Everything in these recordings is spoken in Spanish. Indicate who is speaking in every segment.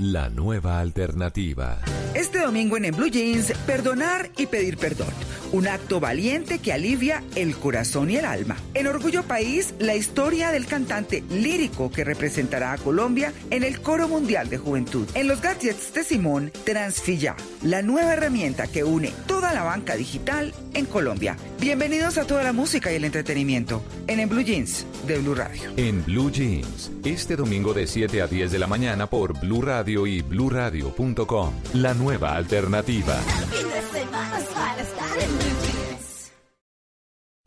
Speaker 1: la nueva alternativa.
Speaker 2: Este domingo en, en Blue Jeans, perdonar y pedir perdón. Un acto valiente que alivia el corazón y el alma. En Orgullo País, la historia del cantante lírico que representará a Colombia en el Coro Mundial de Juventud. En los gadgets de Simón, Transfilla, la nueva herramienta que une toda la banca digital en Colombia. Bienvenidos a toda la música y el entretenimiento en En Blue Jeans de Blue Radio.
Speaker 1: En Blue Jeans, este domingo de 7 a 10 de la mañana por Blue Radio y bluradio.com. La nueva alternativa.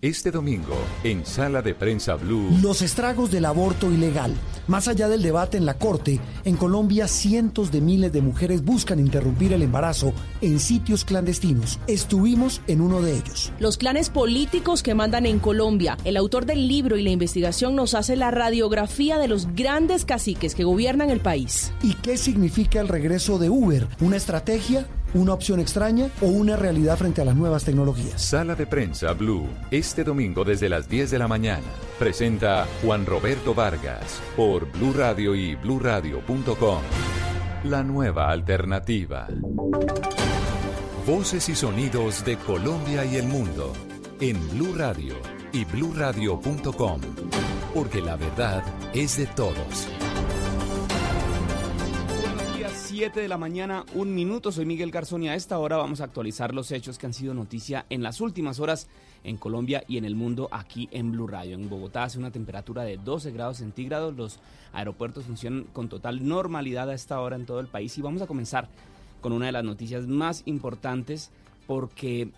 Speaker 1: Este domingo, en Sala de Prensa Blue.
Speaker 3: Los estragos del aborto ilegal. Más allá del debate en la Corte, en Colombia cientos de miles de mujeres buscan interrumpir el embarazo en sitios clandestinos. Estuvimos en uno de ellos.
Speaker 4: Los clanes políticos que mandan en Colombia. El autor del libro y la investigación nos hace la radiografía de los grandes caciques que gobiernan el país.
Speaker 3: ¿Y qué significa el regreso de Uber? ¿Una estrategia? ¿Una opción extraña o una realidad frente a las nuevas tecnologías?
Speaker 1: Sala de Prensa Blue, este domingo desde las 10 de la mañana. Presenta Juan Roberto Vargas por Blue Radio y bluradio.com. La nueva alternativa. Voces y sonidos de Colombia y el mundo en Blue Radio y bluradio.com. Porque la verdad es de todos.
Speaker 5: 7 de la mañana, un minuto. Soy Miguel Garzón y a esta hora vamos a actualizar los hechos que han sido noticia en las últimas horas en Colombia y en el mundo aquí en Blue Radio. En Bogotá hace una temperatura de 12 grados centígrados. Los aeropuertos funcionan con total normalidad a esta hora en todo el país. Y vamos a comenzar con una de las noticias más importantes porque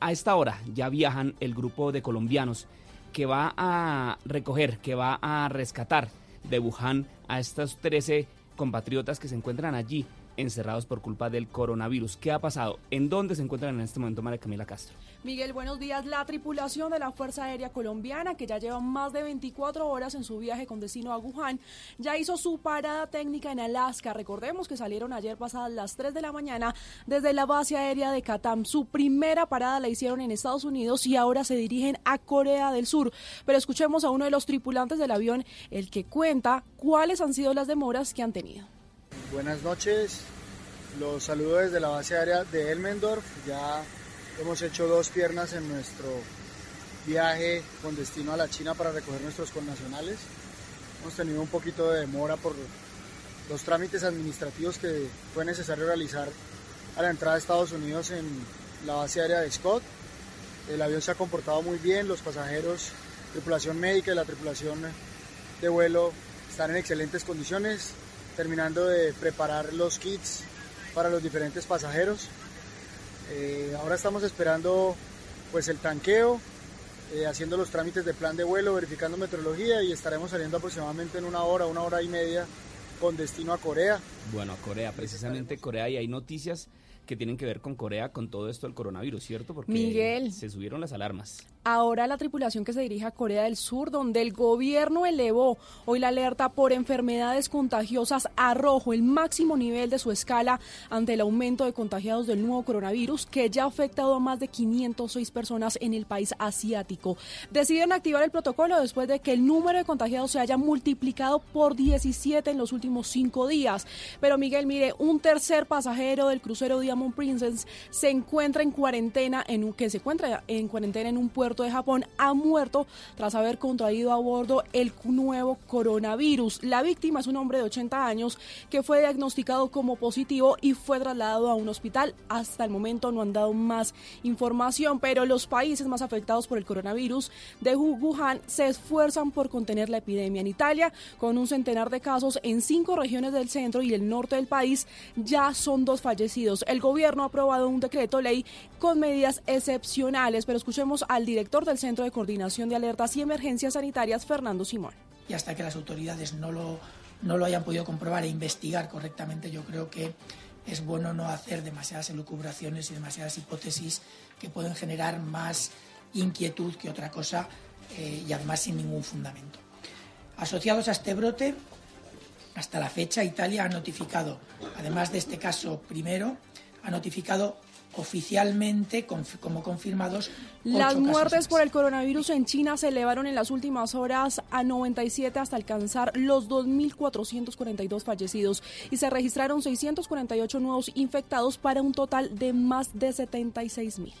Speaker 5: a esta hora ya viajan el grupo de colombianos que va a recoger, que va a rescatar de Wuhan a estos 13 compatriotas que se encuentran allí encerrados por culpa del coronavirus. ¿Qué ha pasado? ¿En dónde se encuentran en este momento María Camila Castro?
Speaker 6: Miguel, buenos días. La tripulación de la Fuerza Aérea Colombiana, que ya lleva más de 24 horas en su viaje con destino a Wuhan, ya hizo su parada técnica en Alaska. Recordemos que salieron ayer pasadas las 3 de la mañana desde la base aérea de Katam. Su primera parada la hicieron en Estados Unidos y ahora se dirigen a Corea del Sur. Pero escuchemos a uno de los tripulantes del avión, el que cuenta cuáles han sido las demoras que han tenido.
Speaker 7: Buenas noches, los saludo desde la base aérea de Elmendorf. Ya hemos hecho dos piernas en nuestro viaje con destino a la China para recoger nuestros connacionales. Hemos tenido un poquito de demora por los trámites administrativos que fue necesario realizar a la entrada de Estados Unidos en la base aérea de Scott. El avión se ha comportado muy bien, los pasajeros, tripulación médica y la tripulación de vuelo están en excelentes condiciones, terminando de preparar los kits para los diferentes pasajeros. Eh, ahora estamos esperando pues el tanqueo, eh, haciendo los trámites de plan de vuelo, verificando meteorología y estaremos saliendo aproximadamente en una hora, una hora y media con destino a Corea.
Speaker 5: Bueno, a Corea, precisamente Corea, y hay noticias que tienen que ver con Corea, con todo esto del coronavirus, ¿cierto? Porque
Speaker 6: Miguel.
Speaker 5: se subieron las alarmas.
Speaker 6: Ahora la tripulación que se dirige a Corea del Sur, donde el gobierno elevó hoy la alerta por enfermedades contagiosas a rojo, el máximo nivel de su escala ante el aumento de contagiados del nuevo coronavirus, que ya ha afectado a más de 506 personas en el país asiático. Deciden activar el protocolo después de que el número de contagiados se haya multiplicado por 17 en los últimos cinco días. Pero Miguel, mire, un tercer pasajero del crucero Diamond Princess se encuentra en cuarentena en un que se encuentra en cuarentena en un puerto de Japón ha muerto tras haber contraído a bordo el nuevo coronavirus. La víctima es un hombre de 80 años que fue diagnosticado como positivo y fue trasladado a un hospital. Hasta el momento no han dado más información, pero los países más afectados por el coronavirus de Wuhan se esfuerzan por contener la epidemia. En Italia, con un centenar de casos en cinco regiones del centro y el norte del país, ya son dos fallecidos. El gobierno ha aprobado un decreto ley con medidas excepcionales, pero escuchemos al director director del Centro de Coordinación de Alertas y Emergencias Sanitarias, Fernando Simón.
Speaker 8: Y hasta que las autoridades no lo, no lo hayan podido comprobar e investigar correctamente, yo creo que es bueno no hacer demasiadas elucubraciones y demasiadas hipótesis que pueden generar más inquietud que otra cosa eh, y además sin ningún fundamento. Asociados a este brote, hasta la fecha Italia ha notificado, además de este caso primero, ha notificado oficialmente como confirmados.
Speaker 6: Las muertes por el coronavirus en China se elevaron en las últimas horas a 97 hasta alcanzar los 2.442 fallecidos y se registraron 648 nuevos infectados para un total de más de 76.000.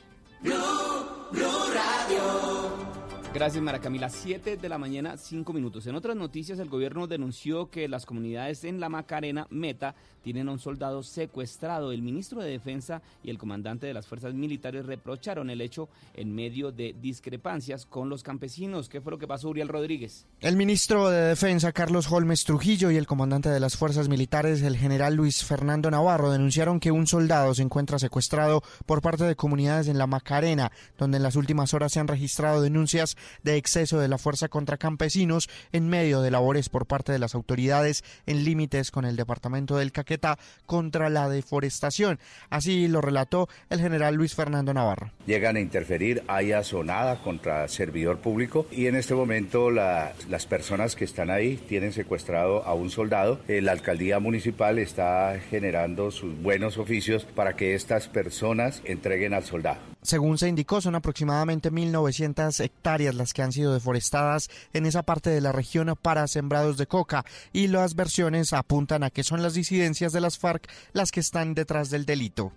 Speaker 5: Gracias, Mara Camila. 7 de la mañana, 5 minutos. En otras noticias, el gobierno denunció que las comunidades en la Macarena, Meta, tienen a un soldado secuestrado. El ministro de Defensa y el comandante de las fuerzas militares reprocharon el hecho en medio de discrepancias con los campesinos. ¿Qué fue lo que pasó, Uriel Rodríguez?
Speaker 9: El ministro de Defensa, Carlos Holmes Trujillo, y el comandante de las fuerzas militares, el general Luis Fernando Navarro, denunciaron que un soldado se encuentra secuestrado por parte de comunidades en la Macarena, donde en las últimas horas se han registrado denuncias de exceso de la fuerza contra campesinos en medio de labores por parte de las autoridades en límites con el departamento del Caquetá contra la deforestación. Así lo relató el general Luis Fernando Navarro.
Speaker 10: Llegan a interferir, hay azonada contra servidor público y en este momento las personas que están ahí tienen secuestrado a un soldado. Eh, la alcaldía municipal está generando sus buenos oficios para que estas personas entreguen al soldado.
Speaker 9: Según se indicó, son aproximadamente 1.900 hectáreas las que han sido deforestadas en esa parte de la región para sembrados de coca y las versiones apuntan a que son las disidencias de las FARC las que están detrás del delito.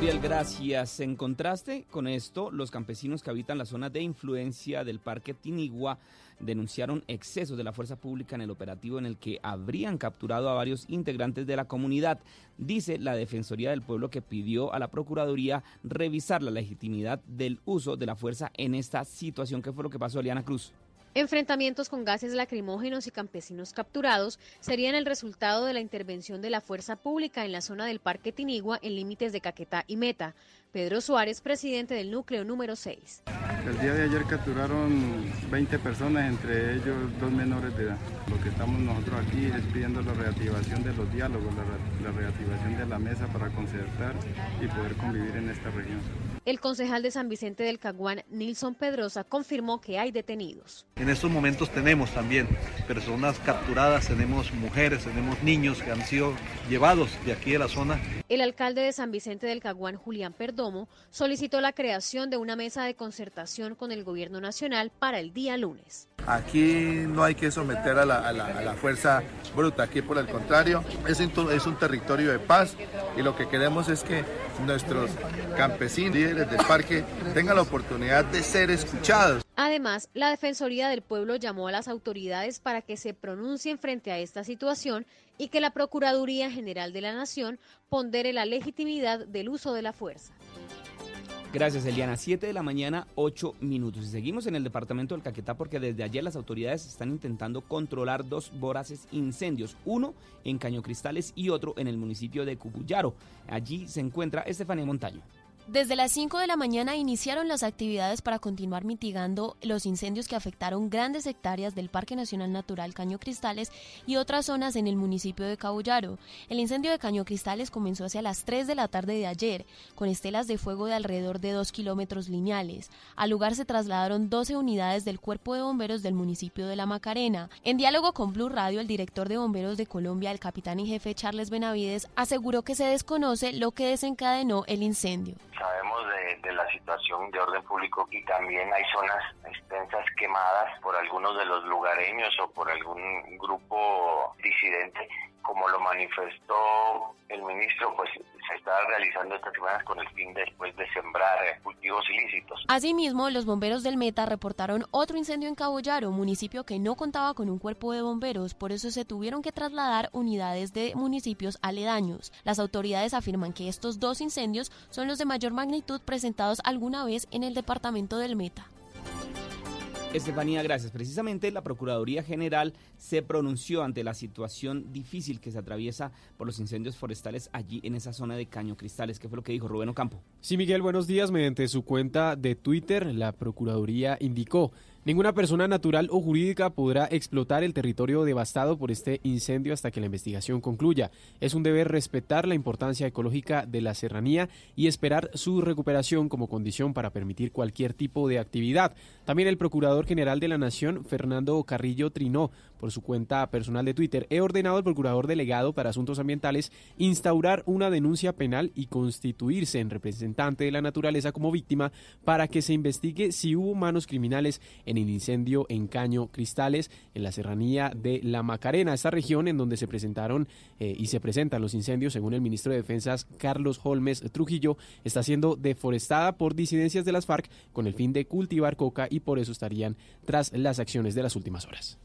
Speaker 5: Gracias. En contraste con esto, los campesinos que habitan la zona de influencia del Parque Tinigua denunciaron excesos de la fuerza pública en el operativo en el que habrían capturado a varios integrantes de la comunidad. Dice la Defensoría del Pueblo que pidió a la Procuraduría revisar la legitimidad del uso de la fuerza en esta situación. ¿Qué fue lo que pasó, Eliana Cruz?
Speaker 11: Enfrentamientos con gases lacrimógenos y campesinos capturados serían el resultado de la intervención de la fuerza pública en la zona del Parque Tinigua en límites de Caquetá y Meta. Pedro Suárez, presidente del núcleo número 6.
Speaker 12: El día de ayer capturaron 20 personas, entre ellos dos menores de edad. Lo que estamos nosotros aquí es pidiendo la reactivación de los diálogos, la, reactivación de la mesa para concertar y poder convivir en esta región.
Speaker 11: El concejal de San Vicente del Caguán, Nilson Pedrosa, confirmó que hay detenidos.
Speaker 13: En estos momentos tenemos también personas capturadas, tenemos mujeres, tenemos niños que han sido llevados de aquí de la zona.
Speaker 11: El alcalde de San Vicente del Caguán, Julián Perdomo, solicitó la creación de una mesa de concertación con el gobierno nacional para el día lunes.
Speaker 14: Aquí no hay que someter a la, fuerza bruta, aquí por el contrario, es es un territorio de paz y lo que queremos es que nuestros campesinos, líderes del parque, tengan la oportunidad de ser escuchados.
Speaker 11: Además, la Defensoría del Pueblo llamó a las autoridades para que se pronuncien frente a esta situación y que la Procuraduría General de la Nación pondere la legitimidad del uso de la fuerza.
Speaker 5: Gracias, Eliana. 7 de la mañana, 8 minutos. Y seguimos en el departamento del Caquetá porque desde ayer las autoridades están intentando controlar dos voraces incendios, uno en Caño Cristales y otro en el municipio de Cubuyaro. Allí se encuentra Estefanía Montaño.
Speaker 15: Desde las 5 de la mañana iniciaron las actividades para continuar mitigando los incendios que afectaron grandes hectáreas del Parque Nacional Natural Caño Cristales y otras zonas en el municipio de Cabullaro. El incendio de Caño Cristales comenzó hacia las 3 de la tarde de ayer, con estelas de fuego de alrededor de 2 kilómetros lineales. Al lugar se trasladaron 12 unidades del Cuerpo de Bomberos del municipio de La Macarena. En diálogo con Blue Radio, el director de Bomberos de Colombia, el capitán y jefe Charles Benavides, aseguró que se desconoce lo que desencadenó el incendio
Speaker 16: sabemos de, la situación de orden público y también hay zonas extensas quemadas por algunos de los lugareños o por algún grupo disidente como lo manifestó el ministro, pues se está realizando estas semanas con el fin después de sembrar cultivos ilícitos.
Speaker 15: Asimismo, los bomberos del Meta reportaron otro incendio en Cabollaro, municipio que no contaba con un cuerpo de bomberos, por eso se tuvieron que trasladar unidades de municipios aledaños. Las autoridades afirman que estos dos incendios son los de mayor magnitud presentados alguna vez en el departamento del Meta.
Speaker 5: Estefanía, gracias. Precisamente la Procuraduría General se pronunció ante la situación difícil que se atraviesa por los incendios forestales allí en esa zona de Caño Cristales. ¿Qué fue lo que dijo Rubén Ocampo?
Speaker 17: Sí, Miguel, buenos días. Mediante su cuenta de Twitter, la Procuraduría indicó Ninguna persona natural o jurídica podrá explotar el territorio devastado por este incendio hasta que la investigación concluya. Es un deber respetar la importancia ecológica de la serranía y esperar su recuperación como condición para permitir cualquier tipo de actividad. También el Procurador General de la Nación, Fernando Carrillo Trinó, por su cuenta personal de Twitter, he ordenado al Procurador Delegado para Asuntos Ambientales instaurar una denuncia penal y constituirse en representante de la naturaleza como víctima para que se investigue si hubo manos criminales en el incendio en Caño Cristales, en la serranía de La Macarena, esta región en donde se presentaron eh, y se presentan los incendios, según el ministro de Defensas Carlos Holmes Trujillo, está siendo deforestada por disidencias de las FARC con el fin de cultivar coca y por eso estarían tras las acciones de las últimas horas.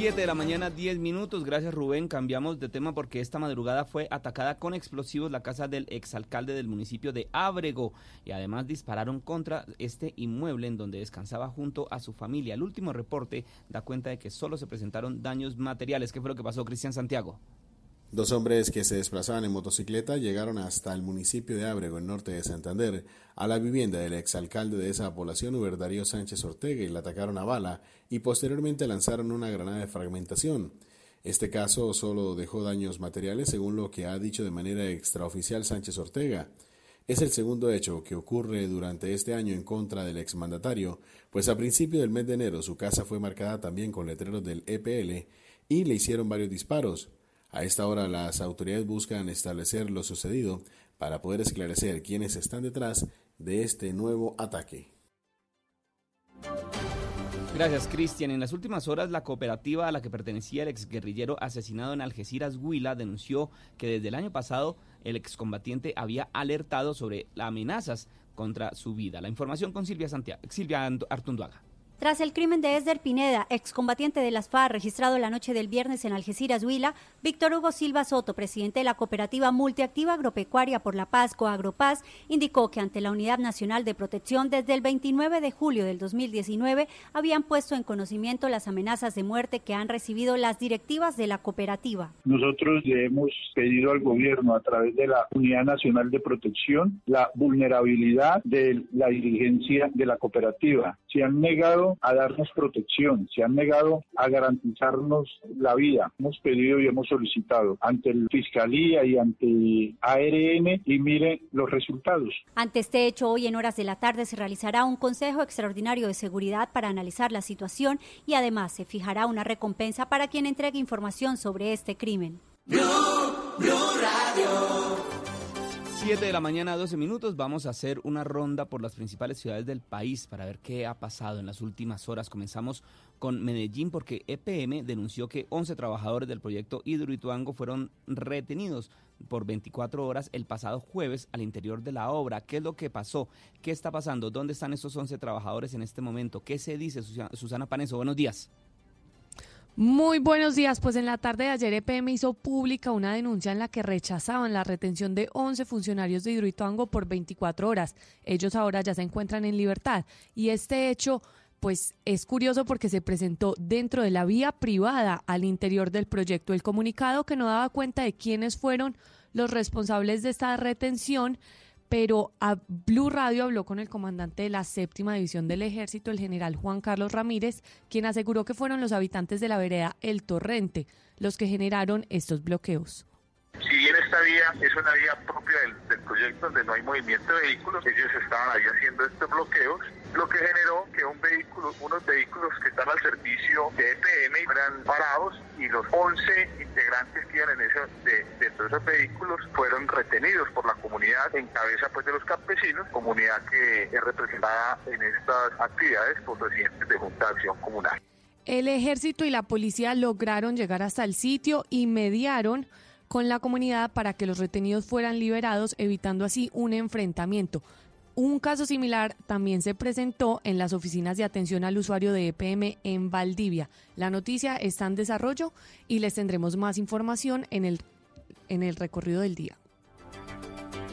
Speaker 5: 7 de la mañana, 10 minutos. Gracias, Rubén. Cambiamos de tema porque esta madrugada fue atacada con explosivos la casa del exalcalde del municipio de Ábrego y además dispararon contra este inmueble en donde descansaba junto a su familia. El último reporte da cuenta de que solo se presentaron daños materiales. ¿Qué fue lo que pasó, Cristian Santiago?
Speaker 18: Dos hombres que se desplazaban en motocicleta llegaron hasta el municipio de Ábrego, en norte de Santander, a la vivienda del exalcalde de esa población, Uber Darío Sánchez Ortega, y la atacaron a bala y posteriormente lanzaron una granada de fragmentación. Este caso solo dejó daños materiales, según lo que ha dicho de manera extraoficial Sánchez Ortega. Es el segundo hecho que ocurre durante este año en contra del exmandatario, pues a principio del mes de enero su casa fue marcada también con letreros del EPL y le hicieron varios disparos. A esta hora las autoridades buscan establecer lo sucedido para poder esclarecer quiénes están detrás de este nuevo ataque.
Speaker 5: Gracias, Cristian. En las últimas horas, la cooperativa a la que pertenecía el exguerrillero asesinado en Algeciras, Huila, denunció que desde el año pasado el excombatiente había alertado sobre amenazas contra su vida. La información con Silvia, Santiago, Silvia Artunduaga.
Speaker 19: Tras el crimen de Esder Pineda, excombatiente de las FARC, registrado la noche del viernes en Algeciras, Huila, Víctor Hugo Silva Soto, presidente de la cooperativa multiactiva agropecuaria por la paz, Coagropaz, indicó que ante la Unidad Nacional de Protección, desde el 29 de julio del 2019, habían puesto en conocimiento las amenazas de muerte que han recibido las directivas de la cooperativa.
Speaker 20: Nosotros le hemos pedido al gobierno, a través de la Unidad Nacional de Protección, la vulnerabilidad de la dirigencia de la cooperativa. Se han negado a darnos protección, se han negado a garantizarnos la vida. Hemos pedido y hemos solicitado ante la Fiscalía y ante ARN y miren los resultados.
Speaker 19: Ante este hecho, hoy en horas de la tarde se realizará un Consejo Extraordinario de Seguridad para analizar la situación y además se fijará una recompensa para quien entregue información sobre este crimen.
Speaker 5: 7 de la mañana, 12 minutos. Vamos a hacer una ronda por las principales ciudades del país para ver qué ha pasado en las últimas horas. Comenzamos con Medellín porque EPM denunció que 11 trabajadores del proyecto Hidroituango fueron retenidos por 24 horas el pasado jueves al interior de la obra. ¿Qué es lo que pasó? ¿Qué está pasando? ¿Dónde están esos 11 trabajadores en este momento? ¿Qué se dice, Susana Paneso? Buenos días.
Speaker 21: Muy buenos días. Pues en la tarde de ayer EPM hizo pública una denuncia en la que rechazaban la retención de 11 funcionarios de Hidroituango por 24 horas. Ellos ahora ya se encuentran en libertad. Y este hecho pues es curioso porque se presentó dentro de la vía privada al interior del proyecto. El comunicado que no daba cuenta de quiénes fueron los responsables de esta retención pero a Blue Radio habló con el comandante de la séptima división del ejército, el general Juan Carlos Ramírez, quien aseguró que fueron los habitantes de la vereda El Torrente los que generaron estos bloqueos.
Speaker 22: Esta vía es una vía propia del, proyecto donde no hay movimiento de vehículos, ellos estaban ahí haciendo estos bloqueos, lo que generó que un vehículo, unos vehículos que están al servicio de EPM fueran parados y los 11 integrantes que iban en ese, de, dentro de esos vehículos fueron retenidos por la comunidad en cabeza pues de los campesinos, comunidad que es representada en estas actividades por residentes de Junta de Acción Comunal.
Speaker 21: El ejército y la policía lograron llegar hasta el sitio y mediaron con la comunidad para que los retenidos fueran liberados, evitando así un enfrentamiento. Un caso similar también se presentó en las oficinas de atención al usuario de EPM en Valdivia. La noticia está en desarrollo y les tendremos más información en el, en el recorrido del día.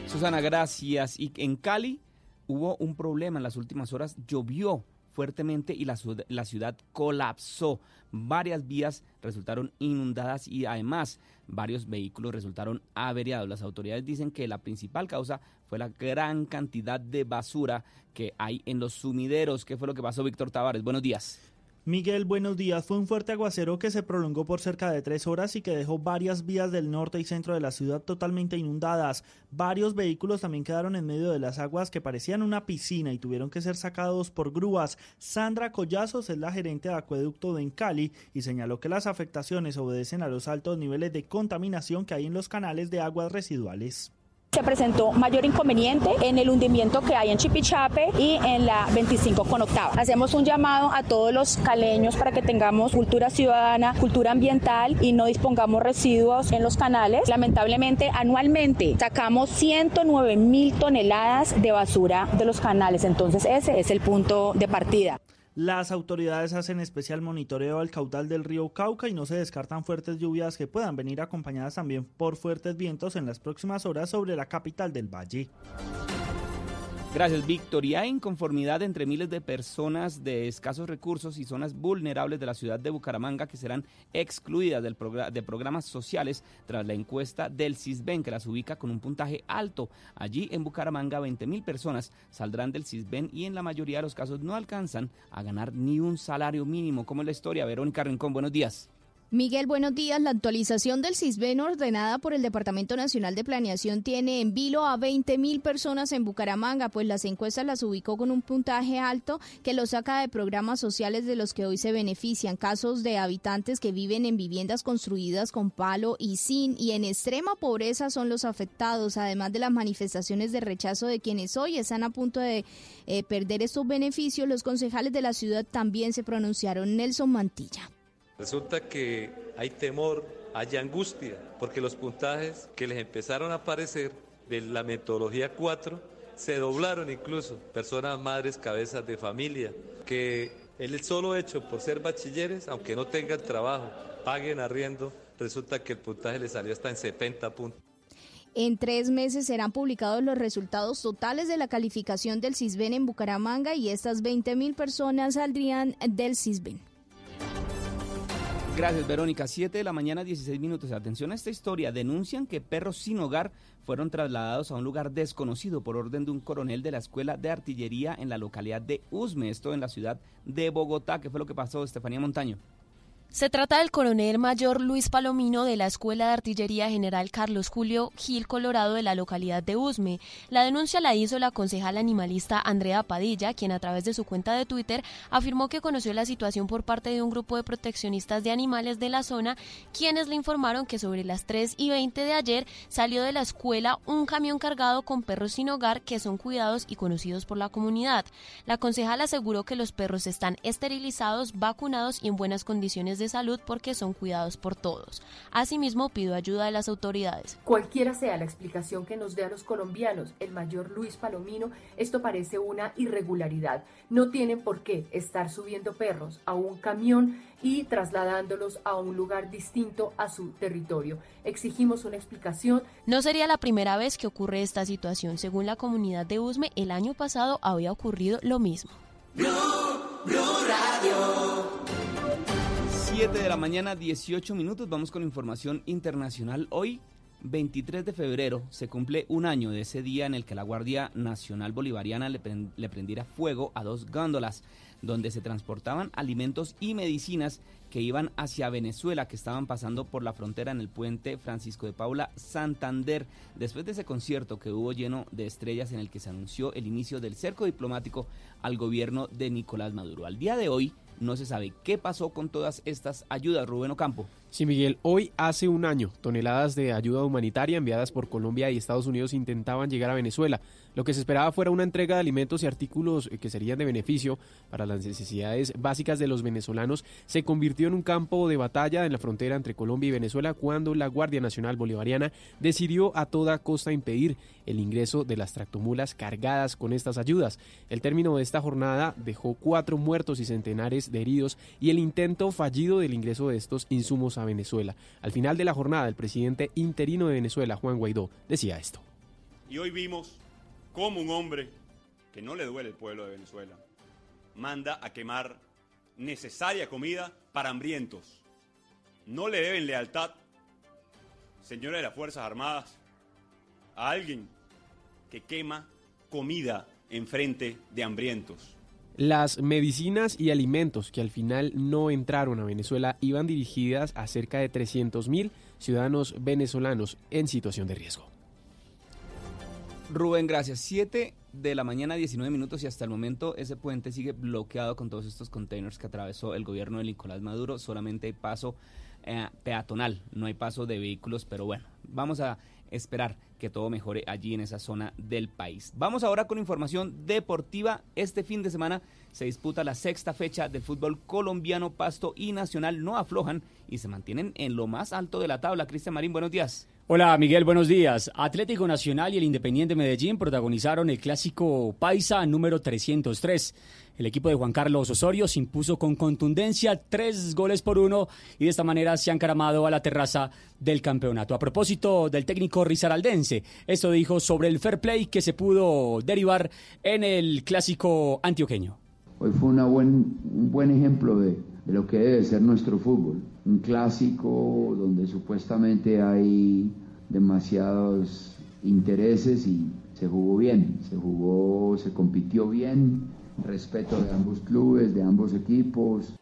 Speaker 5: Susana, gracias. Y en Cali, hubo un problema en las últimas horas, llovió fuertemente y la, la, ciudad colapsó. Varias vías resultaron inundadas y además varios vehículos resultaron averiados. Las autoridades dicen que la principal causa fue la gran cantidad de basura que hay en los sumideros. ¿Qué fue lo que pasó, Víctor Tavares? Buenos días.
Speaker 23: Miguel, buenos días. Fue un fuerte aguacero que se prolongó por cerca de tres horas y que dejó varias vías del norte y centro de la ciudad totalmente inundadas. Varios vehículos también quedaron en medio de las aguas que parecían una piscina y tuvieron que ser sacados por grúas. Sandra Collazos es la gerente de acueducto de Encali y señaló que las afectaciones obedecen a los altos niveles de contaminación que hay en los canales de aguas residuales.
Speaker 24: Se presentó mayor inconveniente en el hundimiento que hay en Chipichape y en la 25 con octava. Hacemos un llamado a todos los caleños para que tengamos cultura ciudadana, cultura ambiental y no dispongamos residuos en los canales. Lamentablemente, anualmente sacamos 109 mil toneladas de basura de los canales, entonces ese es el punto de partida.
Speaker 23: Las autoridades hacen especial monitoreo al caudal del río Cauca y no se descartan fuertes lluvias que puedan venir acompañadas también por fuertes vientos en las próximas horas sobre la capital del valle.
Speaker 5: Gracias, Víctor. Y hay inconformidad entre miles de personas de escasos recursos y zonas vulnerables de la ciudad de Bucaramanga que serán excluidas del de programas sociales tras la encuesta del CISBEN, que las ubica con un puntaje alto. Allí en Bucaramanga, 20 mil personas saldrán del CISBEN y en la mayoría de los casos no alcanzan a ganar ni un salario mínimo. ¿Cómo es la historia? Verónica Rincón, buenos días.
Speaker 25: Miguel, buenos días. La actualización del CISBEN ordenada por el Departamento Nacional de Planeación tiene en vilo a 20 mil personas en Bucaramanga, pues las encuestas las ubicó con un puntaje alto que lo saca de programas sociales de los que hoy se benefician. Casos de habitantes que viven en viviendas construidas con palo y zinc y en extrema pobreza son los afectados, además de las manifestaciones de rechazo de quienes hoy están a punto de eh, perder estos beneficios. Los concejales de la ciudad también se pronunciaron. Nelson Mantilla.
Speaker 26: Resulta que hay temor, hay angustia, porque los puntajes que les empezaron a aparecer de la metodología 4 se doblaron incluso. Personas, madres, cabezas de familia, que el solo hecho por ser bachilleres, aunque no tengan trabajo, paguen arriendo, resulta que el puntaje les salió hasta en 70 puntos.
Speaker 25: En tres meses serán publicados los resultados totales de la calificación del CISBEN en Bucaramanga y estas 20 mil personas saldrían del CISBEN.
Speaker 5: Gracias, Verónica. 7 de la mañana, 16 minutos. Atención a esta historia. Denuncian que perros sin hogar fueron trasladados a un lugar desconocido por orden de un coronel de la Escuela de Artillería en la localidad de Usme, esto en la ciudad de Bogotá. ¿Qué fue lo que pasó, Estefanía Montaño?
Speaker 15: Se trata del coronel mayor Luis Palomino de la Escuela de Artillería General Carlos Julio Gil Colorado de la localidad de Usme. La denuncia la hizo la concejal animalista Andrea Padilla, quien a través de su cuenta de Twitter afirmó que conoció la situación por parte de un grupo de proteccionistas de animales de la zona, quienes le informaron que sobre las 3 y 20 de ayer salió de la escuela un camión cargado con perros sin hogar que son cuidados y conocidos por la comunidad. La concejal aseguró que los perros están esterilizados, vacunados y en buenas condiciones de salud porque son cuidados por todos. Asimismo, pido ayuda de las autoridades.
Speaker 27: Cualquiera sea la explicación que nos dé a los colombianos, el mayor Luis Palomino, esto parece una irregularidad. No tienen por qué estar subiendo perros a un camión y trasladándolos a un lugar distinto a su territorio. Exigimos una explicación.
Speaker 15: No sería la primera vez que ocurre esta situación. Según la comunidad de Usme, el año pasado había ocurrido lo mismo.
Speaker 5: 7 de la mañana, 18 minutos. Vamos con información internacional. Hoy, 23 de febrero, se cumple un año de ese día en el que la Guardia Nacional Bolivariana le, le prendiera fuego a dos góndolas donde se transportaban alimentos y medicinas que iban hacia Venezuela, que estaban pasando por la frontera en el puente Francisco de Paula Santander, después de ese concierto que hubo lleno de estrellas en el que se anunció el inicio del cerco diplomático al gobierno de Nicolás Maduro. Al día de hoy, no se sabe qué pasó con todas estas ayudas, Rubén Ocampo.
Speaker 17: Sí, Miguel, hoy hace un año, toneladas de ayuda humanitaria enviadas por Colombia y Estados Unidos intentaban llegar a Venezuela. Lo que se esperaba fuera una entrega de alimentos y artículos eh, que serían de beneficio para las necesidades básicas de los venezolanos se convirtió en un campo de batalla en la frontera entre Colombia y Venezuela cuando la Guardia Nacional Bolivariana decidió a toda costa impedir el ingreso de las tractomulas cargadas con estas ayudas. El término de esta jornada dejó cuatro muertos y centenares de heridos y el intento fallido del ingreso de estos insumos a Venezuela. Al final de la jornada, el presidente interino de Venezuela, Juan Guaidó, decía esto.
Speaker 28: Y hoy vimos cómo un hombre
Speaker 29: que no le duele el pueblo de Venezuela, manda a quemar necesaria comida para hambrientos. No le deben lealtad, señores de las Fuerzas Armadas, a alguien que quema comida en frente de hambrientos.
Speaker 17: Las medicinas y alimentos que al final no entraron a Venezuela iban dirigidas a cerca de 300.000 ciudadanos venezolanos en situación de riesgo.
Speaker 5: Rubén, gracias. 7 de la mañana, 19 minutos y hasta el momento ese puente sigue bloqueado con todos estos containers que atravesó el gobierno de Nicolás Maduro. Solamente hay paso eh, peatonal, no hay paso de vehículos, pero bueno, vamos a esperar que todo mejore allí en esa zona del país. Vamos ahora con información deportiva. Este fin de semana se disputa la sexta fecha del fútbol colombiano. Pasto y Nacional no aflojan y se mantienen en lo más alto de la tabla. Cristian Marín, buenos días.
Speaker 30: Hola Miguel, buenos días. Atlético Nacional y el Independiente Medellín protagonizaron el clásico Paisa número 303. El equipo de Juan Carlos Osorio se impuso con contundencia tres goles por uno y de esta manera se han caramado a la terraza del campeonato. A propósito del técnico Rizaraldense, esto dijo sobre el fair play que se pudo derivar en el clásico antioqueño.
Speaker 31: Hoy fue una buen, un buen ejemplo de, de lo que debe ser nuestro fútbol. Un clásico donde supuestamente hay demasiados intereses y se jugó bien, se jugó, se compitió bien, respeto de ambos clubes, de ambos equipos.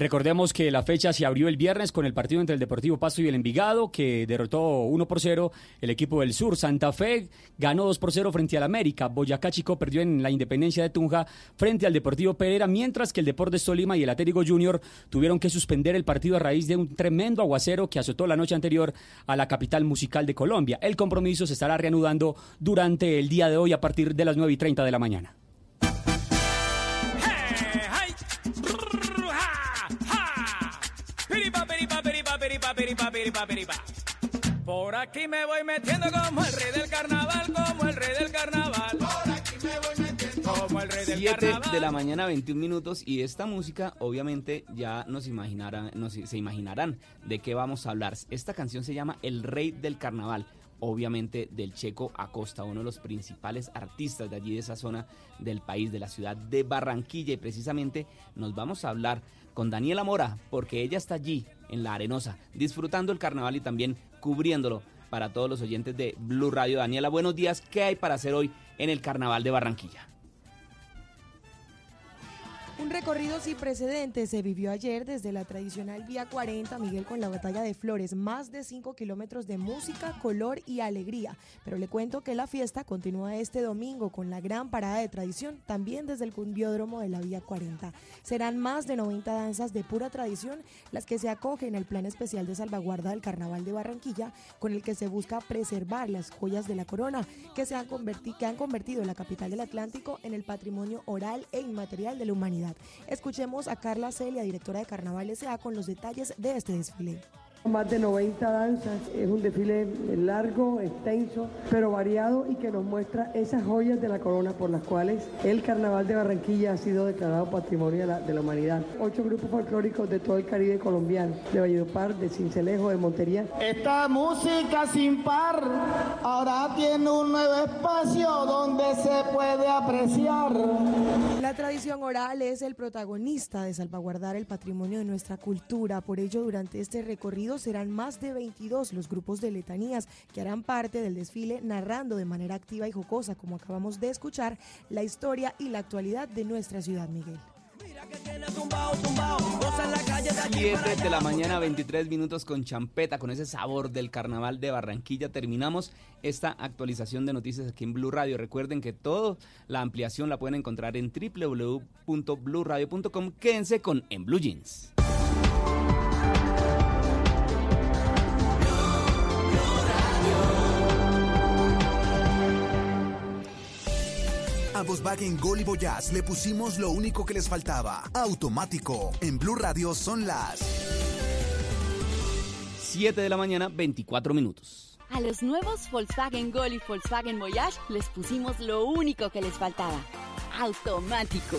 Speaker 30: Recordemos que la fecha se abrió el viernes con el partido entre el Deportivo Pasto y el Envigado, que derrotó 1 por 0 el equipo del Sur. Santa Fe ganó 2 por 0 frente al América. Boyacá Chico perdió en la Independencia de Tunja frente al Deportivo Pereira, mientras que el Deportes Tolima y el Atlético Junior tuvieron que suspender el partido a raíz de un tremendo aguacero que azotó la noche anterior a la capital musical de Colombia. El compromiso se estará reanudando durante el día de hoy a partir de las 9 y 30 de la mañana.
Speaker 32: Por aquí me voy metiendo como el rey del carnaval, como el rey del carnaval. Por aquí me voy metiendo como el rey del
Speaker 5: 7
Speaker 32: carnaval.
Speaker 5: de la mañana, 21 minutos. Y esta música, obviamente, ya nos imaginarán, se imaginarán de qué vamos a hablar. Esta canción se llama El Rey del Carnaval. Obviamente del Checo Acosta, uno de los principales artistas de allí, de esa zona del país, de la ciudad de Barranquilla. Y precisamente nos vamos a hablar con Daniela Mora, porque ella está allí, en la Arenosa, disfrutando el carnaval y también cubriéndolo para todos los oyentes de Blue Radio. Daniela, buenos días. ¿Qué hay para hacer hoy en el carnaval de Barranquilla?
Speaker 33: Un recorrido sin precedentes se vivió ayer desde la tradicional Vía 40, Miguel, con la batalla de flores. Más de 5 kilómetros de música, color y alegría. Pero le cuento que la fiesta continúa este domingo con la gran parada de tradición, también desde el cumbiódromo de la Vía 40. Serán más de 90 danzas de pura tradición las que se acogen al plan especial de salvaguarda del Carnaval de Barranquilla, con el que se busca preservar las joyas de la corona que, se han, que han convertido la capital del Atlántico en el patrimonio oral e inmaterial de la humanidad. Escuchemos a Carla Celia, directora de Carnaval S.A., con los detalles de este desfile.
Speaker 34: Más de 90 danzas, es un desfile largo, extenso, pero variado y que nos muestra esas joyas de la corona por las cuales el Carnaval de Barranquilla ha sido declarado Patrimonio de la, de la Humanidad. Ocho grupos folclóricos de todo el Caribe colombiano, de Valledupar, de Cincelejo, de Montería.
Speaker 35: Esta música sin par ahora tiene un nuevo espacio donde se puede apreciar.
Speaker 33: La tradición oral es el protagonista de salvaguardar el patrimonio de nuestra cultura. Por ello, durante este recorrido serán más de 22 los grupos de letanías que harán parte del desfile narrando de manera activa y jocosa, como acabamos de escuchar, la historia y la actualidad de nuestra ciudad, Miguel.
Speaker 5: 7 de la mañana, 23 minutos con champeta, con ese sabor del carnaval de Barranquilla. Terminamos esta actualización de noticias aquí en Blue Radio. Recuerden que toda la ampliación la pueden encontrar en www.bluradio.com. Quédense con En Blue Jeans.
Speaker 36: A Volkswagen Gol y Voyage le pusimos lo único que les faltaba. Automático. En Blue Radio son las
Speaker 5: 7 de la mañana, 24 minutos.
Speaker 37: A los nuevos Volkswagen Gol y Volkswagen Voyage les pusimos lo único que les faltaba. automático.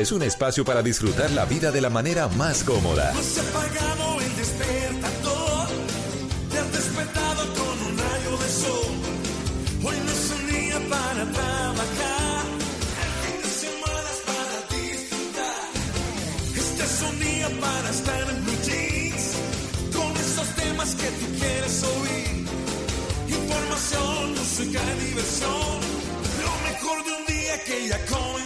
Speaker 1: es un espacio para disfrutar la vida de la manera más cómoda.
Speaker 38: Que tú quieres oír. Información, música diversión, lo mejor de un día que ya comenzó.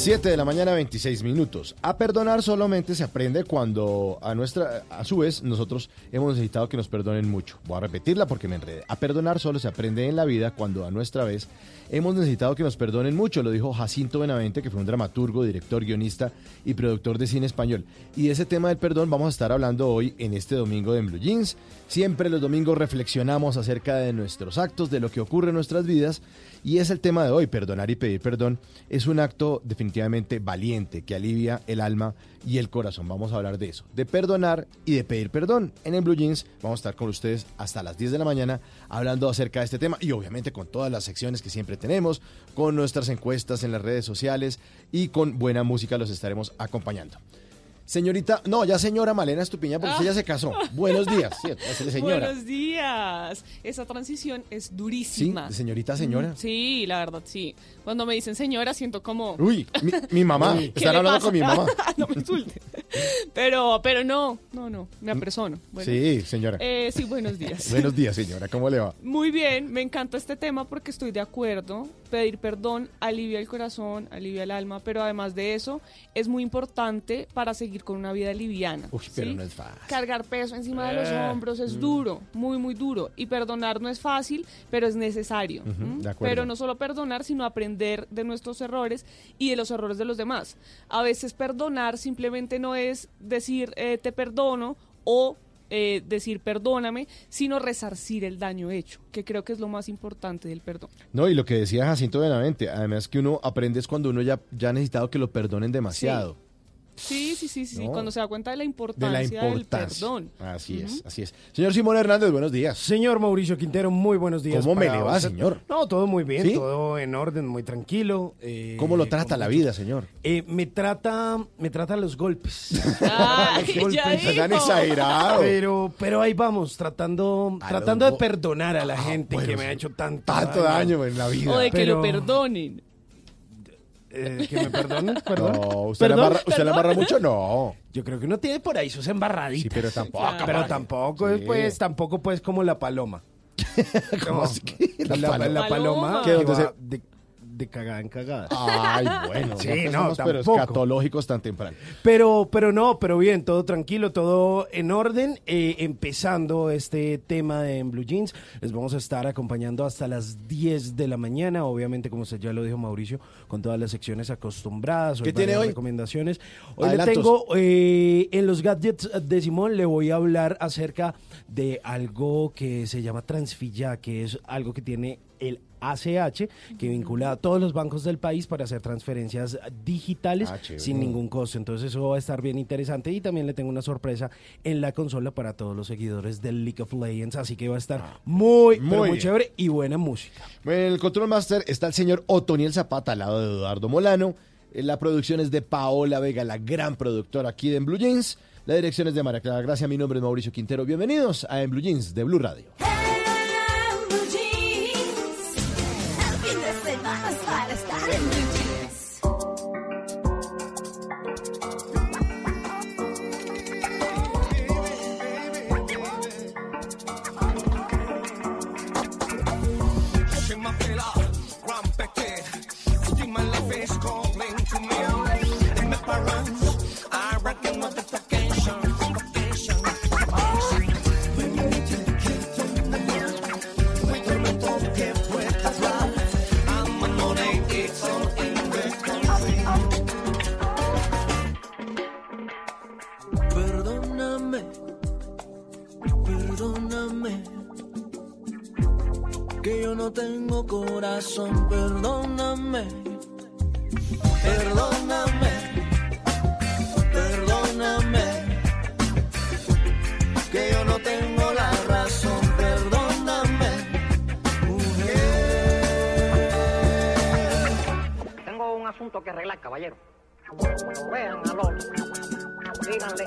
Speaker 39: 7 de la mañana, 26 minutos. A perdonar solamente se aprende cuando a nuestra, a su vez, nosotros hemos necesitado que nos perdonen mucho. Voy a repetirla porque me enredé. A perdonar solo se aprende en la vida cuando a nuestra vez hemos necesitado que nos perdonen mucho. Lo dijo Jacinto Benavente, que fue un dramaturgo, director, guionista y productor de cine español. Y de ese tema del perdón vamos a estar hablando hoy en este domingo de Blue Jeans. Siempre los domingos reflexionamos acerca de nuestros actos, de lo que ocurre en nuestras vidas. Y es el tema de hoy, perdonar y pedir perdón. Es un acto definitivamente valiente que alivia el alma y el corazón. Vamos a hablar de eso, de perdonar y de pedir perdón. En el Blue Jeans vamos a estar con ustedes hasta las 10 de la mañana hablando acerca de este tema y obviamente con todas las secciones que siempre tenemos, con nuestras encuestas en las redes sociales y con buena música los estaremos acompañando. Señorita, no, ya señora Malena Estupiña, porque usted ya se casó. Buenos días, señora.
Speaker 4: Buenos días. Esa transición es durísima.
Speaker 39: señorita, señora.
Speaker 4: Sí, la verdad, sí. Cuando me dicen señora, siento como...
Speaker 39: Uy, mi, mi mamá,
Speaker 4: ¿Qué
Speaker 39: están hablando
Speaker 4: pasa?
Speaker 39: con mi mamá.
Speaker 4: no me insulte. Pero, pero no, no, no, me apersono. Bueno,
Speaker 39: Sí, señora.
Speaker 4: eh, sí, buenos días.
Speaker 39: Buenos días, señora, ¿cómo le va?
Speaker 4: Muy bien, me encanta este tema porque estoy de acuerdo. Pedir perdón alivia el corazón, alivia el alma, pero además de eso es muy importante para seguir con una vida liviana.
Speaker 39: Uy, pero
Speaker 4: ¿sí?
Speaker 39: no es fácil.
Speaker 4: Cargar peso encima de los
Speaker 39: Eh,
Speaker 4: hombros es
Speaker 39: mm.
Speaker 4: duro, muy, muy duro. Y perdonar no es fácil, pero es necesario.
Speaker 39: De acuerdo.
Speaker 4: Pero no solo perdonar, sino aprender de nuestros errores y de los errores de los demás. A veces perdonar simplemente no es decir eh, te perdono o eh, decir perdóname, sino resarcir el daño hecho, que creo que es lo más importante del perdón.
Speaker 39: No, y lo que decía Jacinto Benavente, además que uno aprende es cuando uno ya, ya ha necesitado que lo perdonen demasiado.
Speaker 4: Sí, sí, sí, sí, sí,
Speaker 39: No.
Speaker 4: cuando se da cuenta de la
Speaker 39: De
Speaker 4: importancia, del perdón.
Speaker 39: Así es, así es. Señor Simón Hernández, buenos días.
Speaker 40: Señor Mauricio Quintero, muy buenos días.
Speaker 39: ¿Cómo me le va,
Speaker 40: usted.
Speaker 39: señor?
Speaker 40: No, todo muy bien,
Speaker 39: ¿Sí?
Speaker 40: todo en orden, muy tranquilo. eh,
Speaker 39: ¿Cómo lo trata la vida, señor?
Speaker 40: Eh, me trata, me trata los golpes.
Speaker 4: Ay,
Speaker 40: Los
Speaker 4: ya
Speaker 40: golpes.
Speaker 4: dijo. Tan exagerado.
Speaker 40: Pero, pero ahí vamos, tratando,
Speaker 39: A
Speaker 40: tratando
Speaker 39: los
Speaker 40: de perdonar a la
Speaker 39: Ah,
Speaker 40: gente
Speaker 39: bueno,
Speaker 40: que me ha hecho tanto,
Speaker 39: Tanto daño en la vida.
Speaker 4: O de que lo perdonen.
Speaker 40: Eh, que me perdonen, perdón.
Speaker 39: No, ¿usted, la
Speaker 40: ¿Perdón?
Speaker 39: embarra, ¿usted la embarra mucho? No.
Speaker 40: Yo creo que uno tiene por ahí sus embarraditas.
Speaker 39: Sí, pero tampoco.
Speaker 40: Pero tampoco
Speaker 39: Sí.
Speaker 40: es pues, tampoco pues como la paloma.
Speaker 39: ¿Cómo
Speaker 40: No,
Speaker 39: así que la
Speaker 40: la,
Speaker 39: paloma?
Speaker 40: la paloma
Speaker 39: ¿Qué,
Speaker 40: que
Speaker 39: dónde
Speaker 40: va
Speaker 39: se-
Speaker 40: de, de cagada en cagada.
Speaker 39: Ay, bueno.
Speaker 40: Sí, no,
Speaker 39: empezamos, pero escatológicos tan temprano.
Speaker 40: Pero, pero no, pero bien, todo tranquilo, todo en orden. Eh, empezando este tema de en Blue Jeans, les vamos a estar acompañando hasta las 10 de la mañana, obviamente, como usted ya lo dijo Mauricio, con todas las secciones acostumbradas.
Speaker 39: ¿Qué tiene hoy?
Speaker 40: recomendaciones. Hoy
Speaker 39: Adelantos.
Speaker 40: le tengo, eh, en los gadgets de Simón, le voy a hablar acerca de algo que se llama Transfilla, que es algo que tiene el ACH, que vincula a todos los bancos del país para hacer transferencias digitales
Speaker 39: Ah,
Speaker 40: sin ningún costo. Entonces eso va a estar bien interesante y también le tengo una sorpresa en la consola para todos los seguidores del League of Legends, así que va a estar muy, pero
Speaker 39: Muy
Speaker 40: muy chévere y buena música.
Speaker 39: En el Control Master está el señor Otoniel Zapata al lado de Eduardo Molano. Eh, La producción es de Paola Vega, la gran productora aquí de En Blue Jeans. La dirección es de María Clara Gracia. Mi nombre es Mauricio Quintero. Bienvenidos a En Blue Jeans de Blue Radio.
Speaker 41: Tengo corazón, perdóname, perdóname, perdóname, que yo no tengo la razón, perdóname, mujer.
Speaker 42: Tengo un asunto que arreglar, caballero. Vean al otro, díganle,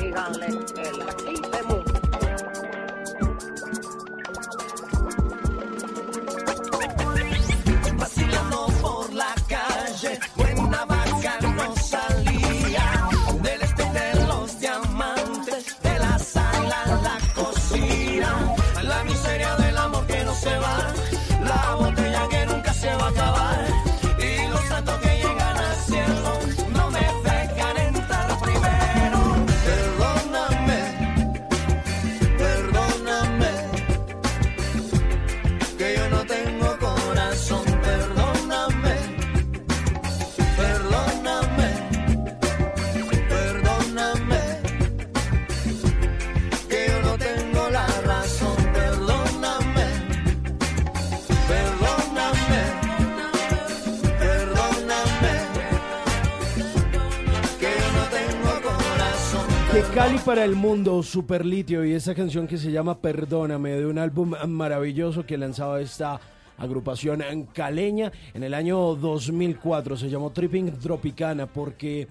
Speaker 42: díganle, el aquí se
Speaker 40: Cali para el mundo, Super Litio y esa canción que se llama Perdóname de un álbum maravilloso que lanzaba esta agrupación caleña en el año 2004. Se llamó Tripping Tropicana porque...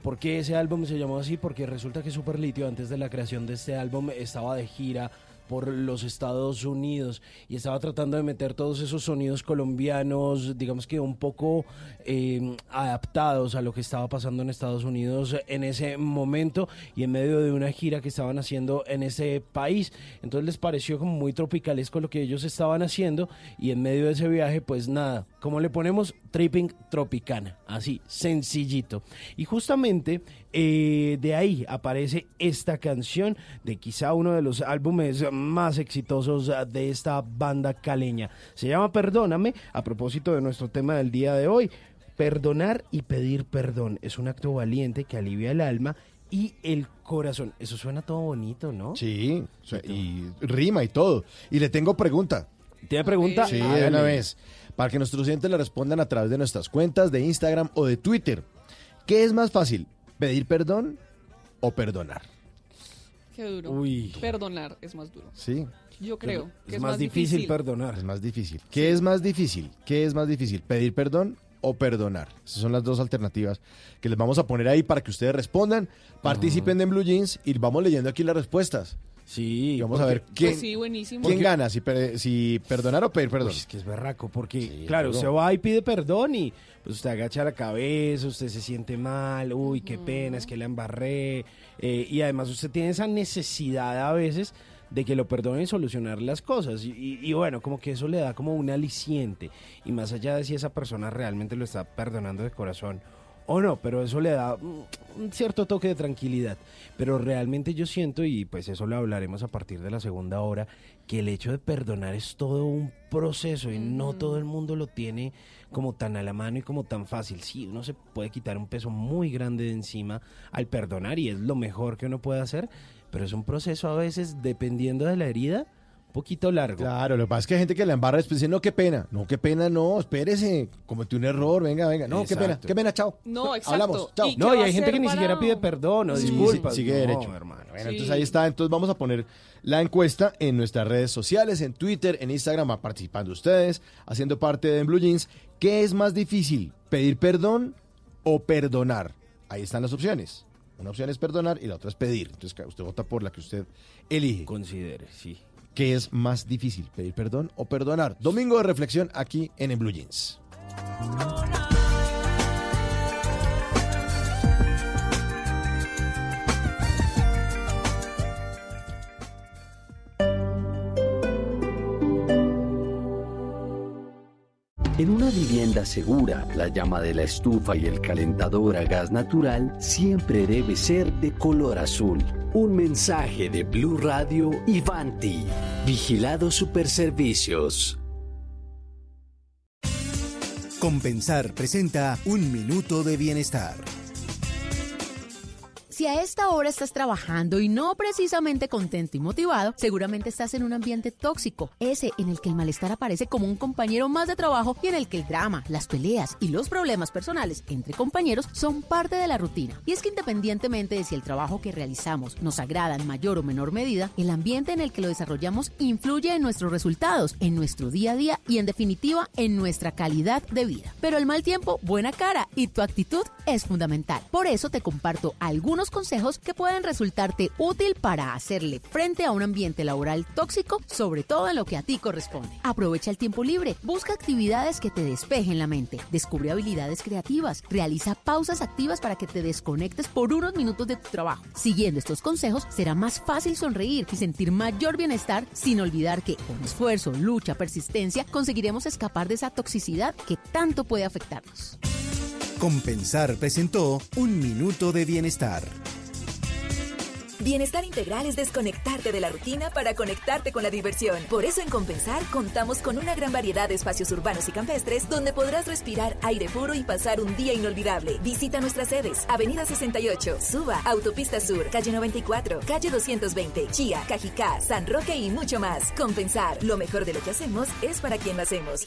Speaker 40: ¿Por qué ese álbum se llamó así? Porque resulta que Super Litio antes de la creación de este álbum estaba de gira por los Estados Unidos y estaba tratando de meter todos esos sonidos colombianos, digamos que un poco eh, adaptados a lo que estaba pasando en Estados Unidos en ese momento y en medio de una gira que estaban haciendo en ese país. Entonces les pareció como muy tropicalesco lo que ellos estaban haciendo y en medio de ese viaje pues nada, como le ponemos Tripping Tropicana, así, sencillito. Y justamente eh, de ahí aparece esta canción de quizá uno de los álbumes más exitosos de esta banda caleña. Se llama Perdóname, a propósito de nuestro tema del día de hoy. Perdonar y pedir perdón es un acto valiente que alivia el alma y el corazón. Eso suena todo bonito, ¿no?
Speaker 39: Sí, y rima y todo. Y le tengo pregunta.
Speaker 40: ¿Tiene pregunta?
Speaker 39: Sí,
Speaker 40: Ah,
Speaker 39: de una vez. Para que nuestros oyentes le respondan a través de nuestras cuentas de Instagram o de Twitter. ¿Qué es más fácil? ¿Pedir perdón o perdonar?
Speaker 4: Qué duro.
Speaker 39: Uy.
Speaker 4: Perdonar es más duro.
Speaker 39: Sí.
Speaker 4: Yo creo que
Speaker 40: es
Speaker 4: es,
Speaker 40: más difícil
Speaker 39: perdonar. Es más difícil. ¿Qué es más difícil? ¿Qué es más difícil? ¿Pedir perdón o perdonar? Esas son las dos alternativas que les vamos a poner ahí para que ustedes respondan, participen en Blue Jeans y vamos leyendo aquí las respuestas.
Speaker 40: Sí.
Speaker 39: Y vamos a ver quién,
Speaker 4: Pues sí, buenísimo.
Speaker 39: quién gana, si, per- si perdonar o pedir perdón.
Speaker 40: Uy, es que es berraco, porque, claro, se va y pide perdón y pues usted agacha la cabeza, usted se siente mal, uy, qué pena, es que la embarré. eh, y además usted tiene esa necesidad a veces de que lo perdonen y solucionar las cosas. Y, y- y bueno, como que eso le da como un aliciente. Y más allá de si esa persona realmente lo está perdonando de corazón o no, pero eso le da un cierto toque de tranquilidad. Pero realmente yo siento, y pues eso lo hablaremos a partir de la segunda hora, que el hecho de perdonar es todo un proceso y no todo el mundo lo tiene como tan a la mano y como tan fácil. Sí, uno se puede quitar un peso muy grande de encima al perdonar y es lo mejor que uno puede hacer, pero es un proceso a veces, dependiendo de la herida, poquito largo.
Speaker 39: Claro, lo que pasa es que hay gente que la embarra después dice, no, qué pena. No, qué pena, no, espérese. Cometí un error, venga, venga. No, qué pena,
Speaker 40: Exacto.
Speaker 39: qué pena, chao.
Speaker 4: No, exacto.
Speaker 39: Hablamos, chao.
Speaker 4: ¿Y
Speaker 40: No, y hay gente que ni siquiera pide perdón o
Speaker 39: Sí,
Speaker 40: disculpas.
Speaker 39: sí, sigue
Speaker 40: No,
Speaker 39: derecho.
Speaker 40: hermano.
Speaker 39: Bueno,
Speaker 4: Sí.
Speaker 39: entonces ahí está. Entonces vamos a poner la encuesta en nuestras redes sociales, en Twitter, en Instagram, va participando ustedes, haciendo parte de En Blue Jeans. ¿Qué es más difícil, pedir perdón o perdonar? Ahí están las opciones. Una opción es perdonar y la otra es pedir. Entonces usted vota por la que usted elige.
Speaker 40: Considere, sí.
Speaker 39: ¿Qué es más difícil, pedir perdón o perdonar? Domingo de reflexión aquí en En Blue Jeans.
Speaker 43: En una vivienda segura, la llama de la estufa y el calentador a gas natural siempre debe ser de color azul. Un mensaje de Blue Radio y Vanti. Vigilado Superservicios.
Speaker 44: Compensar presenta Un Minuto de Bienestar.
Speaker 45: Si a esta hora estás trabajando y no precisamente contento y motivado, seguramente estás en un ambiente tóxico, ese en el que el malestar aparece como un compañero más de trabajo y en el que el drama, las peleas y los problemas personales entre compañeros son parte de la rutina. Y es que independientemente de si el trabajo que realizamos nos agrada en mayor o menor medida, el ambiente en el que lo desarrollamos influye en nuestros resultados, en nuestro día a día y en definitiva en nuestra calidad de vida. Pero el mal tiempo, buena cara y tu actitud es fundamental. Por eso te comparto algunos consejos que pueden resultarte útil para hacerle frente a un ambiente laboral tóxico, sobre todo en lo que a ti corresponde. Aprovecha el tiempo libre, busca actividades que te despejen la mente, descubre habilidades creativas, realiza pausas activas para que te desconectes por unos minutos de tu trabajo. Siguiendo estos consejos, será más fácil sonreír y sentir mayor bienestar sin olvidar que con esfuerzo, lucha, persistencia, conseguiremos escapar de esa toxicidad que tanto puede afectarnos.
Speaker 44: Compensar presentó Un Minuto de Bienestar.
Speaker 46: Bienestar integral es desconectarte de la rutina para conectarte con la diversión. Por eso en Compensar contamos con una gran variedad de espacios urbanos y campestres donde podrás respirar aire puro y pasar un día inolvidable. Visita nuestras sedes: Avenida 68, Suba, Autopista Sur, Calle 94, Calle 220, Chía, Cajicá, San Roque y mucho más. Compensar, lo mejor de lo que hacemos es para quien lo hacemos.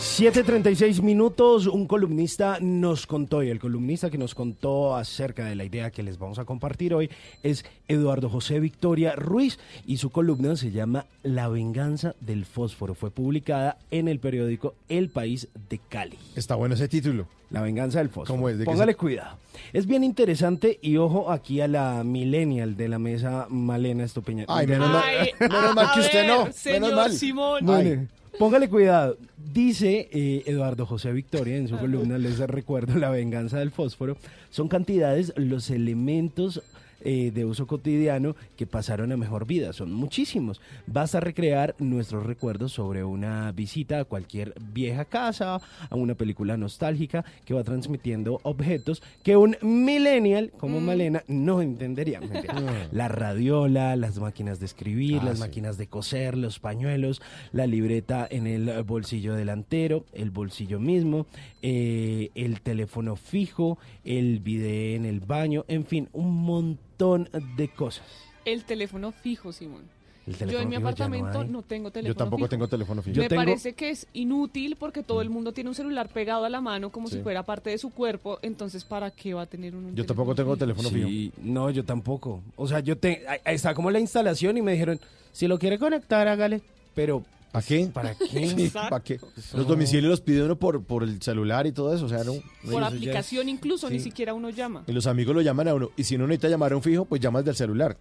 Speaker 40: ...7.36 minutos, un columnista nos contó, y el columnista que nos contó acerca de la idea que les vamos a compartir hoy es Eduardo José Victoria Ruiz, y su columna se llama La venganza del fósforo. Fue publicada en el periódico El País de Cali.
Speaker 39: Está bueno ese título.
Speaker 40: La venganza del fósforo.
Speaker 39: ¿Cómo es? ¿De qué
Speaker 40: Póngale
Speaker 39: se-
Speaker 40: cuidado. Es bien interesante y ojo aquí a la millennial de la mesa, Malena Estupiñán.
Speaker 39: Ay, menos mal-
Speaker 4: Ay,
Speaker 39: menos mal que usted no,
Speaker 4: ver,
Speaker 39: menos
Speaker 4: señor
Speaker 39: mal.
Speaker 4: Simón.
Speaker 40: Bueno, póngale cuidado. Dice eh, Eduardo José Victoria en su columna, les recuerdo, La venganza del fósforo, son cantidades los elementos eh, de uso cotidiano que pasaron a mejor vida. Son muchísimos. Basta recrear nuestros recuerdos sobre una visita a cualquier vieja casa, a una película nostálgica que va transmitiendo objetos que un millennial como Malena no entendería. La radiola, las máquinas de escribir,
Speaker 39: Ah,
Speaker 40: las
Speaker 39: sí.
Speaker 40: máquinas de coser, los pañuelos, la libreta en el bolsillo delantero, el bolsillo mismo, eh, el teléfono fijo, el video en el baño, en fin, un montón de cosas.
Speaker 4: El teléfono fijo, Simón. Yo en mi
Speaker 40: fijo no
Speaker 4: apartamento no, tengo teléfono
Speaker 39: Yo tampoco
Speaker 4: fijo.
Speaker 39: tengo teléfono fijo.
Speaker 4: Me
Speaker 40: tengo-
Speaker 4: parece que es inútil porque todo el mundo tiene un celular pegado a la mano como
Speaker 39: Sí.
Speaker 4: si fuera parte de su cuerpo, entonces ¿para qué va a tener un
Speaker 39: Yo tampoco tengo teléfono fijo.
Speaker 40: No, yo tampoco. O sea, yo te, está como la instalación y me dijeron, si lo quiere conectar, hágale. Pero,
Speaker 39: ¿Para qué?
Speaker 40: ¿para qué?
Speaker 39: Sí, ¿para qué? Los domicilios los pide uno por, por el celular y todo eso. O sea, no.
Speaker 4: Por
Speaker 39: ya
Speaker 4: aplicación incluso, ni siquiera uno llama.
Speaker 39: Y los amigos lo llaman a uno. Y si uno necesita llamar a un fijo, pues llamas del celular.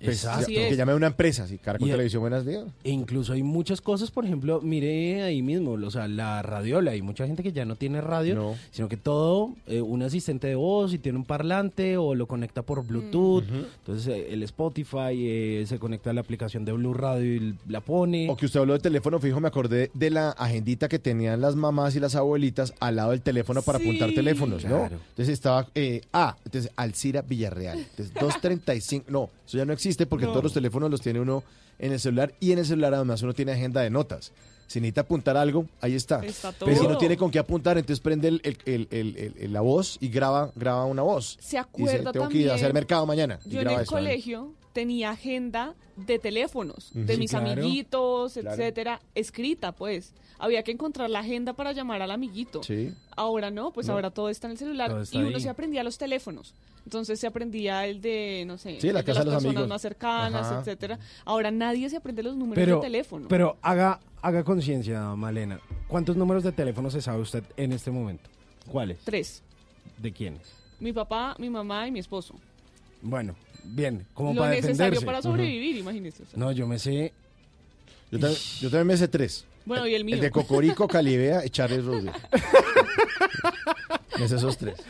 Speaker 39: Pues,
Speaker 40: Exacto.
Speaker 39: ya- que llame a una empresa, sí, Caracol
Speaker 40: Y-
Speaker 39: Televisión, buenos días.
Speaker 40: E incluso hay muchas cosas, por ejemplo, mire ahí mismo, o sea, la radiola, hay mucha gente que ya no tiene radio, sino que todo, eh, un asistente de voz y tiene un parlante o lo conecta por Bluetooth, entonces eh, el Spotify eh, se conecta a la aplicación de Blue Radio y la pone.
Speaker 39: O que usted habló de teléfono fijo, me acordé de la agendita que tenían las mamás y las abuelitas al lado del teléfono para apuntar teléfonos, ¿no?
Speaker 40: Claro.
Speaker 39: Entonces estaba, eh, ah, entonces Alcira Villarreal, entonces 235, no, eso ya no existe porque
Speaker 40: No.
Speaker 39: todos los teléfonos los tiene uno en el celular y en el celular además uno tiene agenda de notas. Si necesita apuntar algo, ahí está.
Speaker 4: Está
Speaker 39: Pero si no tiene con qué apuntar, entonces prende el, el- el- el- el- el- la voz y graba, graba una voz.
Speaker 4: ¿Se
Speaker 39: Y
Speaker 4: acuerda
Speaker 39: tengo que ir a hacer
Speaker 4: también?
Speaker 39: mercado mañana. y
Speaker 4: Yo en el
Speaker 39: eso.
Speaker 4: colegio tenía agenda de teléfonos, de
Speaker 39: Sí,
Speaker 4: mis
Speaker 39: claro.
Speaker 4: amiguitos,
Speaker 39: Claro.
Speaker 4: etcétera, escrita, pues. Había que encontrar la agenda para llamar al amiguito.
Speaker 39: Sí.
Speaker 4: Ahora no, pues
Speaker 39: No.
Speaker 4: ahora todo está en el celular y uno
Speaker 39: ahí.
Speaker 4: se aprendía los teléfonos. Entonces se aprendía el de, no sé,
Speaker 39: Sí, la
Speaker 4: el
Speaker 39: casa de los
Speaker 4: las personas
Speaker 39: amigos.
Speaker 4: más cercanas,
Speaker 40: Ajá.
Speaker 4: etcétera. Ahora nadie se aprende los números
Speaker 40: Pero,
Speaker 4: de teléfono.
Speaker 40: pero haga, haga conciencia, Malena. ¿Cuántos números de teléfono se sabe usted en este momento? ¿Cuáles?
Speaker 4: Tres.
Speaker 40: ¿De quiénes?
Speaker 4: Mi papá, mi mamá y mi esposo.
Speaker 40: Bueno, bien, como
Speaker 4: Lo
Speaker 40: para
Speaker 4: necesario
Speaker 40: defenderse.
Speaker 4: para
Speaker 40: Ujú.
Speaker 4: sobrevivir, imagínese. o sea.
Speaker 40: No, yo me sé.
Speaker 39: Yo, también, yo también me sé tres.
Speaker 4: Bueno, y el mío.
Speaker 39: El de Cocorico, Calibea y Charles Rodríguez. me sé esos tres.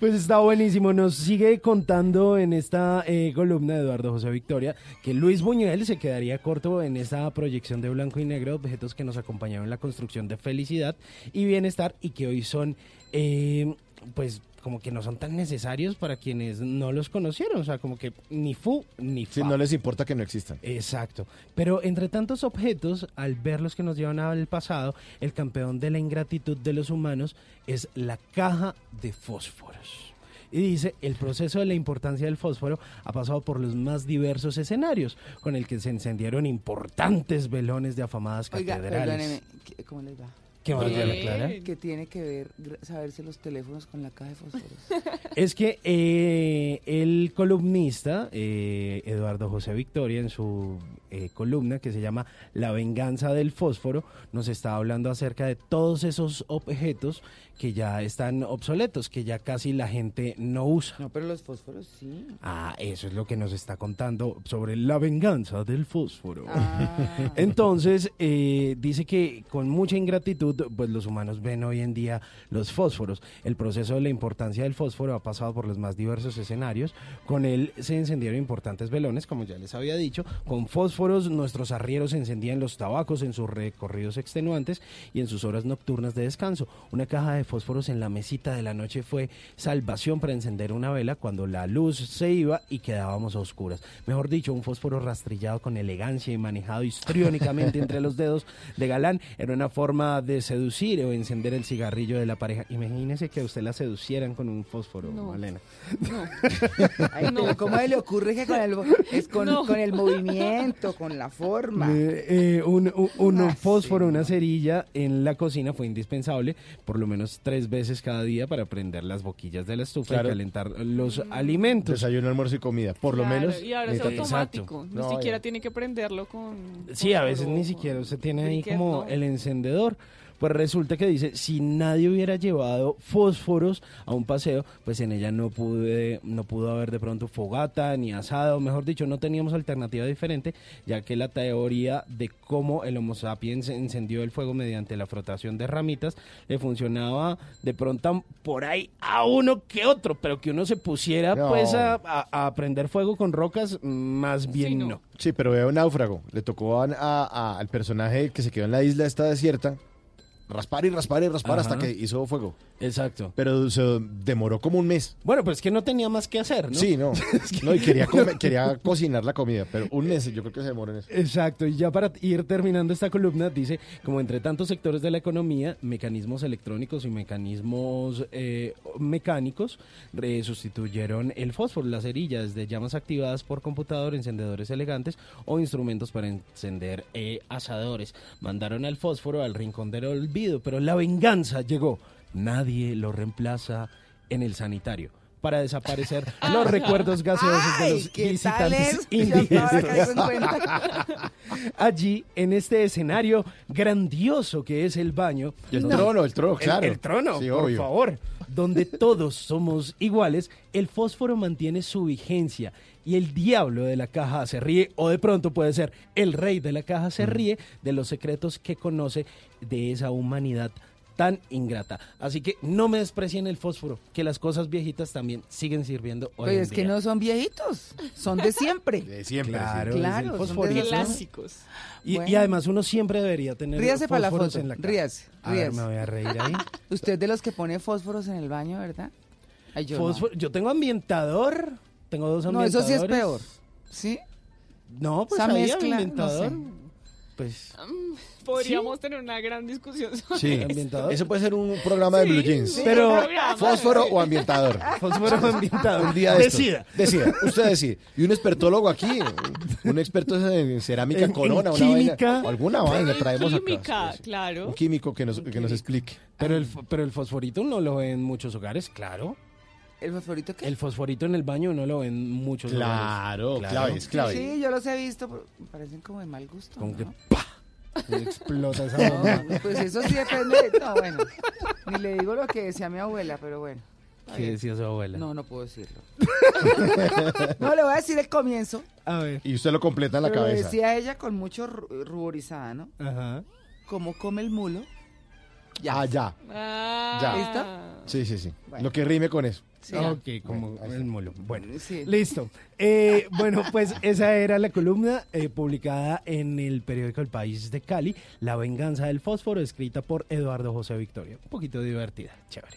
Speaker 40: Pues está buenísimo. Nos sigue contando en esta eh, columna de Eduardo José Victoria que Luis Buñuel se quedaría corto en esta proyección de blanco y negro, objetos que nos acompañaron en la construcción de felicidad y bienestar y que hoy son, eh, pues, como que no son tan necesarios para quienes no los conocieron. O sea, como que ni fu ni fa.
Speaker 39: Sí, no les importa que no existan.
Speaker 40: Exacto. Pero entre tantos objetos, al ver los que nos llevan al pasado, el campeón de la ingratitud de los humanos es la caja de fósforos. Y dice, el proceso de la importancia del fósforo ha pasado por los más diversos escenarios, con el que se encendieron importantes velones de afamadas
Speaker 2: Oiga,
Speaker 40: catedrales.
Speaker 2: perdóneme, ¿qué- ¿cómo les va?
Speaker 40: ¿Qué más, Diana Clara?
Speaker 2: Que tiene que ver saberse los teléfonos con la caja de fósforos.
Speaker 40: Es que eh, el columnista eh, Eduardo José Victoria en su eh, columna que se llama La venganza del fósforo nos está hablando acerca de todos esos objetos que ya están obsoletos, que ya casi la gente no usa.
Speaker 2: No, pero los fósforos sí.
Speaker 40: Ah, eso es lo que nos está contando sobre la venganza del fósforo.
Speaker 2: Ah.
Speaker 40: Entonces, eh, dice que con mucha ingratitud, pues los humanos ven hoy en día los fósforos. El proceso de la importancia del fósforo ha pasado por los más diversos escenarios. Con él se encendieron importantes velones, como ya les había dicho. Con fósforos, nuestros arrieros encendían los tabacos en sus recorridos extenuantes y en sus horas nocturnas de descanso. Una caja de fósforos en la mesita de la noche fue salvación para encender una vela cuando la luz se iba y quedábamos a oscuras. Mejor dicho, un fósforo rastrillado con elegancia y manejado histriónicamente entre los dedos de galán era una forma de seducir o encender el cigarrillo de la pareja. Imagínese que a usted la seducieran con un fósforo,
Speaker 2: No.
Speaker 40: Malena.
Speaker 2: Ay, ¿Cómo se le ocurre que con el, es con,
Speaker 4: No.
Speaker 2: con el movimiento, con la forma?
Speaker 40: Eh, eh, un, un- un fósforo, una cerilla en la cocina fue indispensable por lo menos tres veces cada día para prender las boquillas de la estufa
Speaker 39: Claro.
Speaker 40: y calentar los alimentos.
Speaker 39: Desayuno, almuerzo y comida. Por lo menos.
Speaker 4: Y ahora es automático. Ni
Speaker 39: No,
Speaker 4: siquiera
Speaker 39: ya.
Speaker 4: tiene que prenderlo con.
Speaker 40: Sí, a veces ni siquiera usted tiene ahí como
Speaker 4: no.
Speaker 40: el encendedor. Pues resulta que dice, si nadie hubiera llevado fósforos a un paseo, pues en ella no pude, no pudo haber de pronto fogata ni asado, mejor dicho, no teníamos alternativa diferente, ya que la teoría de cómo el Homo sapiens encendió el fuego mediante la frotación de ramitas le funcionaba de pronto por ahí a uno que otro, pero que uno se pusiera
Speaker 39: No.
Speaker 40: pues a, a- a prender fuego con rocas, más bien no.
Speaker 39: Sí, pero veo un náufrago. Le tocó a- al personaje que se quedó en la isla esta desierta raspar y raspar y raspar
Speaker 40: Ajá.
Speaker 39: hasta que hizo fuego.
Speaker 40: Exacto.
Speaker 39: Pero se demoró como un mes.
Speaker 40: Bueno, pues es que no tenía más que hacer, ¿no?
Speaker 39: Sí, no. No, y quería, comer- quería cocinar la comida, pero un mes yo creo que se demoró en eso.
Speaker 40: Exacto, y ya para ir terminando esta columna, dice, como entre tantos sectores de la economía, mecanismos electrónicos y mecanismos eh, mecánicos eh, sustituyeron el fósforo, las cerillas de llamas activadas por computador, encendedores elegantes o instrumentos para encender eh, asadores. Mandaron al fósforo al rincón del olvido, pero la venganza llegó. Nadie lo reemplaza en el sanitario. para desaparecer los recuerdos gaseosos de los
Speaker 2: Ay, ¿qué tal
Speaker 40: visitantes indigestos. Allí, en este escenario grandioso que es el baño.
Speaker 39: Y el trono, el trono, claro.
Speaker 40: El, trono,
Speaker 39: Sí,
Speaker 40: por
Speaker 39: obvio.
Speaker 40: favor. Donde todos somos iguales, el fósforo mantiene su vigencia y el diablo de la caja se ríe, o de pronto puede ser el rey de la caja se ríe de los secretos que conoce de esa humanidad tan ingrata. Así que no me desprecien el fósforo, que las cosas viejitas también siguen sirviendo hoy
Speaker 2: Pero
Speaker 40: en
Speaker 2: es que no son viejitos, son de siempre.
Speaker 39: De siempre.
Speaker 40: Claro,
Speaker 2: Claro, son de-
Speaker 4: Clásicos.
Speaker 40: Y, además uno siempre debería tener
Speaker 2: Ríase para la
Speaker 40: fósforos
Speaker 2: foto,
Speaker 40: en la caja.
Speaker 2: ríase,
Speaker 40: A ver,
Speaker 2: ríase.
Speaker 40: me voy a reír ahí.
Speaker 2: Usted de los que pone fósforos en el baño, ¿verdad? Ay, yo no.
Speaker 40: Fósforo- yo tengo ambientador, tengo dos
Speaker 2: No,
Speaker 40: ambientadores.
Speaker 2: eso sí es peor. ¿Sí?
Speaker 40: No, pues
Speaker 2: no
Speaker 40: ambientador.
Speaker 2: sé.
Speaker 40: Pues
Speaker 4: Mm, Podríamos tener una gran discusión sobre
Speaker 39: Sí,
Speaker 4: eso.
Speaker 40: ambientador.
Speaker 39: eso puede ser un programa de
Speaker 4: Sí,
Speaker 39: Blue Jeans.
Speaker 4: sí,
Speaker 40: Pero-
Speaker 4: programa.
Speaker 39: Fósforo o ambientador.
Speaker 40: Fósforo o ambientador.
Speaker 39: Un día de.
Speaker 40: Decida.
Speaker 39: Decida. Usted decide. Y un expertólogo aquí, un experto en cerámica
Speaker 40: En-
Speaker 39: corona,
Speaker 40: en
Speaker 39: una
Speaker 40: química.
Speaker 39: vaina, alguna vaina traemos
Speaker 4: Química,
Speaker 39: acá.
Speaker 4: claro.
Speaker 39: Un químico que nos, que nos explique.
Speaker 40: Pero el, pero el fosforito uno lo ve en muchos hogares, claro.
Speaker 2: ¿El fosforito qué?
Speaker 40: El fosforito en el baño uno lo ve en muchos
Speaker 39: Claro,
Speaker 40: hogares.
Speaker 39: clave, es clave.
Speaker 2: Sí, yo los he visto, pero me parecen como de mal gusto.
Speaker 40: Con
Speaker 2: ¿no?
Speaker 40: que ¡pa! explota esa bomba.
Speaker 2: No, pues eso sí depende. No, bueno. Ni le digo lo que decía mi abuela, pero bueno.
Speaker 40: ¿Qué decía su abuela?
Speaker 2: No, no puedo decirlo. no, le voy a decir el comienzo.
Speaker 40: A ver.
Speaker 39: Y usted lo completa en la
Speaker 2: pero
Speaker 39: cabeza.
Speaker 2: decía ella con mucho ru- ruborizada, ¿no?
Speaker 40: Ajá.
Speaker 2: Como come el mulo. Ya.
Speaker 39: Ah, ya.
Speaker 4: Ah.
Speaker 39: Ya.
Speaker 2: ¿Listo?
Speaker 39: Sí, sí, sí.
Speaker 2: Bueno.
Speaker 39: Lo que rime con eso.
Speaker 2: Sí.
Speaker 40: Ok, como el molo. Bueno,
Speaker 2: Sí.
Speaker 40: listo. Eh, bueno, pues esa era la columna eh, publicada en el periódico El País de Cali, La venganza del fósforo, escrita por Eduardo José Victoria. Un poquito divertida, chévere.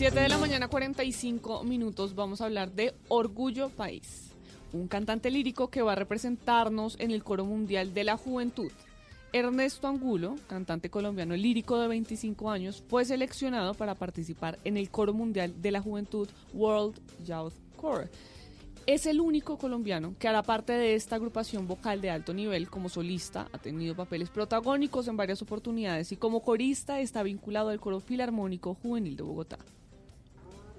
Speaker 4: 7 de la mañana, 45 minutos. Vamos a hablar de Orgullo País, un cantante lírico que va a representarnos en el Coro Mundial de la Juventud. Ernesto Angulo, cantante colombiano lírico de 25 años, fue seleccionado para participar en el Coro Mundial de la Juventud World Youth Core. Es el único colombiano que hará parte de esta agrupación vocal de alto nivel como solista, ha tenido papeles protagónicos en varias oportunidades y como corista está vinculado al Coro Filarmónico Juvenil de Bogotá.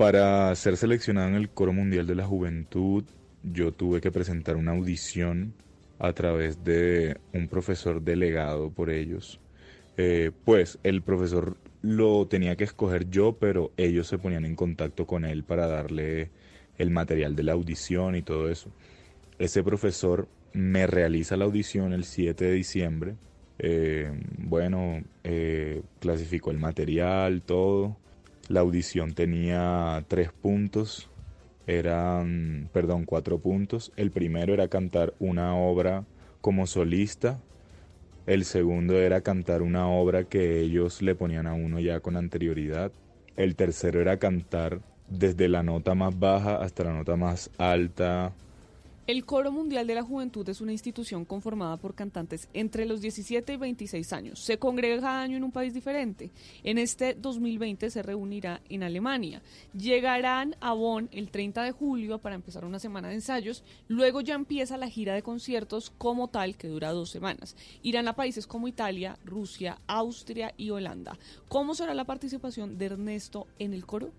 Speaker 47: Para ser seleccionado en el Coro Mundial de la Juventud, yo tuve que presentar una audición a través de un profesor delegado por ellos. Eh, pues el profesor lo tenía que escoger yo, pero ellos se ponían en contacto con él para darle el material de la audición y todo eso. Ese profesor me realiza la audición el 7 de diciembre. Eh, bueno, eh, clasificó el material, todo. La audición tenía tres puntos, eran, perdón, cuatro puntos. El primero era cantar una obra como solista. El segundo era cantar una obra que ellos le ponían a uno ya con anterioridad. El tercero era cantar desde la nota más baja hasta la nota más alta.
Speaker 4: El Coro Mundial de la Juventud es una institución conformada por cantantes entre los 17 y 26 años. Se congrega cada año en un país diferente. En este 2020 se reunirá en Alemania. Llegarán a Bonn el 30 de julio para empezar una semana de ensayos. Luego ya empieza la gira de conciertos como tal, que dura dos semanas. Irán a países como Italia, Rusia, Austria y Holanda. ¿Cómo será la participación de Ernesto en el coro?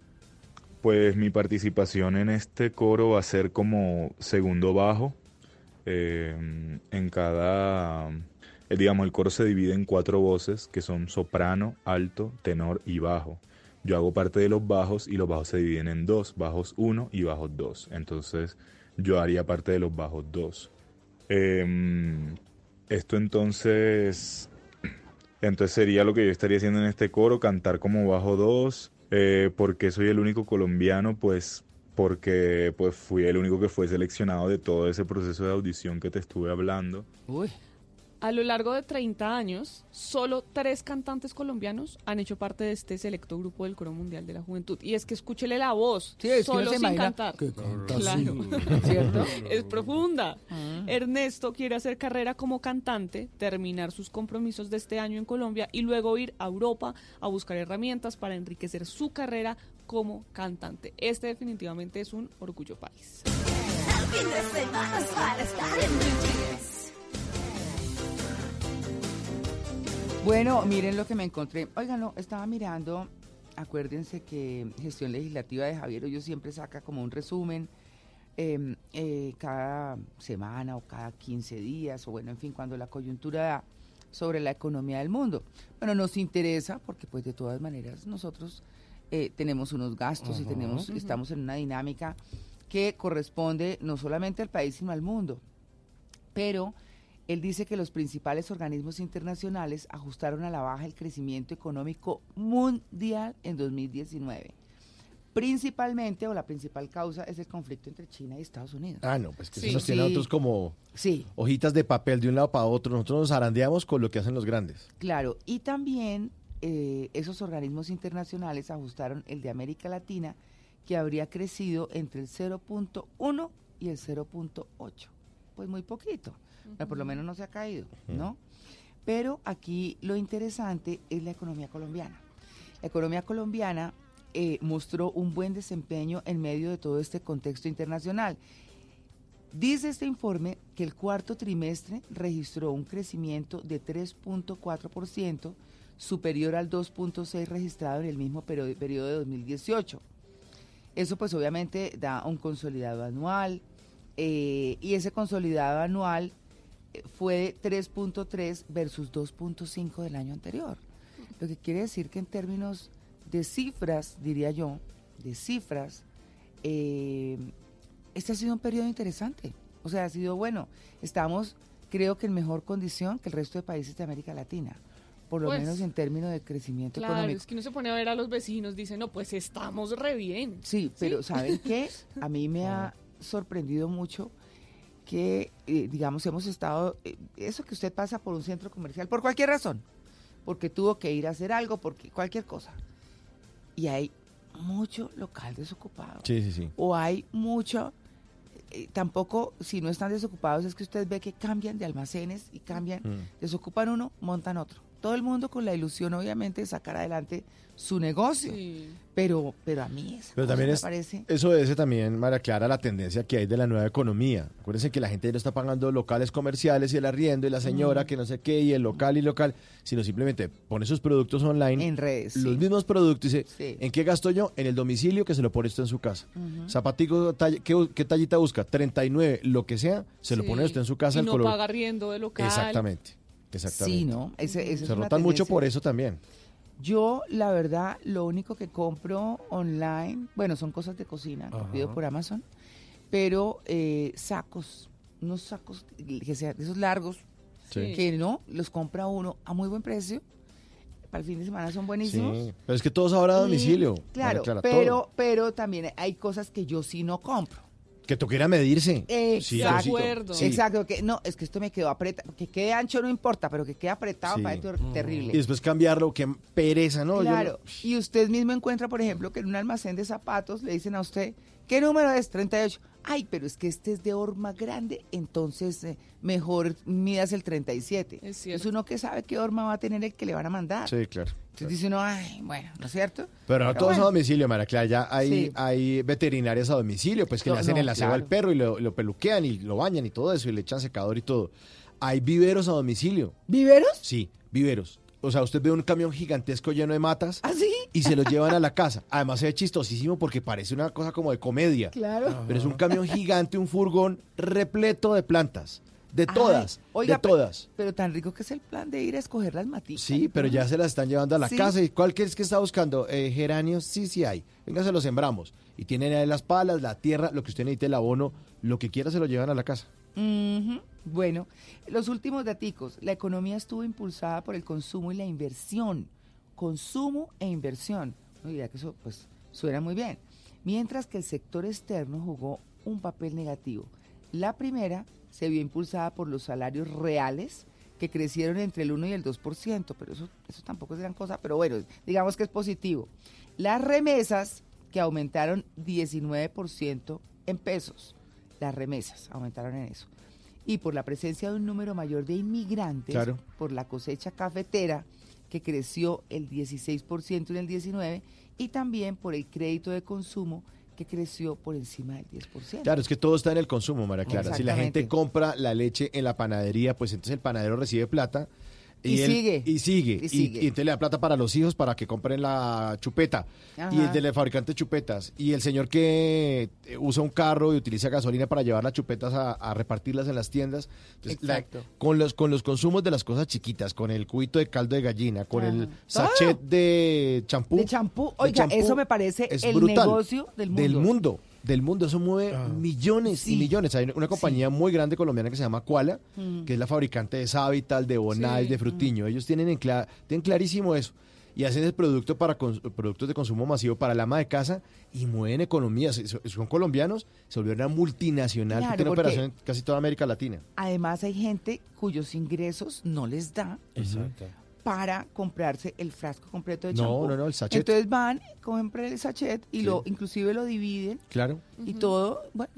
Speaker 47: Pues mi participación en este coro va a ser como segundo bajo. Eh, en cada, eh, digamos, el coro se divide en cuatro voces que son soprano, alto, tenor y bajo. Yo hago parte de los bajos y los bajos se dividen en dos, bajos 1 y bajos 2. Entonces yo haría parte de los bajos 2. esto entonces, entonces sería lo que yo estaría haciendo en este coro, cantar como bajo 2. Eh, porque soy el único colombiano, pues porque pues fui el único que fue seleccionado de todo ese proceso de audición que te estuve hablando.
Speaker 4: A lo largo de 30 años, solo tres cantantes colombianos han hecho parte de este selecto grupo del Coro Mundial de la Juventud. Y es que escúchele la voz,
Speaker 2: Sí, es que uno
Speaker 4: solo
Speaker 2: se
Speaker 4: sin cantar.
Speaker 2: que canta
Speaker 4: Claro. es profunda.
Speaker 2: Ah.
Speaker 4: Ernesto quiere hacer carrera como cantante, terminar sus compromisos de este año en Colombia y luego ir a Europa a buscar herramientas para enriquecer su carrera como cantante. Este definitivamente es un orgullo país.
Speaker 46: Fin de semana para estar en
Speaker 2: Bueno, miren lo que me encontré. Oigan, no, estaba mirando, acuérdense que gestión legislativa de Javier Hoyo siempre saca como un resumen eh, eh, cada semana o cada 15 días, o bueno, en fin, cuando la coyuntura da sobre la economía del mundo. Bueno, nos interesa porque pues de todas maneras nosotros eh, tenemos unos gastos y tenemos, estamos en una dinámica que corresponde no solamente al país sino al mundo. Pero él dice que los principales organismos internacionales ajustaron a la baja el crecimiento económico mundial en 2019. Principalmente, o la principal causa, es el conflicto entre China y Estados Unidos.
Speaker 39: Ah, no, pues que
Speaker 2: Sí.
Speaker 39: eso nos tiene a
Speaker 2: Sí.
Speaker 39: nosotros como
Speaker 2: Sí.
Speaker 39: hojitas de papel de un lado para otro. Nosotros nos zarandeamos con lo que hacen los grandes.
Speaker 2: Claro, y también eh, esos organismos internacionales ajustaron el de América Latina, que habría crecido entre el 0.1 y el 0.8. Pues muy poquito, pero por lo menos no se ha caído, ¿no? Pero aquí lo interesante es la economía colombiana. La economía colombiana eh, mostró un buen desempeño en medio de todo este contexto internacional. Dice este informe que el cuarto trimestre registró un crecimiento de 3.4%, superior al 2.6 registrado en el mismo periodo, periodo de 2018. Eso pues obviamente da un consolidado anual eh, y ese consolidado anual fue de 3.3 versus 2.5 del año anterior. Lo que quiere decir que en términos de cifras, diría yo, de cifras, eh, este ha sido un periodo interesante. O sea, ha sido bueno. Estamos, creo que en mejor condición que el resto de países de América Latina, por lo
Speaker 4: Pues,
Speaker 2: menos en términos de crecimiento
Speaker 4: Claro,
Speaker 2: económico.
Speaker 4: es que uno se pone a ver a los vecinos, dice, no, pues estamos re bien.
Speaker 2: Sí, pero ¿saben qué? A mí me ha sorprendido mucho que, eh, digamos, hemos estado, eh, eso que usted pasa por un centro comercial, por cualquier razón, porque tuvo que ir a hacer algo, porque cualquier cosa, y hay mucho local desocupado.
Speaker 39: Sí, sí, sí.
Speaker 2: O hay mucho, eh, tampoco, si no están desocupados, es que usted ve que cambian de almacenes y cambian,
Speaker 39: Mm.
Speaker 2: desocupan uno, montan otro. Todo el mundo con la ilusión, obviamente, de sacar adelante su negocio. Pero, pero a mí esa
Speaker 39: Pero
Speaker 2: cosa
Speaker 39: también
Speaker 2: me
Speaker 39: es,
Speaker 2: parece...
Speaker 39: eso obedece también, María Clara, la tendencia que hay de la nueva economía. Acuérdense que la gente ya no está pagando locales comerciales y el arriendo y la señora
Speaker 2: Mm.
Speaker 39: que no sé qué y el local y local, sino simplemente pone sus productos online.
Speaker 2: En redes.
Speaker 39: Los
Speaker 2: sí.
Speaker 39: mismos productos y dice,
Speaker 2: Sí.
Speaker 39: ¿en qué gasto yo? En el domicilio que se lo pone usted en su casa.
Speaker 2: Ujú.
Speaker 39: Zapatico, talla- ¿qué, qué tallita busca? 39, lo que sea, se lo pone usted en su casa.
Speaker 4: Y
Speaker 39: el
Speaker 4: no
Speaker 39: color.
Speaker 4: paga riendo de local.
Speaker 39: Exactamente. Exactamente.
Speaker 2: Sí, ¿no? Ese- esa es
Speaker 39: se rotan mucho por eso también.
Speaker 2: Yo, la verdad, lo único que compro online, bueno, son cosas de cocina, que pido por Amazon, pero eh, sacos, unos sacos que sean esos largos,
Speaker 39: Sí.
Speaker 2: que no, los compra uno a muy buen precio, para el fin de semana son buenísimos.
Speaker 39: Sí, pero es que todos ahora a
Speaker 2: Y,
Speaker 39: domicilio.
Speaker 2: Claro, pero,
Speaker 39: todo.
Speaker 2: pero también hay cosas que yo sí no compro.
Speaker 39: Que toquiera medirse. Sí,
Speaker 2: Exacto.
Speaker 39: Sí.
Speaker 2: Exacto, que no, es que esto me quedó apretado, que quede ancho no importa, pero que quede apretado
Speaker 39: Sí.
Speaker 2: parece ter- terrible.
Speaker 39: Y después cambiarlo, qué pereza, ¿no? Yo
Speaker 2: Claro, y usted mismo encuentra, por ejemplo, que en un almacén de zapatos le dicen a usted, ¿qué número es? 38. Ay, pero es que este es de horma grande, entonces eh, mejor midas el 37.
Speaker 4: Es
Speaker 2: Es uno que sabe qué horma va a tener el que le van a mandar.
Speaker 39: Sí, claro.
Speaker 2: Entonces dice uno, ay, bueno, ¿no es cierto?
Speaker 39: Pero no todos
Speaker 2: bueno.
Speaker 39: a domicilio, María Clara. Ya hay,
Speaker 2: Sí.
Speaker 39: hay veterinarias a domicilio, pues que
Speaker 2: No,
Speaker 39: le hacen
Speaker 2: no,
Speaker 39: el aseo
Speaker 2: claro.
Speaker 39: al perro y lo, lo peluquean y lo bañan y todo eso y le echan secador y todo. Hay viveros a domicilio.
Speaker 2: ¿Viveros?
Speaker 39: Sí, viveros. O sea, usted ve un camión gigantesco lleno de matas
Speaker 2: ¿Ah, sí?
Speaker 39: y se los llevan a la casa. Además se ve chistosísimo porque parece una cosa como de comedia.
Speaker 2: Claro.
Speaker 39: Pero es un camión gigante, un furgón repleto de plantas. De
Speaker 2: Ay,
Speaker 39: todas.
Speaker 2: oiga,
Speaker 39: de todas.
Speaker 2: Pero tan rico que es el plan de ir a escoger las maticas.
Speaker 39: Sí, pero ya se las están llevando a la
Speaker 2: Sí.
Speaker 39: casa. ¿Y cuál que es que está buscando? Eh, geranios, sí, sí hay. Venga, se los sembramos. Y tienen ahí las palas, la tierra, lo que usted necesite, el abono, lo que quiera se lo llevan a la casa.
Speaker 2: Bueno, los últimos daticos. La economía estuvo impulsada por el consumo y la inversión. Consumo e inversión. Diría que eso pues suena muy bien. Mientras que el sector externo jugó un papel negativo. La primera se vio impulsada por los salarios reales que crecieron entre el 1 y el 2%, pero eso, eso tampoco es gran cosa, pero bueno, digamos que es positivo. Las remesas, que aumentaron 19% en pesos, las remesas aumentaron en eso. Y por la presencia de un número mayor de inmigrantes,
Speaker 39: Claro.
Speaker 2: por la cosecha cafetera, que creció el 16% en el 19, y también por el crédito de consumo, que creció por encima del 10%.
Speaker 39: Claro, es que todo está en el consumo, María Clara. Si la gente compra la leche en la panadería, pues entonces el panadero recibe plata.
Speaker 2: Y
Speaker 39: él-
Speaker 2: sigue.
Speaker 39: Y sigue.
Speaker 2: Y sigue.
Speaker 39: y entonces le da plata para los hijos para que compren la chupeta.
Speaker 2: Ajá.
Speaker 39: Y el del fabricante de chupetas. Y el señor que eh, usa un carro y utiliza gasolina para llevar las chupetas a, a repartirlas en las tiendas. Entonces, la-
Speaker 2: Exacto.
Speaker 39: con, los, con los consumos de las cosas chiquitas, con el cubito de caldo de gallina, con el sachet de champú.
Speaker 2: De champú.
Speaker 39: de
Speaker 2: Oiga,
Speaker 39: champú,
Speaker 2: eso me parece el
Speaker 39: brutal.
Speaker 2: negocio del mundo.
Speaker 39: Del mundo. Del mundo, eso mueve millones y millones. Hay una compañía muy grande colombiana que se llama Koala,
Speaker 2: Mm.
Speaker 39: que es la fabricante de Savital, de Bonal,
Speaker 2: Sí.
Speaker 39: de Frutiño. Ellos tienen, en cla- tienen clarísimo eso. Y hacen el producto para productos de consumo masivo para el ama de casa y mueven economías. So- Son colombianos, se volvieron una multinacional
Speaker 2: Claro,
Speaker 39: que tiene operación en casi toda América Latina.
Speaker 2: Además hay gente cuyos ingresos no les da
Speaker 39: Exacto.
Speaker 2: Para comprarse el frasco completo de
Speaker 39: No,
Speaker 2: champú.
Speaker 39: no, no, el sachet.
Speaker 2: Entonces van, compran el sachet y
Speaker 39: Sí.
Speaker 2: lo inclusive lo dividen
Speaker 39: Claro.
Speaker 2: y todo, bueno,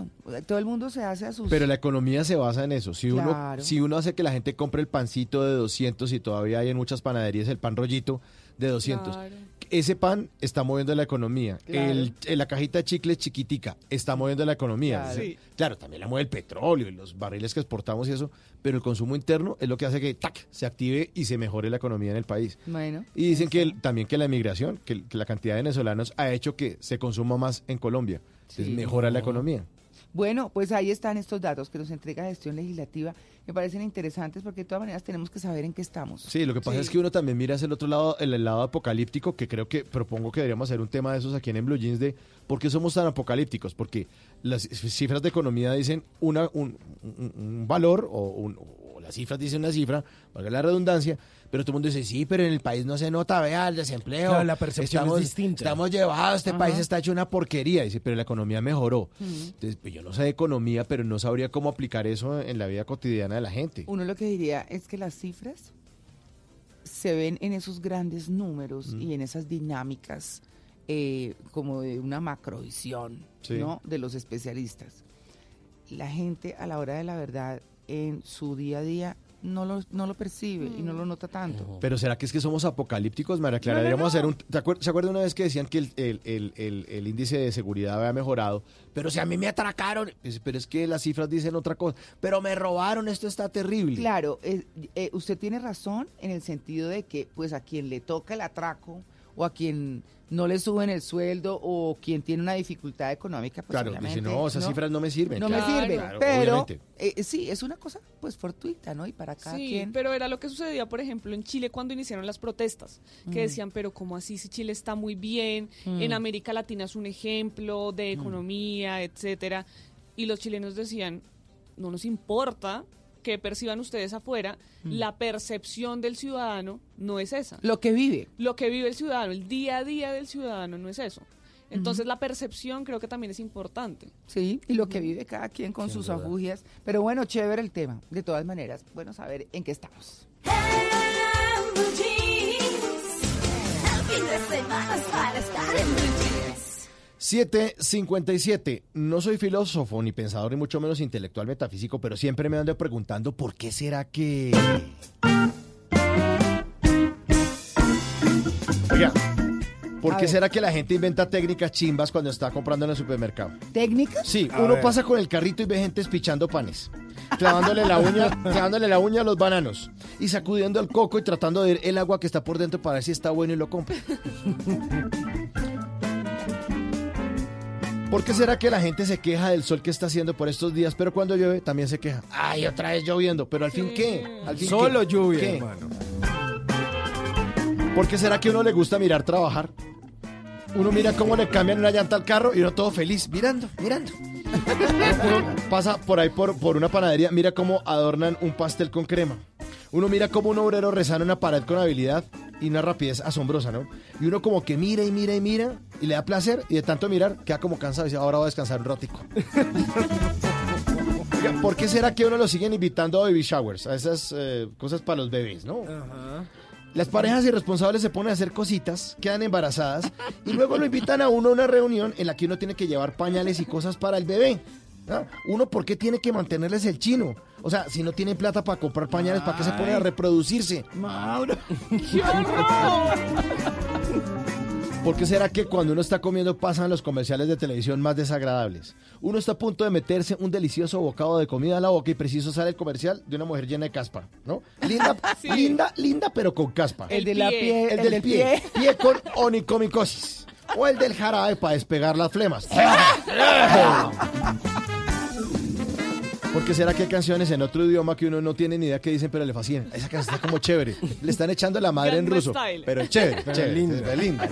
Speaker 2: todo el mundo se hace a sus
Speaker 39: Pero la economía se basa en eso. Si uno,
Speaker 2: Claro.
Speaker 39: si uno hace que la gente compre el pancito de 200 y todavía hay en muchas panaderías el pan rollito de 200,
Speaker 4: Claro.
Speaker 39: ese pan está moviendo la economía.
Speaker 2: Claro.
Speaker 39: El, el- la cajita de chicles chiquitica está moviendo la economía.
Speaker 2: Claro.
Speaker 39: Sí. Claro, también la mueve el petróleo y los barriles que exportamos y eso, pero el consumo interno es lo que hace que ¡tac! se active y se mejore la economía en el país.
Speaker 2: Bueno,
Speaker 39: Y dicen que el- también que la emigración, que, que la cantidad de venezolanos ha hecho que se consuma más en Colombia. Entonces mejora la economía.
Speaker 2: Bueno, pues ahí están estos datos que nos entrega Gestión Legislativa. Me parecen interesantes porque de todas maneras tenemos que saber en qué estamos.
Speaker 39: Sí, lo que pasa es que uno también mira hacia el otro lado, el, el lado apocalíptico, que creo que propongo que deberíamos hacer un tema de esos aquí en, en Blue Jeans de por qué somos tan apocalípticos. Porque las cifras de economía dicen una, un, un- un valor o, un- las cifras dicen una cifra, valga la redundancia, pero todo el mundo dice, sí, pero en el país no se nota, vea, el desempleo.
Speaker 40: Claro, la percepción
Speaker 39: estamos,
Speaker 40: es distinta.
Speaker 39: Estamos llevados, este
Speaker 40: Ajá.
Speaker 39: país está hecho una porquería. Dice, pero la economía mejoró. Entonces, pues yo no sé de economía, pero no sabría cómo aplicar eso en la vida cotidiana de la gente.
Speaker 2: Uno lo que diría es que las cifras se ven en esos grandes números y en esas dinámicas eh, como de una macrovisión
Speaker 39: Sí.
Speaker 2: ¿no? de los especialistas. La gente a la hora de la verdad en su día a día no lo, no lo percibe y no lo nota tanto.
Speaker 39: Pero ¿será que es que somos apocalípticos, María Clara?
Speaker 2: No, no,
Speaker 39: Deberíamos
Speaker 2: no.
Speaker 39: hacer un... ¿te acuer- ¿Se acuerda una vez que decían que el, el- el- el- el índice de seguridad había mejorado? Pero si a mí me atracaron... Pues, Pero es que las cifras dicen otra cosa. Pero me robaron, esto está terrible.
Speaker 2: Claro, eh, eh, usted tiene razón en el sentido de que pues a quien le toca el atraco o a quien no le suben el sueldo o quien tiene una dificultad económica, pues
Speaker 39: Claro,
Speaker 2: obviamente,
Speaker 39: dice, no, esas cifras no me sirven.
Speaker 2: No
Speaker 39: Claro,
Speaker 2: me sirven,
Speaker 39: claro,
Speaker 2: pero
Speaker 39: obviamente.
Speaker 2: eh, sí, es una cosa pues fortuita, ¿no? Y para cada
Speaker 4: Sí,
Speaker 2: quien.
Speaker 4: pero era lo que sucedía, por ejemplo, en Chile cuando iniciaron las protestas, que
Speaker 2: Mm.
Speaker 4: decían, pero ¿cómo así si Chile está muy bien?
Speaker 2: Mm.
Speaker 4: En América Latina es un ejemplo de economía, etcétera. Y los chilenos decían, no nos importa que perciban ustedes afuera,
Speaker 2: Mm.
Speaker 4: la percepción del ciudadano no es esa.
Speaker 2: Lo que vive.
Speaker 4: Lo que vive el ciudadano, el día a día del ciudadano no es eso. Entonces la percepción creo que también es importante.
Speaker 2: Sí, y lo que vive cada quien con sus
Speaker 4: duda.
Speaker 2: afugias. Pero bueno, chévere el tema. De todas maneras, bueno saber en qué estamos.
Speaker 39: 757. No soy filósofo, ni pensador, ni mucho menos intelectual metafísico, pero siempre me ando preguntando por qué será que... Oiga, ¿por
Speaker 2: A
Speaker 39: qué
Speaker 2: ver.
Speaker 39: será que la gente inventa técnicas chimbas cuando está comprando en el supermercado?
Speaker 2: ¿Técnicas?
Speaker 39: Sí,
Speaker 2: A
Speaker 39: uno
Speaker 2: ver.
Speaker 39: pasa con el carrito y ve gente espichando panes, clavándole la uña, clavándole la uña a los bananos y sacudiendo el coco y tratando de ver el agua que está por dentro para ver si está bueno y lo compra. ¿Por qué será que la gente se queja del sol que está haciendo por estos días, pero cuando llueve también se queja? Ay, otra vez lloviendo, pero al fin qué? ¿Al fin
Speaker 40: Solo
Speaker 39: qué?
Speaker 40: lluvia,
Speaker 39: ¿Qué?
Speaker 40: hermano.
Speaker 39: ¿Por qué será que a uno le gusta mirar trabajar? Uno mira cómo le cambian una llanta al carro y uno todo feliz, mirando, mirando. Uno pasa por ahí por, por una panadería, mira cómo adornan un pastel con crema. Uno mira cómo un obrero resana una pared con habilidad y una rapidez asombrosa, ¿no? Y uno como que mira y mira y mira y le da placer y de tanto mirar queda como cansado y dice, ahora voy a descansar un ratico. Oiga, ¿por qué será que uno lo siguen invitando a baby showers? A esas eh, cosas para los bebés, ¿no? Las parejas irresponsables se ponen a hacer cositas, quedan embarazadas y luego lo invitan a uno a una reunión en la que uno tiene que llevar pañales y cosas para el bebé. ¿ah? Uno, ¿por qué tiene que mantenerles el chino? O sea, si no tienen plata para comprar pañales, ¿para qué se ponen a reproducirse?
Speaker 2: Mauro.
Speaker 39: ¿Por qué será que cuando uno está comiendo pasan los comerciales de televisión más desagradables? Uno está a punto de meterse un delicioso bocado de comida en la boca y preciso sale el comercial de una mujer llena de caspa, ¿no? Linda,
Speaker 2: Sí.
Speaker 39: linda, linda, pero con caspa.
Speaker 2: El de la pie-
Speaker 39: el,
Speaker 2: el
Speaker 39: del
Speaker 2: del
Speaker 39: pie,
Speaker 2: pie.
Speaker 39: pie con onicomicosis. O el del jarabe para despegar las flemas. ¿Por qué será que hay canciones en otro idioma que uno no tiene ni idea qué dicen, pero le fascinan? Esa canción está como chévere. Le están echando la madre en ruso. Pero es chévere,
Speaker 40: Pero
Speaker 39: chévere,
Speaker 40: linda.
Speaker 39: es linda.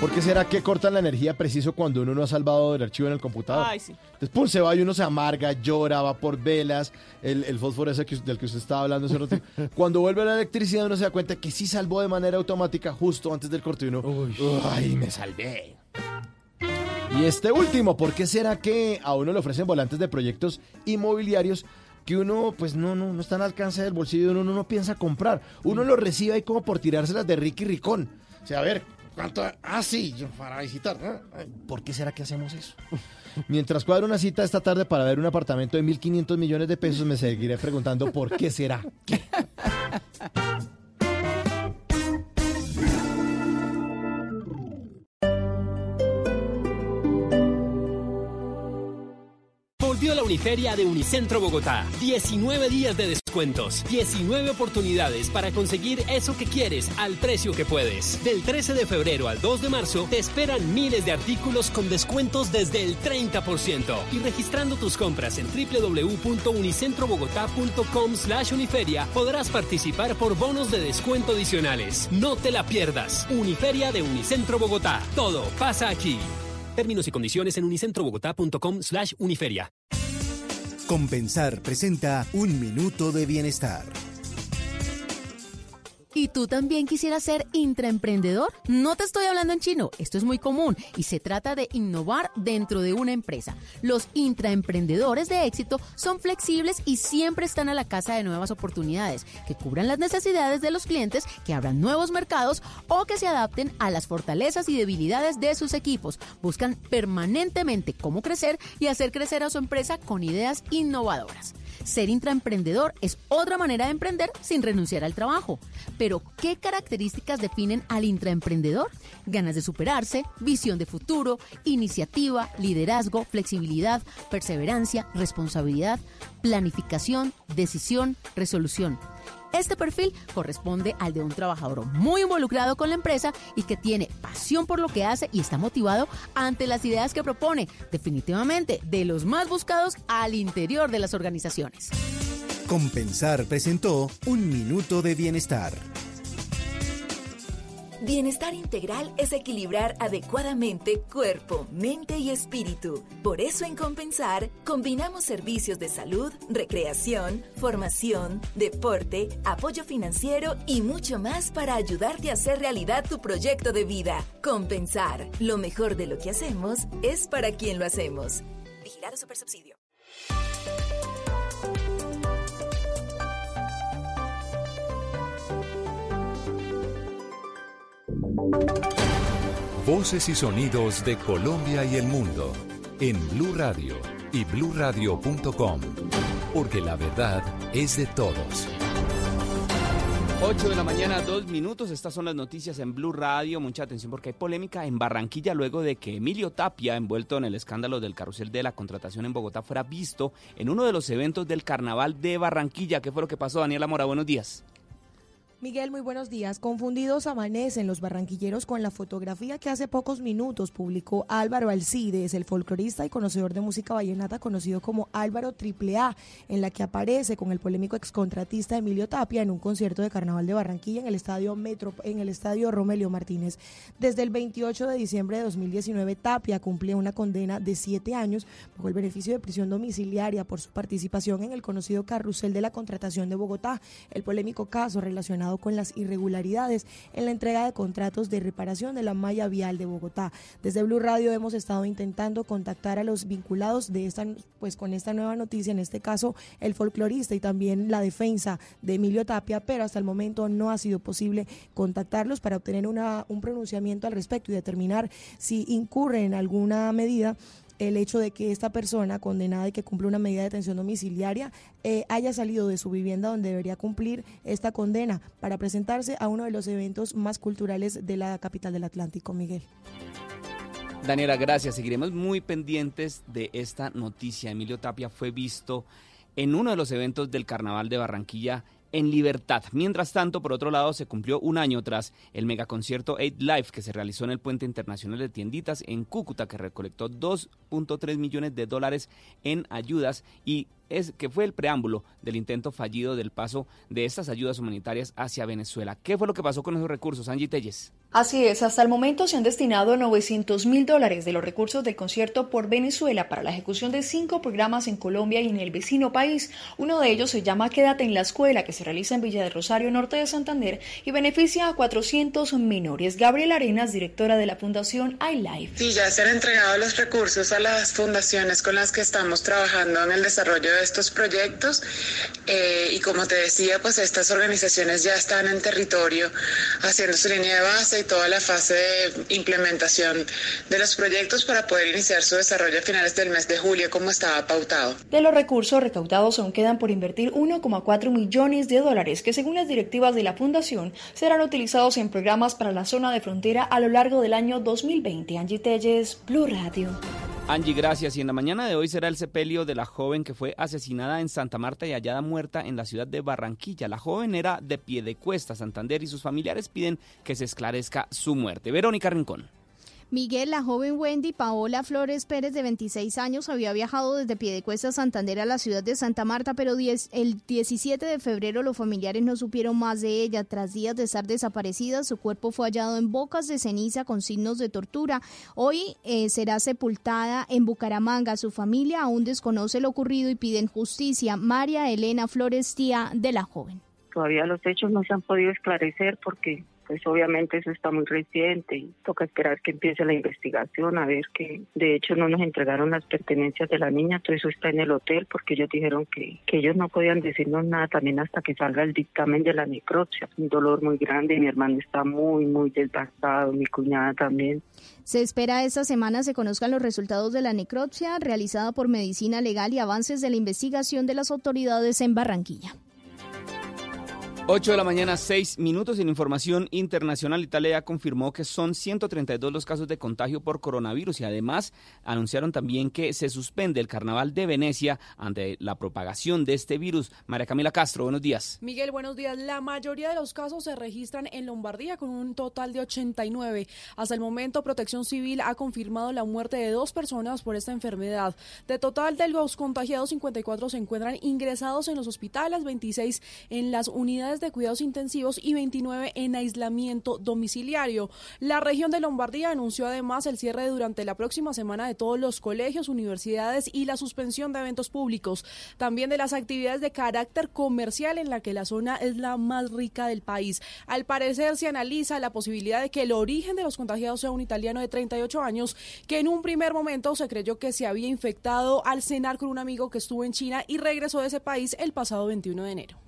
Speaker 39: ¿Por qué será que cortan la energía preciso cuando uno no ha salvado el archivo en el computador?
Speaker 4: Ay, sí.
Speaker 39: Entonces, pum, se va y uno se amarga, llora, va por velas, el, el fósforo ese que- del que usted estaba hablando hace rato. Cuando vuelve la electricidad uno se da cuenta que sí salvó de manera automática justo antes del corte y uno, ¡ay, me salvé! Y este último, ¿por qué será que a uno le ofrecen volantes de proyectos inmobiliarios que uno pues no, no, no está al alcance del bolsillo y uno no piensa comprar? Uno lo recibe ahí como por tirárselas de Ricky Ricón. O sea, a ver, ¿cuánto? Ah, sí, para visitar. ¿Por qué será que hacemos eso? Mientras cuadro una cita esta tarde para ver un apartamento de 1.500 millones de pesos, me seguiré preguntando por qué será.
Speaker 48: Volvió Uniferia de Unicentro Bogotá. 19 días de descuentos, 19 oportunidades para conseguir eso que quieres al precio que puedes. Del 13 de febrero al 2 de marzo te esperan miles de artículos con descuentos desde el 30%. Y registrando tus compras en www.unicentrobogotá.com slash uniferia podrás participar por bonos de descuento adicionales. No te la pierdas. Uniferia de Unicentro Bogotá. Todo pasa aquí. Términos y condiciones en unicentrobogotá.com slash uniferia.
Speaker 44: Compensar presenta Un Minuto de Bienestar.
Speaker 45: ¿Y tú también quisieras ser intraemprendedor? No te estoy hablando en chino, esto es muy común y se trata de innovar dentro de una empresa. Los intraemprendedores de éxito son flexibles y siempre están a la casa de nuevas oportunidades que cubran las necesidades de los clientes, que abran nuevos mercados o que se adapten a las fortalezas y debilidades de sus equipos. Buscan permanentemente cómo crecer y hacer crecer a su empresa con ideas innovadoras. Ser intraemprendedor es otra manera de emprender sin renunciar al trabajo. Pero, ¿qué características definen al intraemprendedor? Ganas de superarse, visión de futuro, iniciativa, liderazgo, flexibilidad, perseverancia, responsabilidad, planificación, decisión, resolución. Este perfil corresponde al de un trabajador muy involucrado con la empresa y que tiene pasión por lo que hace y está motivado ante las ideas que propone, definitivamente de los más buscados al interior de las organizaciones.
Speaker 44: Compensar presentó Un Minuto de Bienestar.
Speaker 46: Bienestar integral es equilibrar adecuadamente cuerpo, mente y espíritu. Por eso en Compensar combinamos servicios de salud, recreación, formación, deporte, apoyo financiero y mucho más para ayudarte a hacer realidad tu proyecto de vida. Compensar, lo mejor de lo que hacemos es para quien lo hacemos. Vigilado Supersubsidio.
Speaker 1: Voces y sonidos de Colombia y el mundo en Blue Radio y bluradio.com, porque la verdad es de todos.
Speaker 5: 8 de la mañana, dos minutos. Estas son las noticias en Blue Radio. Mucha atención porque hay polémica en Barranquilla luego de que Emilio Tapia, envuelto en el escándalo del carrusel de la contratación en Bogotá, fuera visto en uno de los eventos del carnaval de Barranquilla. ¿Qué fue lo que pasó, Daniela Mora? Buenos días.
Speaker 49: Miguel, muy buenos días. Confundidos amanecen los barranquilleros con la fotografía que hace pocos minutos publicó Álvaro Alcides, el folclorista y conocedor de música vallenata conocido como Álvaro AAA, en la que aparece con el polémico excontratista Emilio Tapia en un concierto de Carnaval de Barranquilla en el estadio Metro, en el estadio Romelio Martínez. Desde el 28 de diciembre de 2019, Tapia cumple una condena de siete años bajo el beneficio de prisión domiciliaria por su participación en el conocido carrusel de la contratación de Bogotá, el polémico caso relacionado con las irregularidades en la entrega de contratos de reparación de la malla vial de Bogotá. Desde Blue Radio hemos estado intentando contactar a los vinculados de esta, pues con esta nueva noticia, en este caso el folclorista y también la defensa de Emilio Tapia, pero hasta el momento no ha sido posible contactarlos para obtener una, un pronunciamiento al respecto y determinar si incurre en alguna medida el hecho de que esta persona condenada y que cumple una medida de detención domiciliaria eh, haya salido de su vivienda donde debería cumplir esta condena para presentarse a uno de los eventos más culturales de la capital del Atlántico, Miguel.
Speaker 5: Daniela, gracias. Seguiremos muy pendientes de esta noticia. Emilio Tapia fue visto en uno de los eventos del Carnaval de Barranquilla en libertad. Mientras tanto, por otro lado, se cumplió un año tras el megaconcierto 8 Life que se realizó en el Puente Internacional de Tienditas en Cúcuta, que recolectó 2.3 millones de dólares en ayudas y es que fue el preámbulo del intento fallido del paso de estas ayudas humanitarias hacia Venezuela. ¿Qué fue lo que pasó con esos recursos, Angie Telles?
Speaker 50: Así es, hasta el momento se han destinado 900 mil dólares de los recursos del concierto por Venezuela para la ejecución de cinco programas en Colombia y en el vecino país. Uno de ellos se llama Quédate en la Escuela, que se realiza en Villa de Rosario, norte de Santander, y beneficia a 400 menores. Gabriela Arenas, directora de la Fundación iLife.
Speaker 51: Sí, ya se han entregado los recursos a las fundaciones con las que estamos trabajando en el desarrollo de estos proyectos eh, y como te decía, pues estas organizaciones ya están en territorio haciendo su línea de base y toda la fase de implementación de los proyectos para poder iniciar su desarrollo a finales del mes de julio como estaba pautado.
Speaker 50: De los recursos recaudados aún quedan por invertir 1,4 millones de dólares que según las directivas de la fundación serán utilizados en programas para la zona de frontera a lo largo del año 2020. Angie Telles, Blue Radio.
Speaker 5: Angie, gracias. Y en la mañana de hoy será el sepelio de la joven que fue asesinada en Santa Marta y hallada muerta en la ciudad de Barranquilla. La joven era de pie de cuesta, Santander, y sus familiares piden que se esclarezca su muerte. Verónica Rincón.
Speaker 25: Miguel, la joven Wendy Paola Flores Pérez, de 26 años, había viajado desde Piedecuesta, Santander, a la ciudad de Santa Marta, pero el 17 de febrero los familiares no supieron más de ella. Tras días de estar desaparecida, su cuerpo fue hallado en bocas de ceniza con signos de tortura. Hoy eh, será sepultada en Bucaramanga. Su familia aún desconoce lo ocurrido y piden justicia. María Elena Flores, tía de la joven.
Speaker 52: Todavía los hechos no se han podido esclarecer porque pues obviamente eso está muy reciente y toca esperar que empiece la investigación, a ver que de hecho no nos entregaron las pertenencias de la niña, todo eso está en el hotel porque ellos dijeron que, que ellos no podían decirnos nada también hasta que salga el dictamen de la necropsia. Un dolor muy grande, mi hermano está muy, muy desgastado, mi cuñada también.
Speaker 25: Se espera esta semana se conozcan los resultados de la necropsia realizada por Medicina Legal y avances de la investigación de las autoridades en Barranquilla.
Speaker 5: 8 de la mañana, 6 minutos en información internacional. Italia confirmó que son 132 los casos de contagio por coronavirus y además anunciaron también que se suspende el carnaval de Venecia ante la propagación de este virus. María Camila Castro, buenos días.
Speaker 6: Miguel, buenos días. La mayoría de los casos se registran en Lombardía con un total de 89. Hasta el momento, Protección Civil ha confirmado la muerte de dos personas por esta enfermedad. De total de los contagiados, 54 se encuentran ingresados en los hospitales, 26 en las unidades de cuidados intensivos y 29 en aislamiento domiciliario. La región de Lombardía anunció además el cierre durante la próxima semana de todos los colegios, universidades y la suspensión de eventos públicos, también de las actividades de carácter comercial en la que la zona es la más rica del país. Al parecer se analiza la posibilidad de que el origen de los contagiados sea un italiano de 38 años que en un primer momento se creyó que se había infectado al cenar con un amigo que estuvo en China y regresó de ese país el pasado 21 de enero.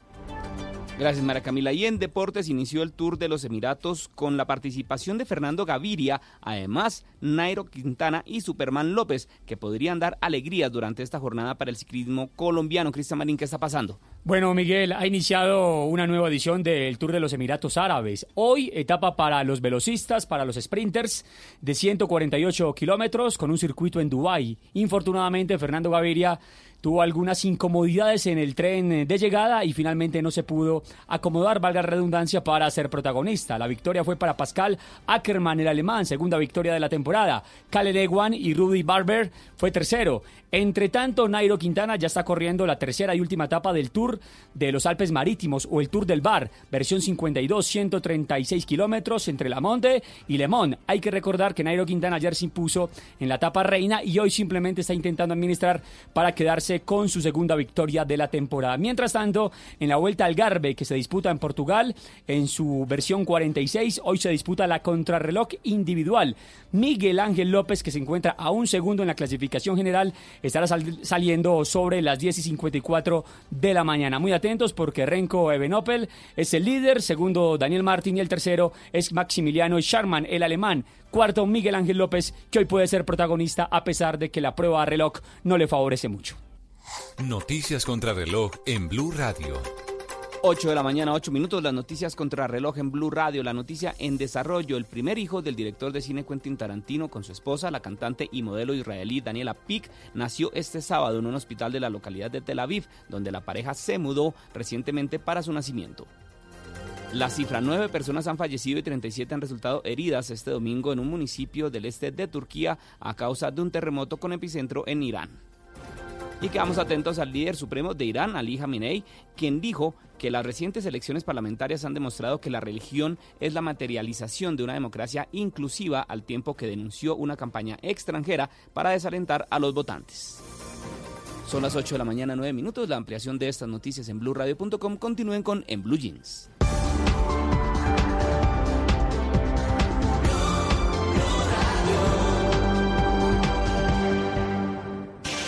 Speaker 5: Gracias, Mara Camila. Y en deportes inició el Tour de los Emiratos con la participación de Fernando Gaviria, además Nairo Quintana y Superman López, que podrían dar alegrías durante esta jornada para el ciclismo colombiano. Cristian Marín, ¿qué está pasando?
Speaker 30: Bueno, Miguel, ha iniciado una nueva edición del Tour de los Emiratos Árabes. Hoy, etapa para los velocistas, para los sprinters, de 148 kilómetros con un circuito en Dubái. Infortunadamente, Fernando Gaviria tuvo algunas incomodidades en el tren de llegada y finalmente no se pudo acomodar, valga redundancia, para ser protagonista. La victoria fue para Pascal Ackermann, el alemán, segunda victoria de la temporada. Kalle Ewan y Rudy Barber fue tercero. Entre tanto, Nairo Quintana ya está corriendo la tercera y última etapa del Tour De los Alpes Marítimos o el Tour del Bar, versión 52, 136 kilómetros entre La Monde y Le Mans. Hay que recordar que Nairo Quintana ayer se impuso en la etapa reina y hoy simplemente está intentando administrar para quedarse con su segunda victoria de la temporada. Mientras tanto, en la Vuelta al Garbe que se disputa en Portugal, en su versión 46, hoy se disputa la contrarreloj individual. Miguel Ángel López, que se encuentra a un segundo en la clasificación general, estará sal- saliendo sobre las 10 y 54 de la mañana. Muy atentos porque Renko Ebenopel es el líder, segundo Daniel Martín y el tercero es Maximiliano Scharmann, el alemán. Cuarto, Miguel Ángel López, que hoy puede ser protagonista a pesar de que la prueba a reloj no le favorece mucho.
Speaker 1: Noticias contra reloj en Blue Radio.
Speaker 5: 8 de la mañana, 8 minutos, las noticias contra reloj en Blue Radio. La noticia en desarrollo, el primer hijo del director de cine Quentin Tarantino con su esposa, la cantante y modelo israelí Daniela Pick, nació este sábado en un hospital de la localidad de Tel Aviv, donde la pareja se mudó recientemente para su nacimiento. La cifra, nueve personas han fallecido y 37 han resultado heridas este domingo en un municipio del este de Turquía a causa de un terremoto con epicentro en Irán. Y quedamos atentos al líder supremo de Irán, Ali Khamenei, quien dijo que las recientes elecciones parlamentarias han demostrado que la religión es la materialización de una democracia inclusiva al tiempo que denunció una campaña extranjera para desalentar a los votantes. Son las 8 de la mañana, 9 minutos. La ampliación de estas noticias en blueradio.com. Continúen con En Blue Jeans.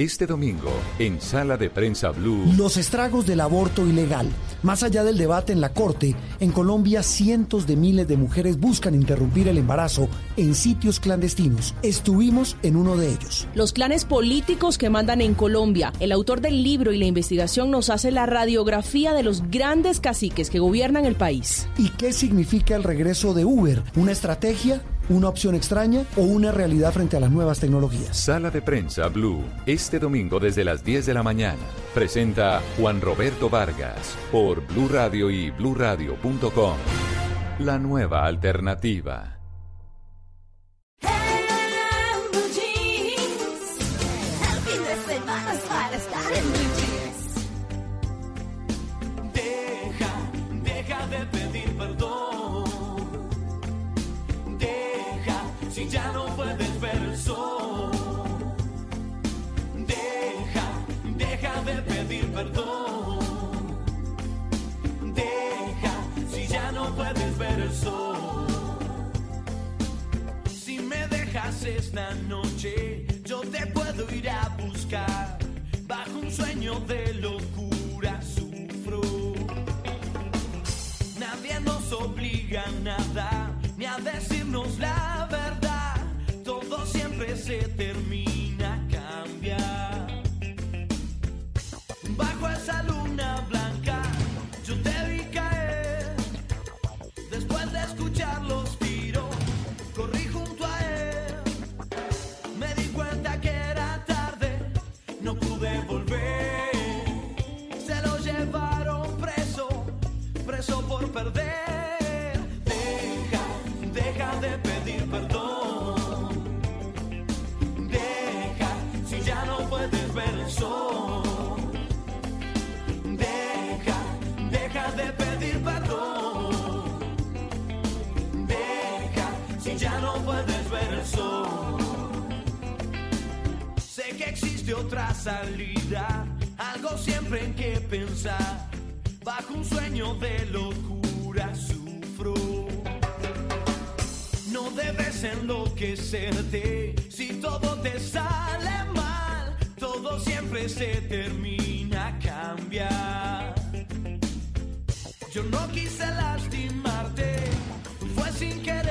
Speaker 1: Este domingo, en Sala de Prensa Blue.
Speaker 3: Los estragos del aborto ilegal. Más allá del debate en la Corte, en Colombia cientos de miles de mujeres buscan interrumpir el embarazo en sitios clandestinos. Estuvimos en uno de ellos.
Speaker 53: Los clanes políticos que mandan en Colombia. El autor del libro y la investigación nos hace la radiografía de los grandes caciques que gobiernan el país.
Speaker 3: ¿Y qué significa el regreso de Uber? ¿Una estrategia? ¿Una opción extraña o una realidad frente a las nuevas tecnologías?
Speaker 1: Sala de Prensa Blue, este domingo desde las 10 de la mañana. Presenta Juan Roberto Vargas por Blue Radio y bluradio.com. La nueva alternativa.
Speaker 38: Esta noche, yo te puedo ir a buscar. Bajo un sueño de locura sufro. Nadie nos obliga a nada, ni a decirnos la existe otra salida, algo siempre en que pensar. Bajo un sueño de locura sufro. No debes enloquecerte si todo te sale mal. Todo siempre se termina, cambia. Yo no quise lastimarte, fue sin querer.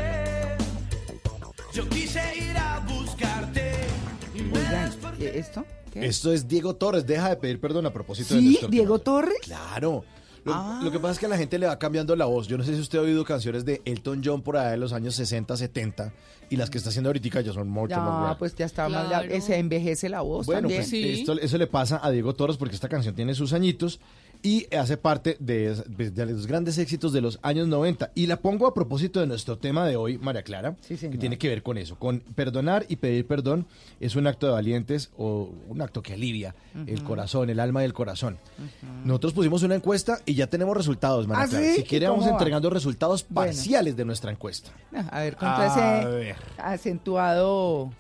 Speaker 2: ¿Esto? ¿Qué?
Speaker 39: Esto es Diego Torres, deja de pedir perdón a propósito de
Speaker 2: ¿Sí?
Speaker 39: Néstor
Speaker 2: ¿Diego. Torres?
Speaker 39: Claro. Lo,
Speaker 2: Ah.
Speaker 39: lo que pasa es que a la gente le va cambiando la voz. Yo no sé si usted ha oído canciones de Elton John por allá de los años 60, 70 y las que está haciendo ahorita ya son mucho más graves.
Speaker 2: pues ya está
Speaker 4: Claro.
Speaker 2: grave. Se envejece la voz
Speaker 39: Bueno,
Speaker 2: también.
Speaker 39: pues esto, eso le pasa a Diego Torres porque esta canción tiene sus añitos y hace parte de, pues, de los grandes éxitos de los años 90. Y la pongo a propósito de nuestro tema de hoy, María Clara, que tiene que ver con eso, con perdonar y pedir perdón es un acto de valientes o un acto que alivia el corazón, el alma del corazón. Nosotros pusimos una encuesta y ya tenemos resultados, María
Speaker 2: ¿Ah,
Speaker 39: Clara.
Speaker 2: sí?
Speaker 39: Si quiere
Speaker 2: ¿Y
Speaker 39: vamos
Speaker 2: va?
Speaker 39: entregando resultados
Speaker 2: Bueno.
Speaker 39: parciales de nuestra encuesta.
Speaker 2: A ver, con todo ese
Speaker 39: ver.
Speaker 2: acentuado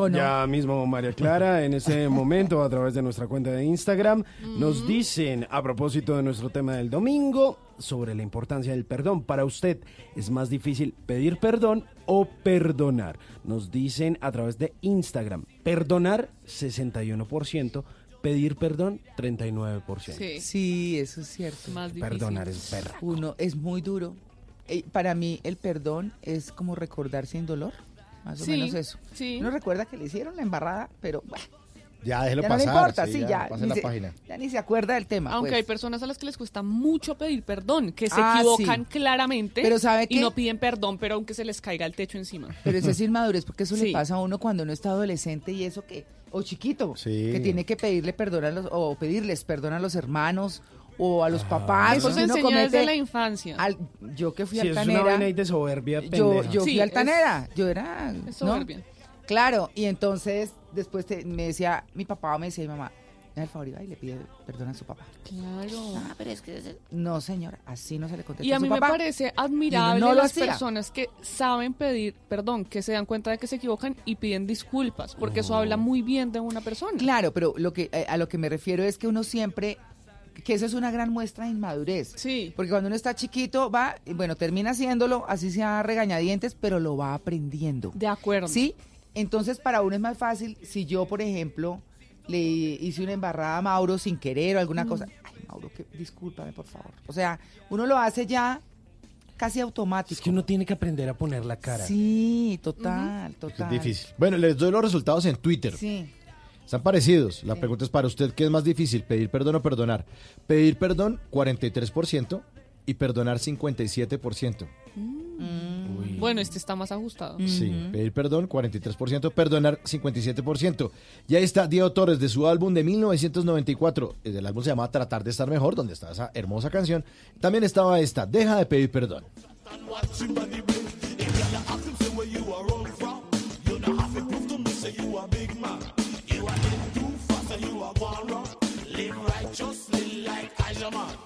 Speaker 2: tono.
Speaker 40: Ya mismo María Clara, en ese momento, a través de nuestra cuenta de Instagram, nos dicen, a propósito de nuestro tema del domingo, sobre la importancia del perdón. Para usted, ¿es más difícil pedir perdón o perdonar? Nos dicen a través de Instagram, perdonar 61%, pedir perdón 39%.
Speaker 2: Sí. eso es cierto.
Speaker 4: Más
Speaker 40: Perdonar es perra.
Speaker 2: Uno es muy duro. Eh, para mí el perdón es como recordar sin dolor, más o
Speaker 4: Sí,
Speaker 2: menos eso.
Speaker 4: sí.
Speaker 2: Uno recuerda que le hicieron la embarrada, pero bueno,
Speaker 39: Ya, déjelo
Speaker 2: ya
Speaker 39: pasar.
Speaker 2: no le importa,
Speaker 39: sí,
Speaker 2: sí, ya,
Speaker 39: pase
Speaker 2: ni
Speaker 39: la
Speaker 2: se,
Speaker 39: página.
Speaker 2: ya ni se acuerda del tema.
Speaker 4: Aunque
Speaker 2: pues.
Speaker 4: hay personas a las que les cuesta mucho pedir perdón, que se
Speaker 2: Ah,
Speaker 4: equivocan
Speaker 2: sí.
Speaker 4: claramente
Speaker 2: Pero ¿sabe
Speaker 4: y
Speaker 2: qué?
Speaker 4: no piden perdón, pero aunque se les caiga el techo encima.
Speaker 2: Pero eso es inmadurez, porque eso
Speaker 4: Sí.
Speaker 2: le pasa a uno cuando uno está adolescente y eso que, o chiquito,
Speaker 39: Sí.
Speaker 2: que tiene que pedirle perdón a los, o pedirles perdón a los hermanos o a los papás.
Speaker 4: Eso se enseña desde
Speaker 2: comete
Speaker 4: la infancia.
Speaker 2: al- yo que fui
Speaker 40: Sí, es una
Speaker 2: altanera.
Speaker 40: vaina ahí de soberbia
Speaker 2: yo,
Speaker 40: pendeja.
Speaker 2: yo fui
Speaker 4: Sí,
Speaker 2: altanera, yo era
Speaker 4: es
Speaker 2: ¿no?
Speaker 4: soberbia.
Speaker 2: Claro, y entonces después te- me decía, mi papá o me decía mi mamá, "Hazme el favor y le pide perdón a su papá.
Speaker 4: Claro.
Speaker 2: Ah, pero es que ese- no, señora, así no se le contesta
Speaker 4: Y a
Speaker 2: su
Speaker 4: mí me
Speaker 2: papá.
Speaker 4: parece admirable
Speaker 2: no
Speaker 4: las
Speaker 2: hacía.
Speaker 4: personas que saben pedir perdón, que se dan cuenta de que se equivocan y piden disculpas, porque eso habla muy bien de una persona.
Speaker 2: Claro, pero lo que eh, a lo que me refiero es que uno siempre que eso es una gran muestra de inmadurez.
Speaker 4: Sí.
Speaker 2: Porque cuando uno está chiquito va, y bueno, termina haciéndolo, así sea regañadientes, pero lo va aprendiendo.
Speaker 4: De acuerdo.
Speaker 2: ¿Sí? Entonces, para uno es más fácil si yo, por ejemplo, le hice una embarrada a Mauro sin querer o alguna
Speaker 4: Mm.
Speaker 2: cosa. Ay, Mauro, que, discúlpame, por favor. O sea, uno lo hace ya casi automático.
Speaker 40: Es que uno tiene que aprender a poner la cara.
Speaker 2: Sí, total,
Speaker 39: Es
Speaker 2: total.
Speaker 39: difícil. Bueno, les doy los resultados en Twitter.
Speaker 2: Sí.
Speaker 39: Están parecidos. La pregunta es para usted, ¿qué es más difícil, pedir perdón o perdonar? Pedir perdón, 43%, y perdonar, 57%.
Speaker 4: Bueno, este está más ajustado.
Speaker 39: Sí, pedir perdón, 43%, perdonar, 57%. Y ahí está Diego Torres de su álbum de 1994. El álbum se llama Tratar de estar mejor, donde está esa hermosa canción. También estaba esta, Deja de pedir perdón.
Speaker 38: Deja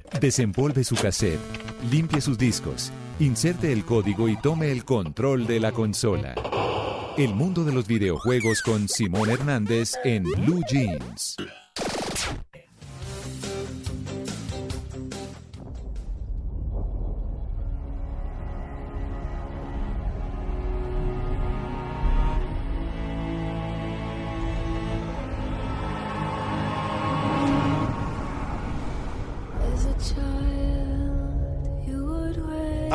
Speaker 1: Desempolve su cassette, limpie sus discos, inserte el código y tome el control de la consola. El mundo de los videojuegos con Simón Hernández en Blue Jeans.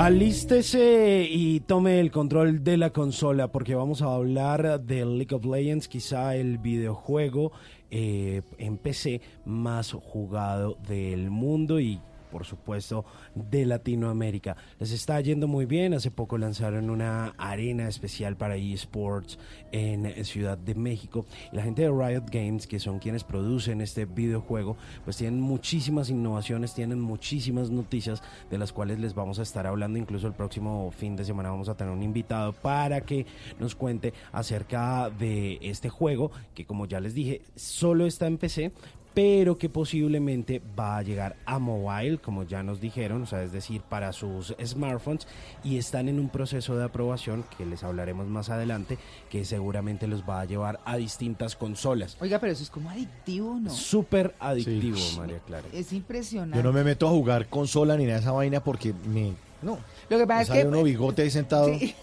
Speaker 40: Alístese y tome el control de la consola porque vamos a hablar de League of Legends, quizá el videojuego eh, en PC más jugado del mundo y por supuesto de Latinoamérica. Les está yendo muy bien, hace poco lanzaron una arena especial para esports en Ciudad de México. Y la gente de Riot Games, que son quienes producen este videojuego, pues tienen muchísimas innovaciones, tienen muchísimas noticias de las cuales les vamos a estar hablando. Incluso el próximo fin de semana vamos a tener un invitado para que nos cuente acerca de este juego, que como ya les dije, solo está en PC, pero que posiblemente va a llegar a mobile, como ya nos dijeron, o sea, es decir, para sus smartphones, y están en un proceso de aprobación que les hablaremos más adelante, que seguramente los va a llevar a distintas consolas.
Speaker 2: Oiga, pero eso es como adictivo, ¿no?
Speaker 40: Súper adictivo, María Clara.
Speaker 2: Es impresionante.
Speaker 39: Yo no me meto a jugar consola ni nada de esa vaina porque me... No.
Speaker 2: Lo que pasa
Speaker 39: Me
Speaker 2: es
Speaker 39: sale
Speaker 2: que...
Speaker 39: uno bigote ahí sentado
Speaker 2: Sí.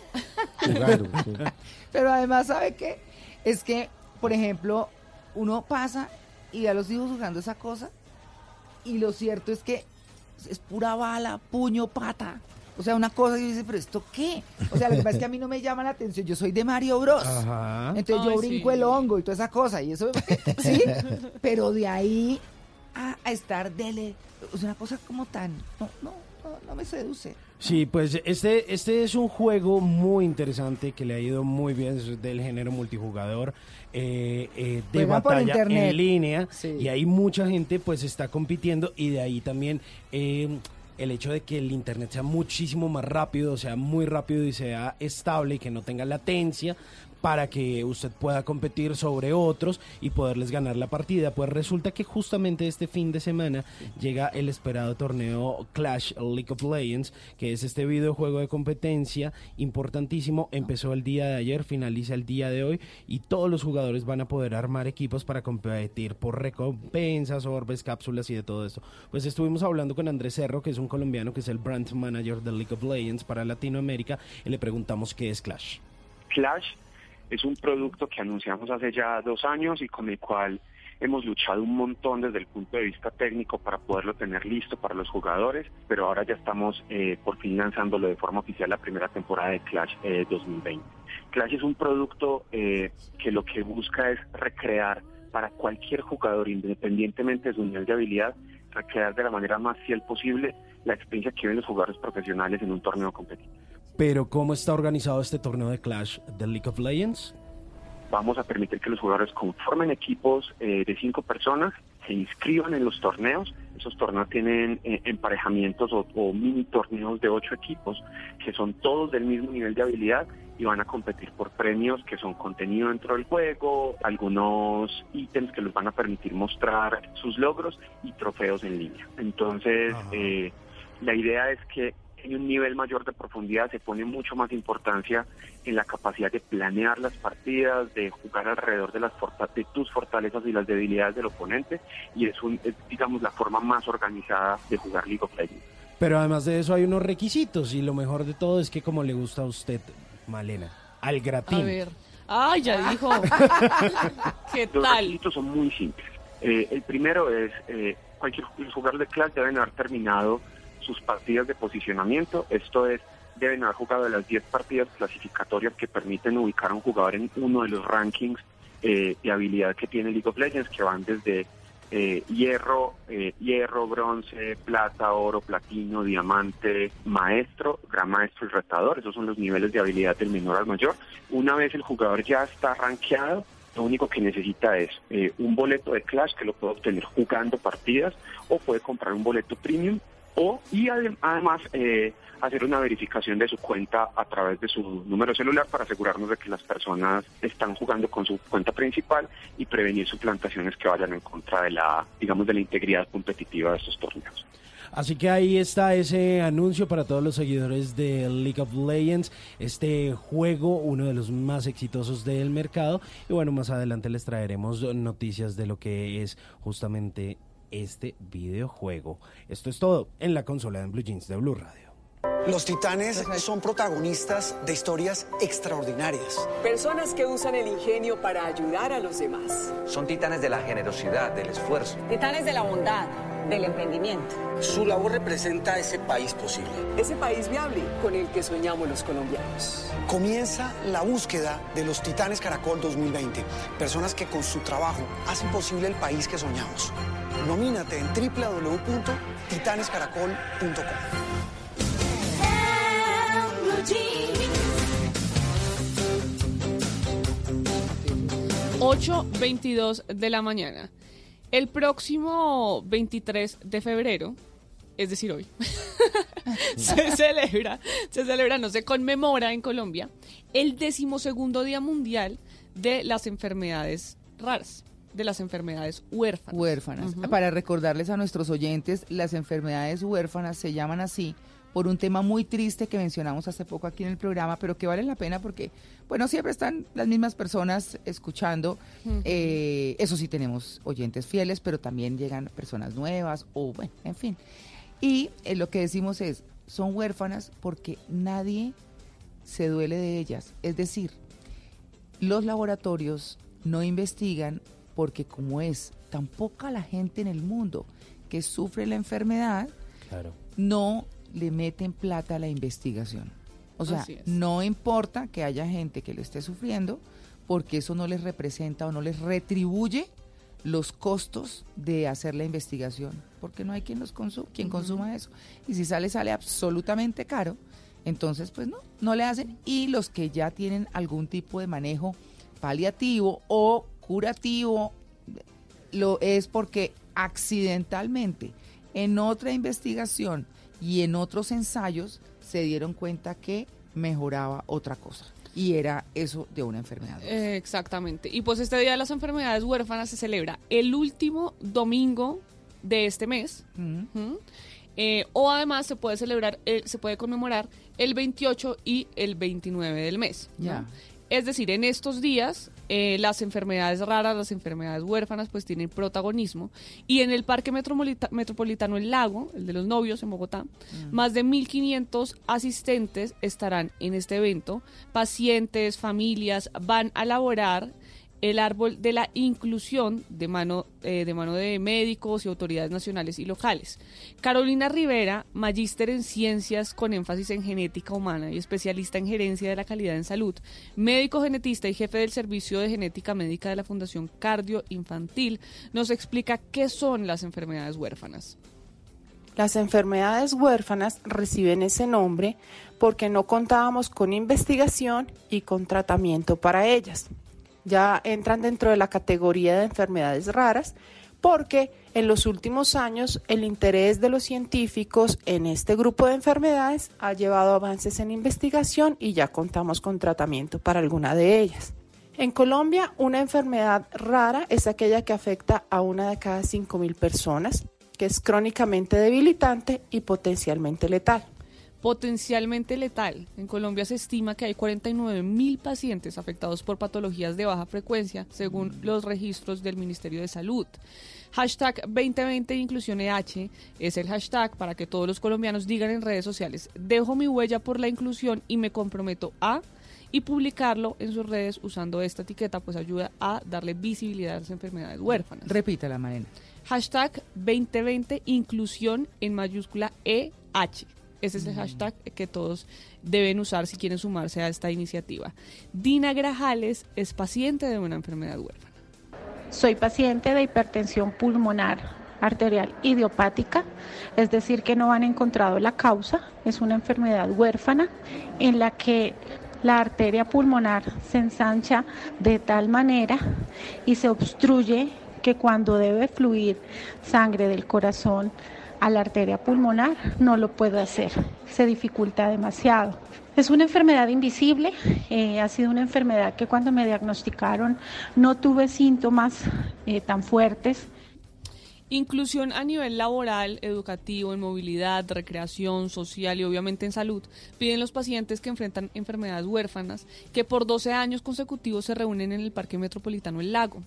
Speaker 39: jugando. sí.
Speaker 2: Pero además, ¿sabe qué? Es que, por ejemplo, uno pasa y ve a los hijos jugando esa cosa y lo cierto es que es pura bala, puño, pata. O sea, una cosa y dice, pero ¿esto qué? O sea, lo que pasa es que a mí no me llama la atención. Yo soy de Mario Bros.
Speaker 40: Ajá.
Speaker 2: Entonces yo brinco
Speaker 4: sí.
Speaker 2: el hongo y toda esa cosa. Y eso, sí. Pero de ahí a, a estar dele. O sea, una cosa como tan. No, no, no, no me seduce.
Speaker 40: Sí, pues este, este es un juego muy interesante que le ha ido muy bien es del género multijugador eh, eh, de batalla en línea
Speaker 2: Sí.
Speaker 40: y ahí mucha gente pues está compitiendo y de ahí también eh, el hecho de que el internet sea muchísimo más rápido, sea muy rápido y sea estable y que no tenga latencia para que usted pueda competir sobre otros y poderles ganar la partida. Pues resulta que justamente este fin de semana llega el esperado torneo Clash League of Legends, que es este videojuego de competencia importantísimo. Empezó el día de ayer, finaliza el día de hoy y todos los jugadores van a poder armar equipos para competir por recompensas, orbes, cápsulas y de todo esto. Pues estuvimos hablando con Andrés Cerro, que es un colombiano que es el brand manager de League of Legends para Latinoamérica y le preguntamos qué es Clash.
Speaker 54: Clash es un producto que anunciamos hace ya dos años y con el cual hemos luchado un montón desde el punto de vista técnico para poderlo tener listo para los jugadores, pero ahora ya estamos eh, por fin lanzándolo de forma oficial la primera temporada de Clash eh, 2020. Clash es un producto eh, que lo que busca es recrear para cualquier jugador, independientemente de su nivel de habilidad, recrear de la manera más fiel posible la experiencia que viven los jugadores profesionales en un torneo competitivo.
Speaker 40: Pero ¿cómo está organizado este torneo de Clash de League of Legends?
Speaker 54: vamos a permitir que los jugadores conformen equipos eh, de cinco personas, se inscriban en los torneos. Esos torneos tienen eh, emparejamientos o, o mini torneos de ocho equipos que son todos del mismo nivel de habilidad y van a competir por premios que son contenido dentro del juego, algunos ítems que les van a permitir mostrar sus logros y trofeos en línea. Entonces, eh, la idea es que en un nivel mayor de profundidad se pone mucho más importancia en la capacidad de planear las partidas, de jugar alrededor de las de tus fortalezas y las debilidades del oponente y es, un, es, digamos la forma más organizada de jugar League of Legends.
Speaker 40: Pero además de eso hay unos requisitos y lo mejor de todo es que como le gusta a usted, Malena, al gratín.
Speaker 4: A ver. Ay, ya dijo. ¿Qué
Speaker 54: Los
Speaker 4: tal?
Speaker 54: requisitos son muy simples. Eh, el primero es, eh, cualquier los jugadores de clase deben haber terminado sus partidas de posicionamiento, esto es, deben haber jugado las 10 partidas clasificatorias que permiten ubicar a un jugador en uno de los rankings eh, de habilidad que tiene League of Legends, que van desde eh, hierro, eh, hierro, bronce, plata, oro, platino, diamante, maestro, gran maestro y retador. Esos son los niveles de habilidad del menor al mayor. Una vez el jugador ya está rankeado, lo único que necesita es eh, un boleto de Clash que lo puede obtener jugando partidas o puede comprar un boleto premium o y adem- además eh, hacer una verificación de su cuenta a través de su número celular para asegurarnos de que las personas están jugando con su cuenta principal y prevenir suplantaciones que vayan en contra de la digamos de la integridad competitiva de estos torneos.
Speaker 40: Así que ahí está ese anuncio para todos los seguidores de League of Legends, este juego, uno de los más exitosos del mercado. Y bueno, más adelante les traeremos noticias de lo que es justamente este videojuego. Esto es todo en la consola de Blue Jeans de Blue Radio.
Speaker 55: Los titanes son protagonistas de historias extraordinarias.
Speaker 56: Personas que usan el ingenio para ayudar a los demás.
Speaker 44: Son titanes de la generosidad, del esfuerzo.
Speaker 56: Titanes de la bondad, del emprendimiento.
Speaker 55: Su labor representa ese país posible.
Speaker 56: Ese país viable con el que soñamos los colombianos.
Speaker 55: Comienza la búsqueda de los Titanes Caracol 2020. Personas que con su trabajo hacen posible el país que soñamos. Nomínate en www.titanescaracol.com.
Speaker 4: 8.22 de la mañana. El próximo 23 de febrero, es decir, hoy, se celebra, se celebra, no se conmemora en Colombia, el decimosegundo Día Mundial de las Enfermedades Raras. de las enfermedades huérfanas.
Speaker 2: Huérfanas. Para recordarles a nuestros oyentes, las enfermedades huérfanas se llaman así por un tema muy triste que mencionamos hace poco aquí en el programa, pero que vale la pena porque, bueno, siempre están las mismas personas escuchando. Eh, eso sí tenemos oyentes fieles, pero también llegan personas nuevas o, bueno, en fin. Y eh, lo que decimos es, son huérfanas porque nadie se duele de ellas. Es decir, los laboratorios no investigan porque como es tan poca la gente en el mundo que sufre la enfermedad,
Speaker 57: Claro.
Speaker 2: no le meten plata a la investigación. O sea, no importa que haya gente que lo esté sufriendo, porque eso no les representa o no les retribuye los costos de hacer la investigación, porque no hay quien los consu quien consuma eso. Y si sale, sale absolutamente caro, entonces pues no, no le hacen. Y los que ya tienen algún tipo de manejo paliativo o curativo, lo es porque accidentalmente en otra investigación y en otros ensayos se dieron cuenta que mejoraba otra cosa. Y era eso de una enfermedad.
Speaker 4: Eh, exactamente. Y pues este Día de las Enfermedades Huérfanas se celebra el último domingo de este mes. Eh, o además se puede celebrar, eh, se puede conmemorar el 28 y el 29 del mes. Es decir, en estos días eh, las enfermedades raras, las enfermedades huérfanas, pues tienen protagonismo. Y en el Parque Metropolita- Metropolitano El Lago, el de los novios en Bogotá, más de 1.500 asistentes estarán en este evento. Pacientes, familias van a elaborar el árbol de la inclusión de mano, eh, de mano de médicos y autoridades nacionales y locales. Carolina Rivera, magíster en ciencias con énfasis en genética humana y especialista en gerencia de la calidad en salud, médico genetista y jefe del servicio de genética médica de la Fundación Cardio Infantil, nos explica qué son las enfermedades huérfanas.
Speaker 58: Las enfermedades huérfanas reciben ese nombre porque no contábamos con investigación y con tratamiento para ellas. Ya entran dentro de la categoría de enfermedades raras porque en los últimos años el interés de los científicos en este grupo de enfermedades ha llevado avances en investigación y ya contamos con tratamiento para alguna de ellas. En Colombia, una enfermedad rara es aquella que afecta a una de cada 5.000 personas, que es crónicamente debilitante y potencialmente letal.
Speaker 4: Potencialmente letal. En Colombia se estima que hay 49 mil pacientes afectados por patologías de baja frecuencia, según los registros del Ministerio de Salud. Hashtag 2020 Inclusión EH es el hashtag para que todos los colombianos digan en redes sociales, dejo mi huella por la inclusión y me comprometo a y publicarlo en sus redes usando esta etiqueta, pues ayuda a darle visibilidad a las enfermedades huérfanas.
Speaker 2: Repítala, Marina.
Speaker 4: Hashtag 2020 inclusión en mayúscula EH. Ese es el hashtag que todos deben usar si quieren sumarse a esta iniciativa. Dina Grajales es paciente de una enfermedad huérfana.
Speaker 59: Soy paciente de hipertensión pulmonar arterial idiopática, es decir, que no han encontrado la causa. Es una enfermedad huérfana en la que la arteria pulmonar se ensancha de tal manera y se obstruye que cuando debe fluir sangre del corazón a la arteria pulmonar no lo puede hacer, se dificulta demasiado. Es una enfermedad invisible, eh, ha sido una enfermedad que cuando me diagnosticaron no tuve síntomas eh, tan fuertes.
Speaker 4: Inclusión a nivel laboral, educativo, en movilidad, recreación, social y obviamente en salud, piden los pacientes que enfrentan enfermedades huérfanas que por 12 años consecutivos se reúnen en el Parque Metropolitano El Lago,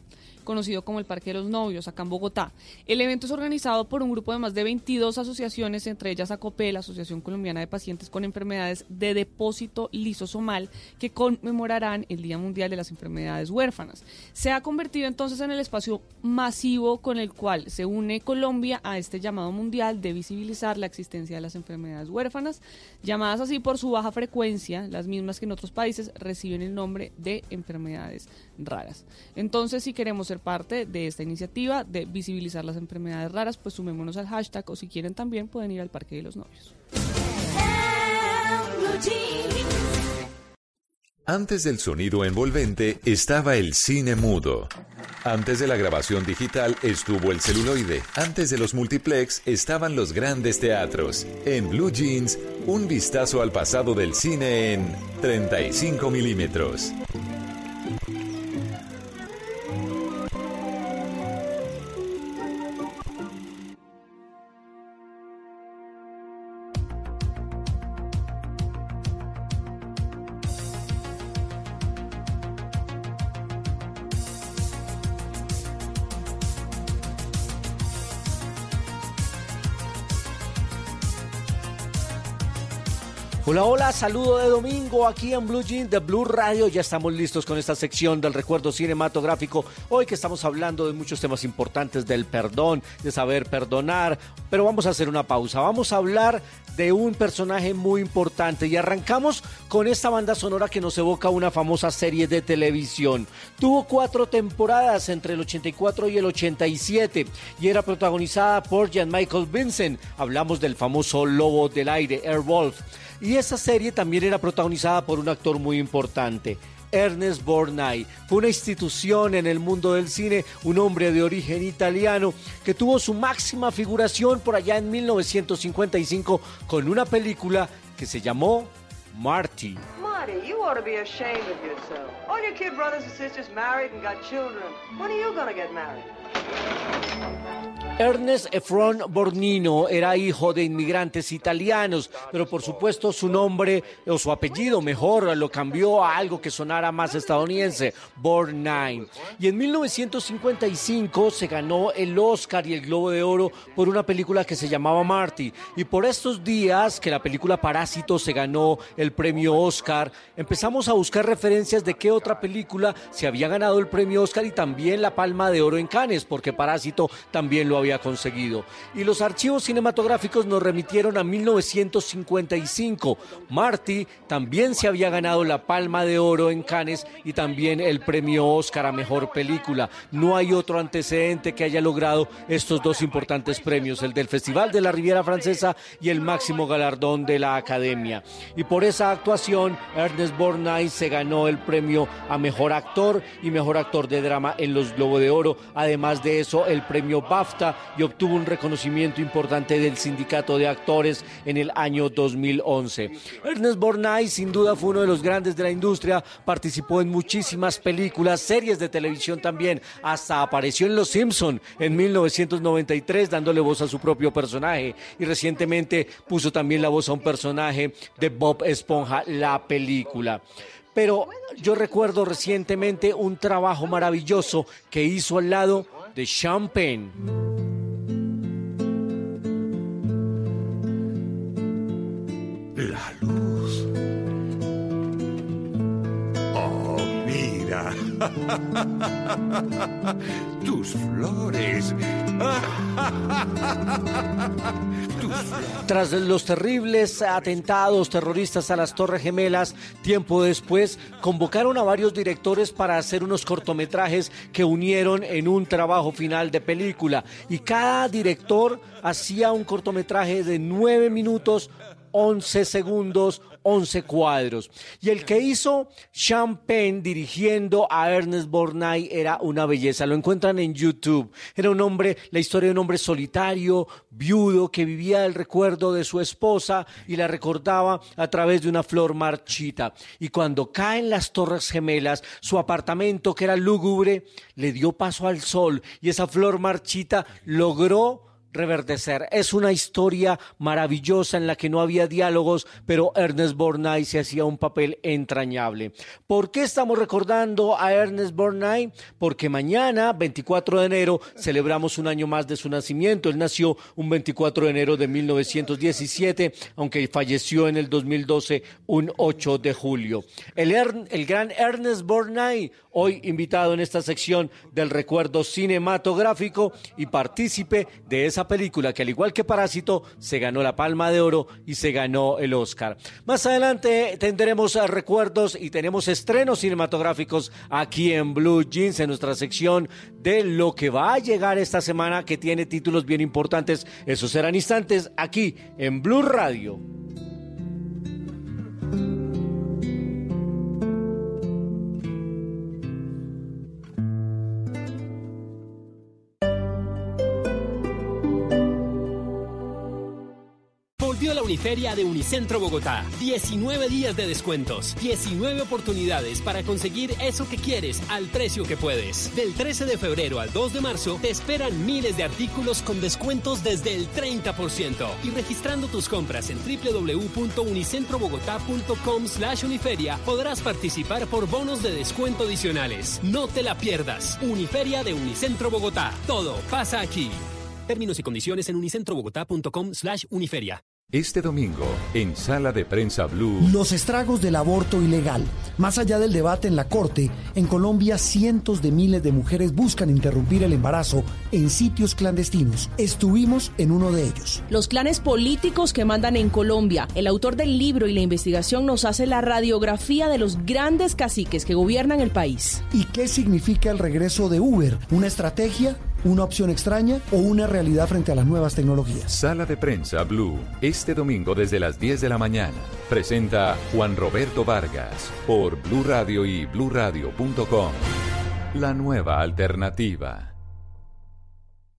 Speaker 4: conocido como el Parque de los Novios, acá en Bogotá. El evento es organizado por un grupo de más de 22 asociaciones, entre ellas ACOPE, la Asociación Colombiana de Pacientes con Enfermedades de Depósito Lisosomal, que conmemorarán el Día Mundial de las Enfermedades Huérfanas. Se ha convertido entonces en el espacio masivo con el cual se une Colombia a este llamado mundial de visibilizar la existencia de las enfermedades huérfanas, llamadas así por su baja frecuencia, las mismas que en otros países reciben el nombre de enfermedades raras. Entonces, si queremos ser parte de esta iniciativa de visibilizar las enfermedades raras, pues sumémonos al hashtag o si quieren también pueden ir al Parque de los Novios.
Speaker 1: Antes del sonido envolvente estaba el cine mudo. Antes de la grabación digital estuvo el celuloide. Antes de los multiplex estaban los grandes teatros. En Blue Jeans, un vistazo al pasado del cine en 35 milímetros.
Speaker 60: Hola, hola, saludo de domingo aquí en Blue Jean de Blue Radio. Ya estamos listos con esta sección del recuerdo cinematográfico. Hoy que estamos hablando de muchos temas importantes del perdón, de saber perdonar, pero vamos a hacer una pausa. Vamos a hablar de un personaje muy importante y arrancamos con esta banda sonora que nos evoca una famosa serie de televisión. Tuvo cuatro temporadas entre el 84 y el 87 y era protagonizada por Jan Michael Vincent. Hablamos del famoso lobo del aire, Airwolf. Y esa serie también era protagonizada por un actor muy importante. Ernest Borgnine. Fue una institución en el mundo del cine, un hombre de origen italiano que tuvo su máxima figuración por allá en 1955 con una película que se llamó Marty.
Speaker 61: Marty, you ought to be ashamed of yourself. All your kid brothers and sisters married and got children. When are you gonna get married?
Speaker 60: Ernest Efron Bornino era hijo de inmigrantes italianos, pero por supuesto su nombre o su apellido mejor lo cambió a algo que sonara más estadounidense, Borgnine. Y en 1955 se ganó el Oscar y el Globo de Oro por una película que se llamaba Marty. Y por estos días que la película Parásito se ganó el premio Oscar, empezamos a buscar referencias de qué otra película se había ganado el premio Oscar y también la Palma de Oro en Cannes, porque Parásito también lo había conseguido. Y los archivos cinematográficos nos remitieron a 1955. Marty también se había ganado la Palma de Oro en Cannes y también el premio Oscar a Mejor Película. No hay otro antecedente que haya logrado estos dos importantes premios, el del Festival de la Riviera Francesa y el máximo galardón de la Academia. Y por esa actuación, Ernest Borgnine se ganó el premio a Mejor Actor y Mejor Actor de Drama en los Globo de Oro. Además de eso, el premio BAFTA y obtuvo un reconocimiento importante del Sindicato de Actores en el año 2011. Ernest Borgnine sin duda fue uno de los grandes de la industria, participó en muchísimas películas, series de televisión también, hasta apareció en Los Simpson en 1993 dándole voz a su propio personaje. Y recientemente puso también la voz a un personaje de Bob Esponja, la película. Pero yo recuerdo recientemente un trabajo maravilloso que hizo al lado de Champagne.
Speaker 38: Tus flores.
Speaker 60: Tras los terribles atentados terroristas a las Torres Gemelas, tiempo después convocaron a varios directores para hacer unos cortometrajes que unieron en un trabajo final de película. Y cada director hacía un cortometraje de nueve minutos 11 segundos, 11 cuadros. Y el que hizo Champagne dirigiendo a Ernest Borgnine era una belleza. Lo encuentran en YouTube. Era un hombre, la historia de un hombre solitario, viudo, que vivía el recuerdo de su esposa y la recordaba a través de una flor marchita. Y cuando caen las Torres Gemelas, su apartamento, que era lúgubre, le dio paso al sol y esa flor marchita logró reverdecer. Es una historia maravillosa en la que no había diálogos, pero Ernest Borgnine se hacía un papel entrañable. ¿Por qué estamos recordando a Ernest Borgnine? Porque mañana, 24 de enero, celebramos un año más de su nacimiento. Él nació un 24 de enero de 1917, aunque falleció en el 2012 un 8 de julio. El, gran Ernest Borgnine, hoy invitado en esta sección del recuerdo cinematográfico y partícipe de esa película que al igual que Parásito se ganó la Palma de Oro y se ganó el Oscar. Más adelante tendremos eh, recuerdos y tenemos estrenos cinematográficos aquí en Blue Jeans en nuestra sección de lo que va a llegar esta semana que tiene títulos bien importantes. Esos serán instantes aquí en Blue Radio.
Speaker 62: La Uniferia de Unicentro Bogotá. 19 días de descuentos, 19 oportunidades para conseguir eso que quieres al precio que puedes. Del 13 de febrero al 2 de marzo te esperan miles de artículos con descuentos desde el 30%. Y registrando tus compras en www.unicentrobogotá.com slash uniferia podrás participar por bonos de descuento adicionales. No te la pierdas. Uniferia de Unicentro Bogotá. Todo pasa aquí. Términos y condiciones en unicentrobogotá.com slash uniferia.
Speaker 1: Este domingo, en Sala de Prensa Blue.
Speaker 3: Los estragos del aborto ilegal. Más allá del debate en la Corte, en Colombia cientos de miles de mujeres buscan interrumpir el embarazo en sitios clandestinos. Estuvimos en uno de ellos.
Speaker 53: Los clanes políticos que mandan en Colombia. El autor del libro y la investigación nos hace la radiografía de los grandes caciques que gobiernan el país.
Speaker 3: ¿Y qué significa el regreso de Uber? ¿Una estrategia? ¿Una opción extraña o una realidad frente a las nuevas tecnologías?
Speaker 1: Sala de Prensa Blue. Este domingo desde las 10 de la mañana. Presenta Juan Roberto Vargas por Blue Radio y bluradio.com. La nueva alternativa.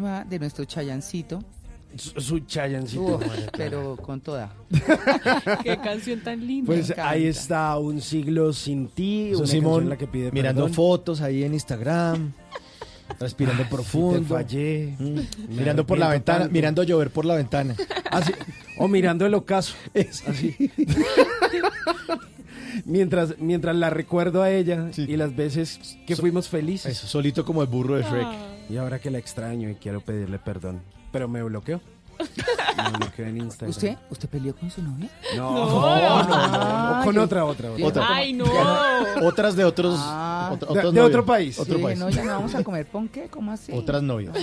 Speaker 63: De
Speaker 2: nuestro Chayancito.
Speaker 40: Su, su chayancito.
Speaker 2: Uf, pero con toda.
Speaker 4: Qué canción tan linda.
Speaker 40: Pues ahí está, Un siglo sin ti,
Speaker 39: Eso
Speaker 40: una
Speaker 39: Simón
Speaker 40: canción en la que pide
Speaker 39: mirando
Speaker 40: perdón.
Speaker 39: fotos ahí en Instagram, respirando
Speaker 40: Ay,
Speaker 39: profundo.
Speaker 40: fallé.
Speaker 39: Mm, mirando por la ventana,
Speaker 40: tanto.
Speaker 39: mirando llover por la ventana.
Speaker 40: Así, o mirando el ocaso. Así. mientras, mientras la recuerdo a ella y las veces que fuimos felices.
Speaker 39: Eso, solito como el burro de Shrek.
Speaker 40: Y ahora que la extraño y quiero pedirle perdón. Pero me bloqueó. Me bloqueó en Instagram.
Speaker 2: ¿Usted? ¿Usted peleó con su novia?
Speaker 40: No,
Speaker 4: No.
Speaker 40: no, no, no,
Speaker 2: Ay,
Speaker 40: Con otra, otra, otra.
Speaker 39: Otra.
Speaker 4: Ay, no.
Speaker 39: Otras de otros,
Speaker 2: Ah.
Speaker 39: otro-
Speaker 40: De-
Speaker 39: otros
Speaker 40: de
Speaker 39: novios.
Speaker 40: otro país.
Speaker 39: Otro
Speaker 2: Sí,
Speaker 39: país.
Speaker 2: no, ya no vamos a comer ponqué, ¿cómo así?
Speaker 39: Otras novias.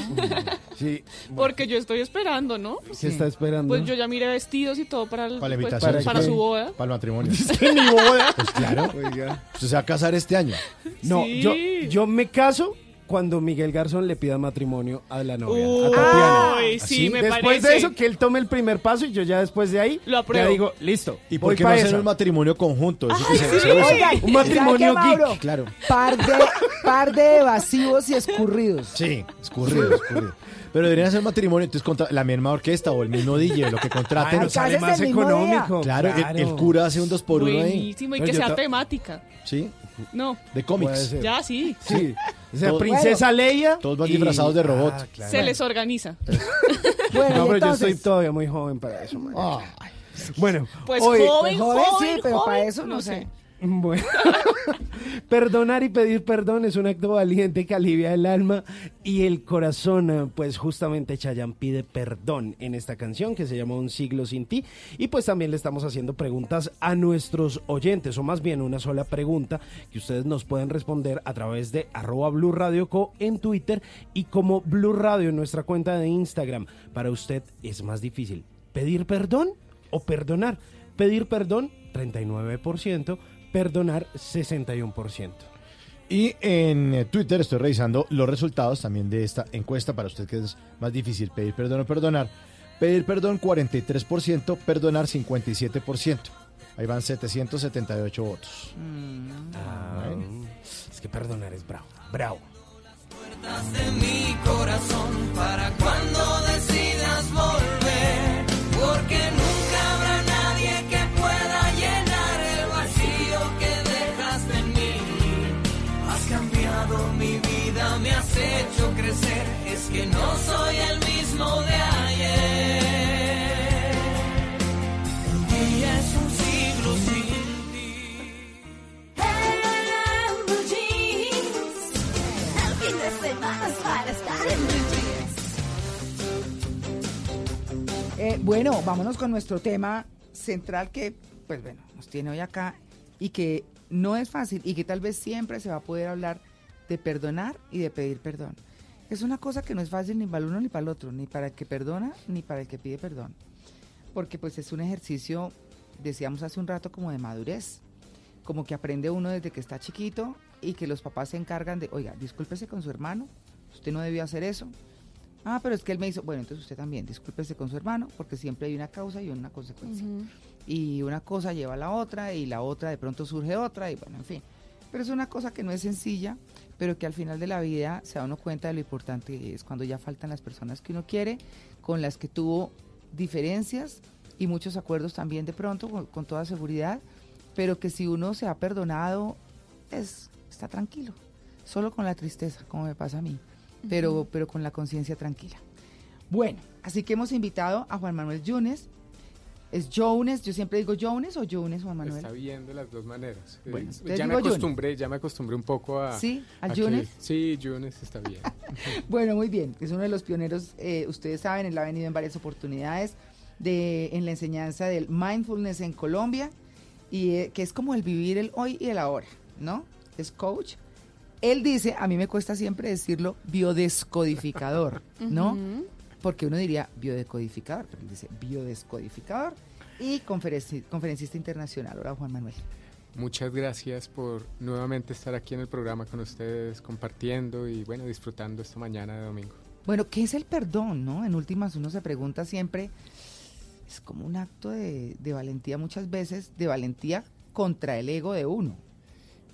Speaker 40: Sí,
Speaker 4: Porque yo estoy esperando, ¿no?
Speaker 40: ¿qué está esperando?
Speaker 4: Pues yo ya miré vestidos y todo para, el-
Speaker 39: Para la
Speaker 4: pues,
Speaker 39: invitación.
Speaker 4: para su boda.
Speaker 39: Para el matrimonio.
Speaker 40: ¿En mi boda?
Speaker 39: Pues claro.
Speaker 40: Oiga.
Speaker 39: Usted se va a casar este año.
Speaker 40: No,
Speaker 4: Sí.
Speaker 40: yo, yo me caso cuando Miguel Garzón le pida matrimonio a la novia,
Speaker 4: Uy,
Speaker 40: a Tatiana.
Speaker 4: Ay, sí, me
Speaker 40: Después
Speaker 4: parece.
Speaker 40: de eso, que él tome el primer paso y yo ya después de ahí,
Speaker 4: Lo apruebo.
Speaker 40: ya digo, listo.
Speaker 39: ¿Y
Speaker 40: voy
Speaker 39: por qué
Speaker 40: pa'
Speaker 39: no hacer
Speaker 40: esa.
Speaker 39: un matrimonio conjunto? Eso que se-
Speaker 2: sí,
Speaker 39: se usa.
Speaker 2: oigan,
Speaker 40: Un matrimonio
Speaker 2: ¿sabe qué, Mauro?
Speaker 40: geek.
Speaker 39: Claro.
Speaker 2: Par de, par de evasivos y escurridos.
Speaker 39: Sí, escurrido, escurrido. Pero deberían hacer matrimonio, entonces contra la misma orquesta o el mismo DJ, lo que contraten.
Speaker 40: Ay, nos sale más
Speaker 2: el mismo
Speaker 40: económico.
Speaker 39: claro, el- El, cura hace un dos por uno ahí.
Speaker 4: Buenísimo, y
Speaker 40: Pero
Speaker 4: que
Speaker 40: yo
Speaker 4: sea
Speaker 40: ta-
Speaker 4: temática.
Speaker 39: Sí,
Speaker 4: No,
Speaker 39: de
Speaker 40: Puede
Speaker 39: cómics.
Speaker 40: ser.
Speaker 4: ya sí.
Speaker 40: Sí. O sea, Princesa Leia.
Speaker 39: Todos van
Speaker 40: y-
Speaker 39: disfrazados de robot.
Speaker 40: Ah, claro.
Speaker 4: Se les organiza.
Speaker 2: Bueno,
Speaker 40: No, pero yo
Speaker 2: entonces,
Speaker 40: estoy todavía muy joven para eso. María.
Speaker 39: Ah,
Speaker 40: Bueno,
Speaker 4: Pues
Speaker 40: hoy,
Speaker 4: joven,
Speaker 2: Pues joven,
Speaker 4: joven,
Speaker 2: sí, pero
Speaker 4: joven,
Speaker 2: para eso no sé.
Speaker 40: Bueno, perdonar y pedir perdón es un acto valiente que alivia el alma y el corazón. Pues justamente Chayanne pide perdón en esta canción que se llama Un siglo sin ti. Y pues también le estamos haciendo preguntas a nuestros oyentes, o más bien una sola pregunta que ustedes nos pueden responder a través de arroba Blue Radio Co en Twitter y como Blue Radio en nuestra cuenta de Instagram. Para usted es más difícil pedir perdón o perdonar. Pedir perdón, 39% perdonar 61%.
Speaker 39: Y en eh, Twitter estoy revisando los resultados también de esta encuesta para usted que es más difícil pedir perdón o perdonar. Pedir perdón 43%, perdonar 57%. Ahí van 778 votos.
Speaker 40: Ah, es que perdonar es bravo. Bravo.
Speaker 51: de mi corazón para cuando decidas volver, porque nunca cambiado mi vida, me has hecho crecer, es que no soy el mismo de ayer. El día es un siglo sin ti.
Speaker 55: El fin de semana es para estar en Blue Jeans.
Speaker 2: Eh, bueno, vámonos con nuestro tema central que, pues bueno, nos tiene hoy acá y que no es fácil y que tal vez siempre se va a poder hablar de perdonar y de pedir perdón. Es una cosa que no es fácil ni para el uno ni para el otro, ni para el que perdona ni para el que pide perdón. Porque pues es un ejercicio, decíamos hace un rato, como de madurez. Como que aprende uno desde que está chiquito y que los papás se encargan de, oiga, discúlpese con su hermano, usted no debió hacer eso. Ah, pero es que él me hizo, bueno, entonces usted también, discúlpese con su hermano, porque siempre hay una causa y una consecuencia. Y una cosa lleva a la otra y la otra de pronto surge otra y bueno, en fin. Pero es una cosa que no es sencilla, pero que al final de la vida se da uno cuenta de lo importante que es cuando ya faltan las personas que uno quiere, con las que tuvo diferencias y muchos acuerdos también de pronto, con, con toda seguridad, pero que si uno se ha perdonado, es, está tranquilo, solo con la tristeza, como me pasa a mí, pero, pero con la conciencia tranquila. Bueno, así que hemos invitado a Juan Manuel Yunes. ¿Es Jones? Yo siempre digo Jones o Jones, Juan Manuel.
Speaker 64: Está bien de las dos maneras. Eh,
Speaker 2: Bueno,
Speaker 64: ya me acostumbré, ya me acostumbré un poco a.
Speaker 2: ¿Sí? ¿Al
Speaker 64: a que-
Speaker 2: Yunes?
Speaker 64: Sí, Yunes está bien.
Speaker 2: Bueno, muy bien. Es uno de los pioneros, eh, ustedes saben, él ha venido en varias oportunidades de, en la enseñanza del mindfulness en Colombia, y eh, que es como el vivir el hoy y el ahora, ¿no? Es coach. Él dice, a mí me cuesta siempre decirlo, biodescodificador, ¿no? Porque uno diría biodescodificador, pero él dice biodescodificador y conferenci- conferencista internacional. Hola, Juan Manuel.
Speaker 64: Muchas gracias por nuevamente estar aquí en el programa con ustedes, compartiendo y bueno, disfrutando esta mañana de domingo.
Speaker 2: Bueno, ¿qué es el perdón, no? En últimas uno se pregunta siempre, es como un acto de, de valentía muchas veces, de valentía contra el ego de uno.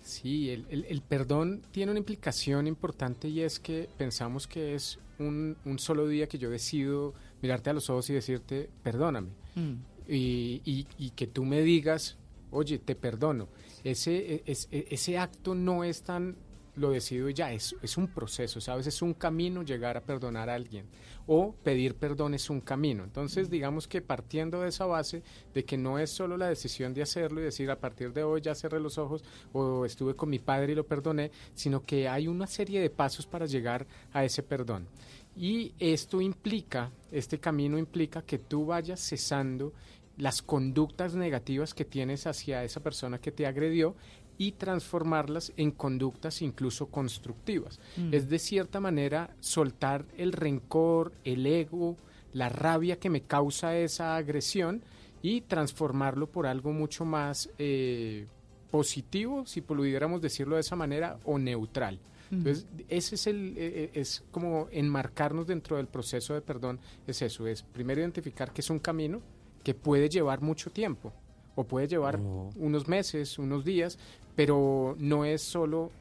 Speaker 64: Sí, el, el- el perdón tiene una implicación importante y es que pensamos que es un, un solo día que yo decido mirarte a los ojos y decirte, perdóname.
Speaker 2: Mm.
Speaker 64: y, y- y que tú me digas, oye, te perdono. Ese, e- es- e- ese acto no es tan, lo decido ya, es, es un proceso, ¿sabes? Es un camino llegar a perdonar a alguien. O pedir perdón es un camino. Entonces, digamos que partiendo de esa base de que no es solo la decisión de hacerlo y decir a partir de hoy ya cerré los ojos o estuve con mi padre y lo perdoné, sino que hay una serie de pasos para llegar a ese perdón. Y esto implica, este camino implica que tú vayas cesando las conductas negativas que tienes hacia esa persona que te agredió y transformarlas en conductas incluso constructivas.
Speaker 65: Mm.
Speaker 64: Es de cierta manera soltar el rencor, el ego, la rabia que me causa esa agresión y transformarlo por algo mucho más eh, positivo, si pudiéramos decirlo de esa manera, o neutral. Entonces, ese es el, eh, eh, es como enmarcarnos dentro del proceso de perdón, es eso, es primero identificar que es un camino que puede llevar mucho tiempo, o puede llevar unos meses, unos días, pero no es solo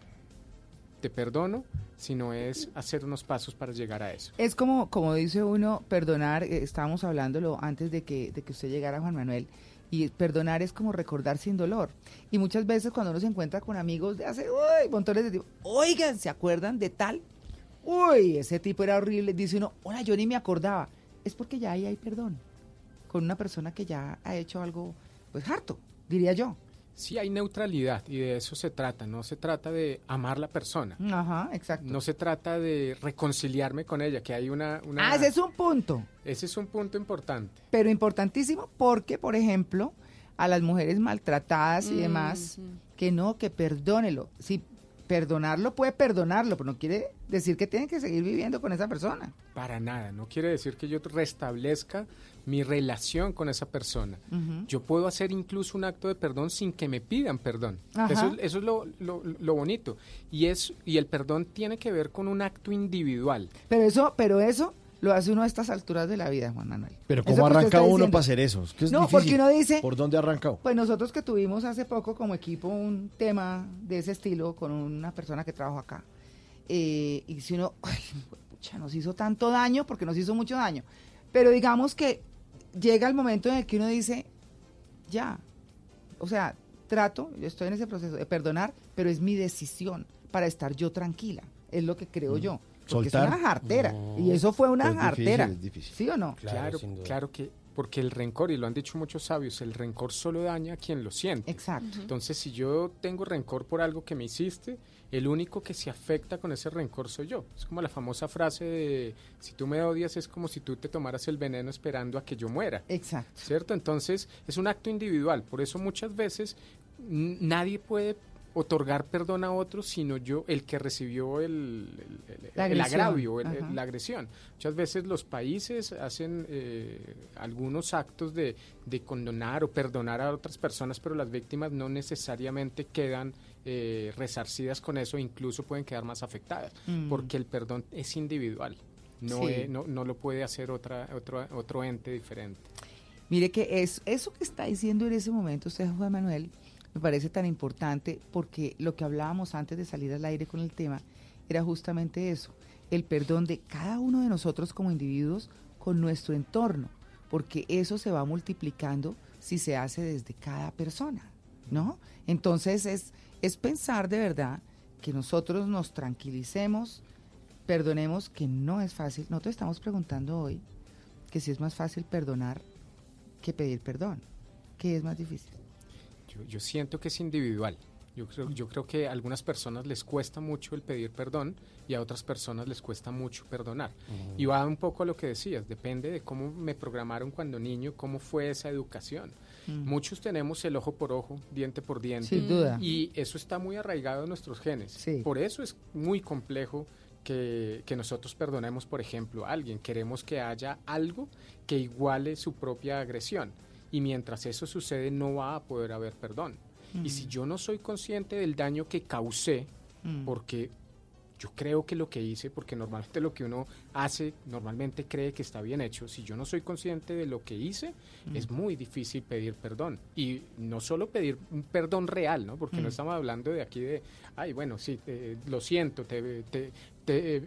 Speaker 64: te perdono, sino es hacer unos pasos para llegar a eso.
Speaker 2: Es como, como dice uno, perdonar, eh, estábamos hablándolo antes de que, de que usted llegara, Juan Manuel, y perdonar es como recordar sin dolor. Y muchas veces cuando uno se encuentra con amigos de hace montones de tiempo, oigan, ¿se acuerdan de tal? Uy, ese tipo era horrible. Dice uno, hola, yo ni me acordaba. Es porque ya ahí hay perdón. Con una persona que ya ha hecho algo, pues harto, diría yo.
Speaker 64: Sí hay neutralidad y de eso se trata. No se trata de amar la persona.
Speaker 2: Ajá, exacto.
Speaker 64: No se trata de reconciliarme con ella, que hay una... una-
Speaker 2: Ah, ese es un punto.
Speaker 64: ese es un punto importante.
Speaker 2: Pero importantísimo porque, por ejemplo, a las mujeres maltratadas y demás, que no, que perdónelo. Sí, perdonarlo puede perdonarlo, pero no quiere decir que tienen que seguir viviendo con esa persona.
Speaker 64: Para nada. No quiere decir que yo restablezca mi relación con esa persona. Yo puedo hacer incluso un acto de perdón sin que me pidan perdón.
Speaker 2: Ajá.
Speaker 64: Eso, es- eso es lo, lo- lo bonito. Y, es, y el perdón tiene que ver con un acto individual.
Speaker 2: Pero eso, pero eso lo hace uno a estas alturas de la vida, Juan Manuel.
Speaker 39: Pero ¿cómo arranca uno
Speaker 2: diciendo.
Speaker 39: para hacer eso? Es que es
Speaker 2: no,
Speaker 39: difícil.
Speaker 2: porque uno dice,
Speaker 39: ¿Por dónde ha arrancado?
Speaker 2: pues nosotros que tuvimos hace poco como equipo un tema de ese estilo con una persona que trabaja acá, eh, y si uno, ay, pucha, nos hizo tanto daño, porque nos hizo mucho daño, pero digamos que llega el momento en el que uno dice, ya, o sea, trato, yo estoy en ese proceso de perdonar, pero es mi decisión para estar yo tranquila, es lo que creo yo. Porque
Speaker 39: Soltar.
Speaker 2: es una jartera, y eso fue una
Speaker 64: Es difícil,
Speaker 2: jartera.
Speaker 64: es difícil.
Speaker 2: ¿Sí o no?
Speaker 64: Claro, claro, que porque el rencor, y lo han dicho muchos sabios, el rencor solo daña a quien lo siente.
Speaker 2: Exacto.
Speaker 64: Entonces, si yo tengo rencor por algo que me hiciste, el único que se afecta con ese rencor soy yo. Es como la famosa frase de, si tú me odias es como si tú te tomaras el veneno esperando a que yo muera.
Speaker 2: Exacto.
Speaker 64: ¿Cierto? Entonces, es un acto individual. Por eso muchas veces nadie puede otorgar perdón a otro, sino yo, el que recibió el, el- el- agravio, la agresión. Muchas veces los países hacen eh, algunos actos de, de condonar o perdonar a otras personas, pero las víctimas no necesariamente quedan eh, resarcidas con eso, incluso pueden quedar más afectadas,
Speaker 2: Mm.
Speaker 64: porque el perdón es individual. No,
Speaker 2: Sí.
Speaker 64: es- no, no lo puede hacer otra, otro, otro ente diferente.
Speaker 2: Mire que es, eso que está diciendo en ese momento usted, Juan Manuel, me parece tan importante porque lo que hablábamos antes de salir al aire con el tema era justamente eso, el perdón de cada uno de nosotros como individuos con nuestro entorno, porque eso se va multiplicando si se hace desde cada persona, ¿no? Entonces es, es pensar de verdad que nosotros nos tranquilicemos, perdonemos, que no es fácil. Nosotros estamos preguntando hoy que si es más fácil perdonar que pedir perdón. ¿Qué es más difícil?
Speaker 64: Yo, yo siento que es individual. Yo creo, yo creo que a algunas personas les cuesta mucho el pedir perdón y a otras personas les cuesta mucho perdonar. Y va un poco a lo que decías, depende de cómo me programaron cuando niño, cómo fue esa educación.
Speaker 2: Mm.
Speaker 64: Muchos tenemos el ojo por ojo, diente por diente.
Speaker 2: Sin duda.
Speaker 64: Y eso está muy arraigado en nuestros genes. Por eso es muy complejo que, que nosotros perdonemos, por ejemplo, a alguien. Queremos que haya algo que iguale su propia agresión. Y mientras eso sucede, no va a poder haber perdón. Y si yo no soy consciente del daño que causé,
Speaker 2: Mm.
Speaker 64: porque yo creo que lo que hice, porque normalmente lo que uno hace, normalmente cree que está bien hecho, si yo no soy consciente de lo que hice,
Speaker 2: Mm.
Speaker 64: es muy difícil pedir perdón. Y no solo pedir un perdón real, ¿no? Porque no
Speaker 2: Mm.
Speaker 64: estamos hablando de aquí de, ay, bueno, sí, eh, lo siento, te, te, te,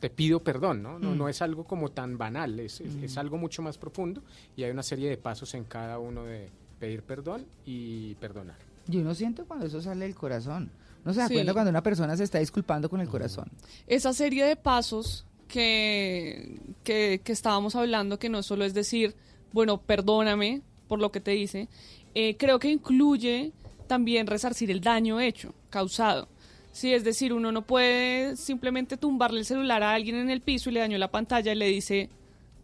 Speaker 64: te pido perdón, ¿no? No,
Speaker 2: Mm.
Speaker 64: no es algo como tan banal, es, es- es
Speaker 2: Mm.
Speaker 64: algo mucho más profundo y hay una serie de pasos en cada uno de pedir perdón y perdonar.
Speaker 2: Yo no siento cuando eso sale del corazón. No se da
Speaker 4: Sí.
Speaker 2: cuenta cuando una persona se está disculpando con el corazón.
Speaker 4: esa serie de pasos que, que, que estábamos hablando, que no solo es decir, bueno, perdóname por lo que te hice, eh, creo que incluye también resarcir el daño hecho, causado. Sí, es decir, uno no puede simplemente tumbarle el celular a alguien en el piso y le dañó la pantalla y le dice,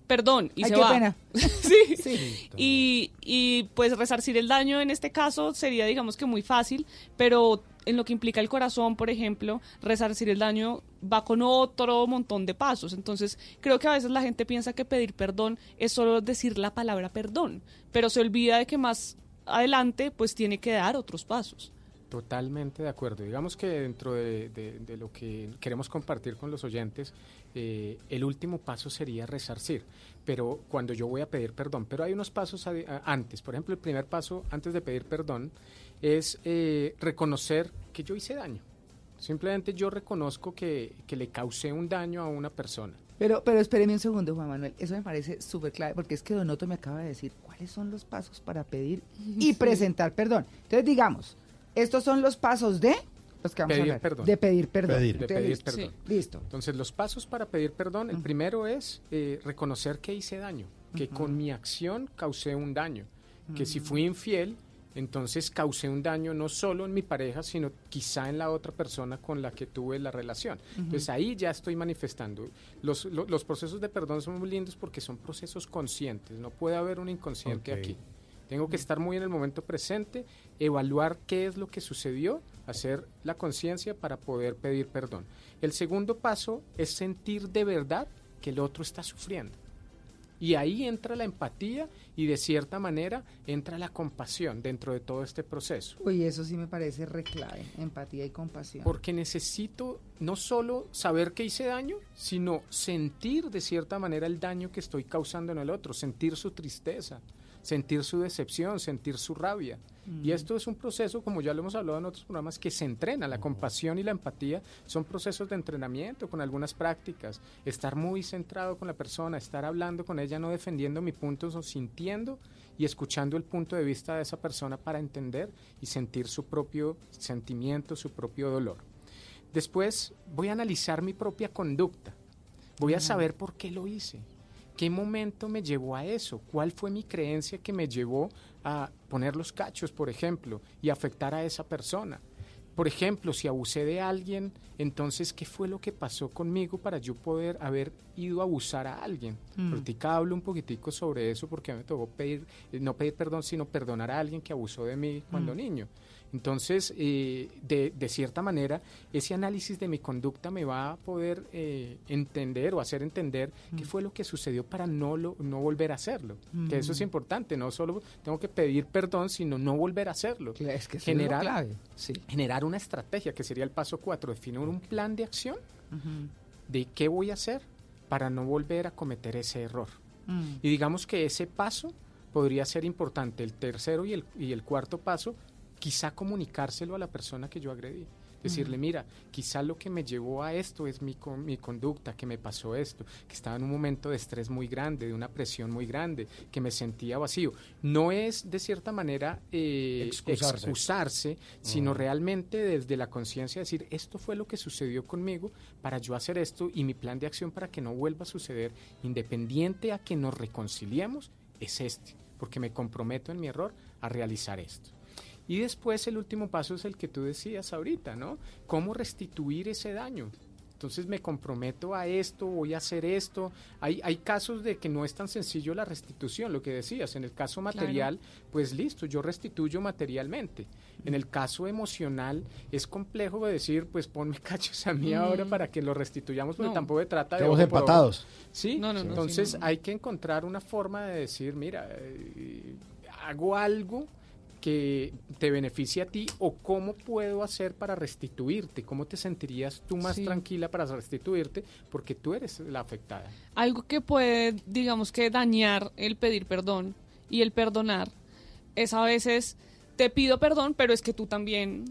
Speaker 4: perdón, y
Speaker 2: Ay,
Speaker 4: se
Speaker 2: qué
Speaker 4: va.
Speaker 2: pena.
Speaker 4: sí. Y, y pues resarcir el daño en este caso sería digamos que muy fácil, pero en lo que implica el corazón, por ejemplo, resarcir el daño va con otro montón de pasos. Entonces, creo que a veces la gente piensa que pedir perdón es solo decir la palabra perdón, pero se olvida de que más adelante pues tiene que dar otros pasos.
Speaker 64: Totalmente de acuerdo. Digamos que dentro de, de- de lo que queremos compartir con los oyentes, eh, el último paso sería resarcir. Pero cuando yo voy a pedir perdón, pero hay unos pasos antes. Por ejemplo, el primer paso antes de pedir perdón es eh, reconocer que yo hice daño. Simplemente yo reconozco que, que le causé un daño a una persona.
Speaker 2: Pero, pero espéreme un segundo, Juan Manuel. Eso me parece súper clave, porque es que Donoto me acaba de decir cuáles son los pasos para pedir y
Speaker 64: Sí.
Speaker 2: presentar perdón. Entonces, digamos, estos son los pasos de los que vamos a
Speaker 64: Pedir
Speaker 2: hablar.
Speaker 64: perdón.
Speaker 2: De pedir perdón.
Speaker 64: De
Speaker 2: Entonces,
Speaker 64: pedir
Speaker 2: listo.
Speaker 64: perdón.
Speaker 2: Listo.
Speaker 64: Entonces, los pasos para pedir perdón, el primero es eh, reconocer que hice daño, que
Speaker 2: Ujú.
Speaker 64: con mi acción causé un daño, que si
Speaker 2: Ujú.
Speaker 64: fui infiel, entonces causé un daño no solo en mi pareja, sino quizá en la otra persona con la que tuve la relación. Entonces ahí ya estoy manifestando. Los, lo- los procesos de perdón son muy lindos porque son procesos conscientes, no puede haber un inconsciente
Speaker 57: Ok.
Speaker 64: aquí. Tengo que estar muy en el momento presente, evaluar qué es lo que sucedió, hacer la conciencia para poder pedir perdón. El segundo paso es sentir de verdad que el otro está sufriendo. Y ahí entra la empatía y de cierta manera entra la compasión dentro de todo este proceso.
Speaker 2: Uy, eso sí me parece re clave, empatía y compasión.
Speaker 64: Porque necesito no solo saber que hice daño, sino sentir de cierta manera el daño que estoy causando en el otro, sentir su tristeza, sentir su decepción, sentir su rabia. Y esto es un proceso, como ya lo hemos hablado en otros programas, que se entrena. La compasión y la empatía son procesos de entrenamiento con algunas prácticas. Estar muy centrado con la persona, estar hablando con ella, no defendiendo mi punto, sino sintiendo y escuchando el punto de vista de esa persona para entender y sentir su propio sentimiento, su propio dolor. Después voy a analizar mi propia conducta. Voy a saber por qué lo hice. ¿Qué momento me llevó a eso? ¿Cuál fue mi creencia que me llevó a poner los cachos, por ejemplo, y afectar a esa persona? Por ejemplo, si abusé de alguien, entonces, ¿qué fue lo que pasó conmigo para yo poder haber ido a abusar a alguien?
Speaker 2: Mm.
Speaker 64: Ahorita hablo un poquitico sobre eso porque me tocó pedir, eh, no pedir perdón, sino perdonar a alguien que abusó de mí cuando
Speaker 2: Mm.
Speaker 64: niño. Entonces, eh, de, de cierta manera, ese análisis de mi conducta me va a poder eh, entender o hacer entender qué
Speaker 2: Mm.
Speaker 64: fue lo que sucedió para no, lo, no volver a hacerlo. Que eso es
Speaker 2: Mm.
Speaker 64: importante, no solo tengo que pedir perdón, sino no volver a hacerlo.
Speaker 2: Es que eso es
Speaker 64: generar,
Speaker 2: clave, sí.
Speaker 64: generar una estrategia, que sería el paso cuatro, definir un plan de acción de qué voy a hacer para no volver a cometer ese error.
Speaker 2: Mm.
Speaker 64: Y digamos que ese paso podría ser importante. El tercero y el, y el cuarto paso, quizá comunicárselo a la persona que yo agredí. Decirle, mira, quizá lo que me llevó a esto es mi, con- mi conducta, que me pasó esto, que estaba en un momento de estrés muy grande, de una presión muy grande, que me sentía vacío. No es de cierta manera eh,
Speaker 57: Excusarse.
Speaker 64: excusarse, sino realmente desde la conciencia decir, esto fue lo que sucedió conmigo para yo hacer esto y mi plan de acción para que no vuelva a suceder, independiente a que nos reconciliemos, es este, porque me comprometo en mi error a realizar esto. Y después el último paso es el que tú decías ahorita, ¿no? ¿Cómo restituir ese daño? Entonces me comprometo a esto, voy a hacer esto. Hay, hay casos de que no es tan sencillo la restitución, lo que decías. En el caso material, pues listo, yo restituyo materialmente. En el caso emocional es complejo de decir, pues ponme cachos a mí
Speaker 4: Mm.
Speaker 64: ahora para que lo restituyamos, porque
Speaker 4: No.
Speaker 64: tampoco se trata de...
Speaker 39: Estamos empatados.
Speaker 64: Sí,
Speaker 4: No, no,
Speaker 64: entonces
Speaker 4: sí, no, no.
Speaker 64: hay que encontrar una forma de decir, mira, eh, hago algo que te beneficie a ti o cómo puedo hacer para restituirte, cómo te sentirías tú más
Speaker 4: Sí.
Speaker 64: tranquila para restituirte porque tú eres la afectada.
Speaker 4: Algo que puede, digamos que dañar el pedir perdón y el perdonar es a veces te pido perdón, pero es que tú también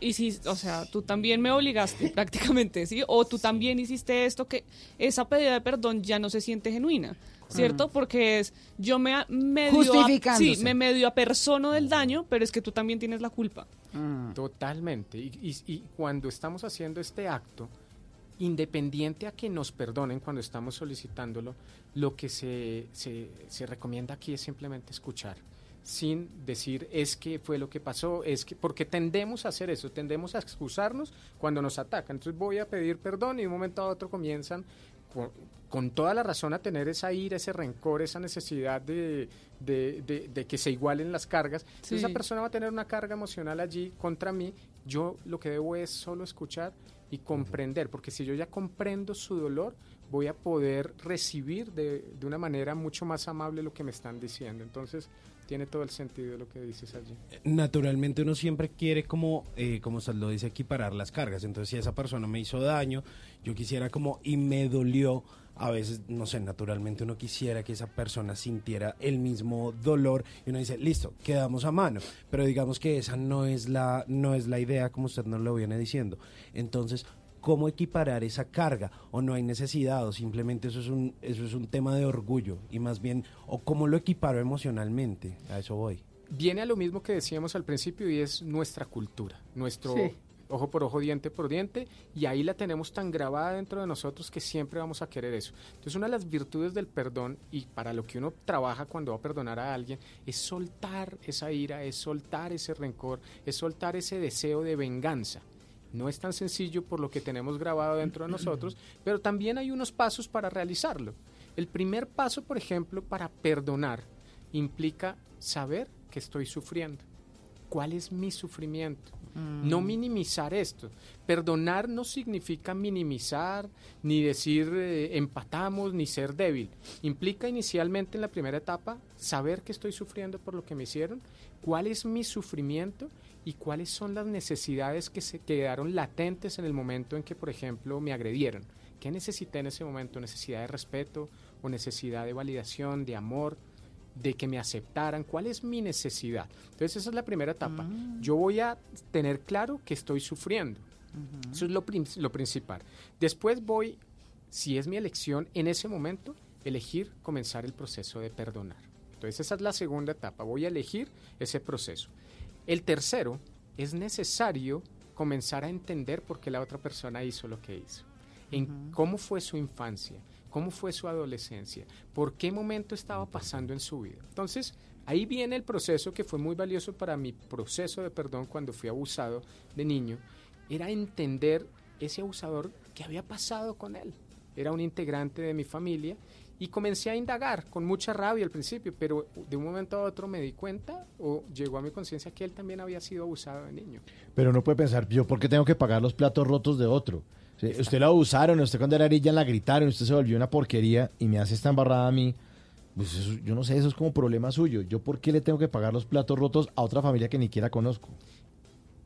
Speaker 4: hiciste, o sea, tú también me obligaste prácticamente, ¿sí? O tú también hiciste esto que esa pedida de perdón ya no se siente genuina, ¿cierto? Porque es yo me medio sí, me medio apersono del daño, pero es que tú también tienes la culpa.
Speaker 64: Totalmente. Y, y- y cuando estamos haciendo este acto, independiente a que nos perdonen cuando estamos solicitándolo, lo que se, se, se recomienda aquí es simplemente escuchar, sin decir es que fue lo que pasó, es que, porque tendemos a hacer eso, tendemos a excusarnos cuando nos atacan. Entonces voy a pedir perdón y de un momento a otro comienzan con, toda la razón a tener esa ira, ese rencor, esa necesidad de, de- de- de que se igualen las cargas.
Speaker 4: Sí.
Speaker 64: esa persona va a tener una carga emocional allí contra mí. Yo lo que debo es solo escuchar y comprender, porque si yo ya comprendo su dolor, voy a poder recibir de, de una manera mucho más amable lo que me están diciendo. Entonces tiene todo el sentido lo que dices allí.
Speaker 57: naturalmente uno siempre quiere como, eh, como se lo dice aquí, parar las cargas. Entonces, si esa persona me hizo daño, yo quisiera como, y me dolió, a veces, no sé, naturalmente uno quisiera que esa persona sintiera el mismo dolor y uno dice, listo, quedamos a mano. Pero digamos que esa no es la, no es la idea, como usted nos lo viene diciendo. Entonces, ¿cómo equiparar esa carga? ¿O no hay necesidad? ¿O simplemente eso es un, eso es un tema de orgullo? Y más bien, ¿o cómo lo equiparo emocionalmente? A eso voy.
Speaker 64: Viene a lo mismo que decíamos al principio y es nuestra cultura, nuestro
Speaker 2: Sí.
Speaker 64: Ojo por ojo, diente por diente, y ahí la tenemos tan grabada dentro de nosotros que siempre vamos a querer eso. Entonces, una de las virtudes del perdón y para lo que uno trabaja cuando va a perdonar a alguien es soltar esa ira, es soltar ese rencor, es soltar ese deseo de venganza. No es tan sencillo por lo que tenemos grabado dentro de nosotros, pero también hay unos pasos para realizarlo. El primer paso, por ejemplo, para perdonar implica saber que estoy sufriendo. ¿Cuál es mi sufrimiento? No minimizar esto. Perdonar no significa minimizar, ni decir eh, empatamos, ni ser débil. Implica inicialmente en la primera etapa saber que estoy sufriendo por lo que me hicieron, cuál es mi sufrimiento y cuáles son las necesidades que se quedaron latentes en el momento en que, por ejemplo, me agredieron. ¿Qué necesité en ese momento? ¿Necesidad de respeto o necesidad de validación, de amor? De que me aceptaran, cuál es mi necesidad. Entonces esa es la primera etapa. Yo voy a tener claro que estoy sufriendo. Eso es lo, lo principal. Después voy, si es mi elección, en ese momento, elegir comenzar el proceso de perdonar. Entonces esa es la segunda etapa. Voy a elegir ese proceso. El tercero, es necesario comenzar a entender por qué la otra persona hizo lo que hizo. En cómo fue su infancia, cómo fue su adolescencia, por qué momento estaba pasando en su vida. Entonces, ahí viene el proceso que fue muy valioso para mi proceso de perdón cuando fui abusado de niño, era entender ese abusador que había pasado con él. Era un integrante de mi familia y comencé a indagar con mucha rabia al principio, pero de un momento a otro me di cuenta o llegó a mi conciencia que él también había sido abusado de niño.
Speaker 39: Pero no puede pensar, yo, ¿por qué tengo que pagar los platos rotos de otro? Usted lo abusaron, usted cuando era niña la gritaron, usted se volvió una porquería y me hace esta embarrada a mí. Pues eso- yo no sé, eso es como problema suyo. ¿Yo por qué le tengo que pagar los platos rotos a otra familia que ni siquiera conozco?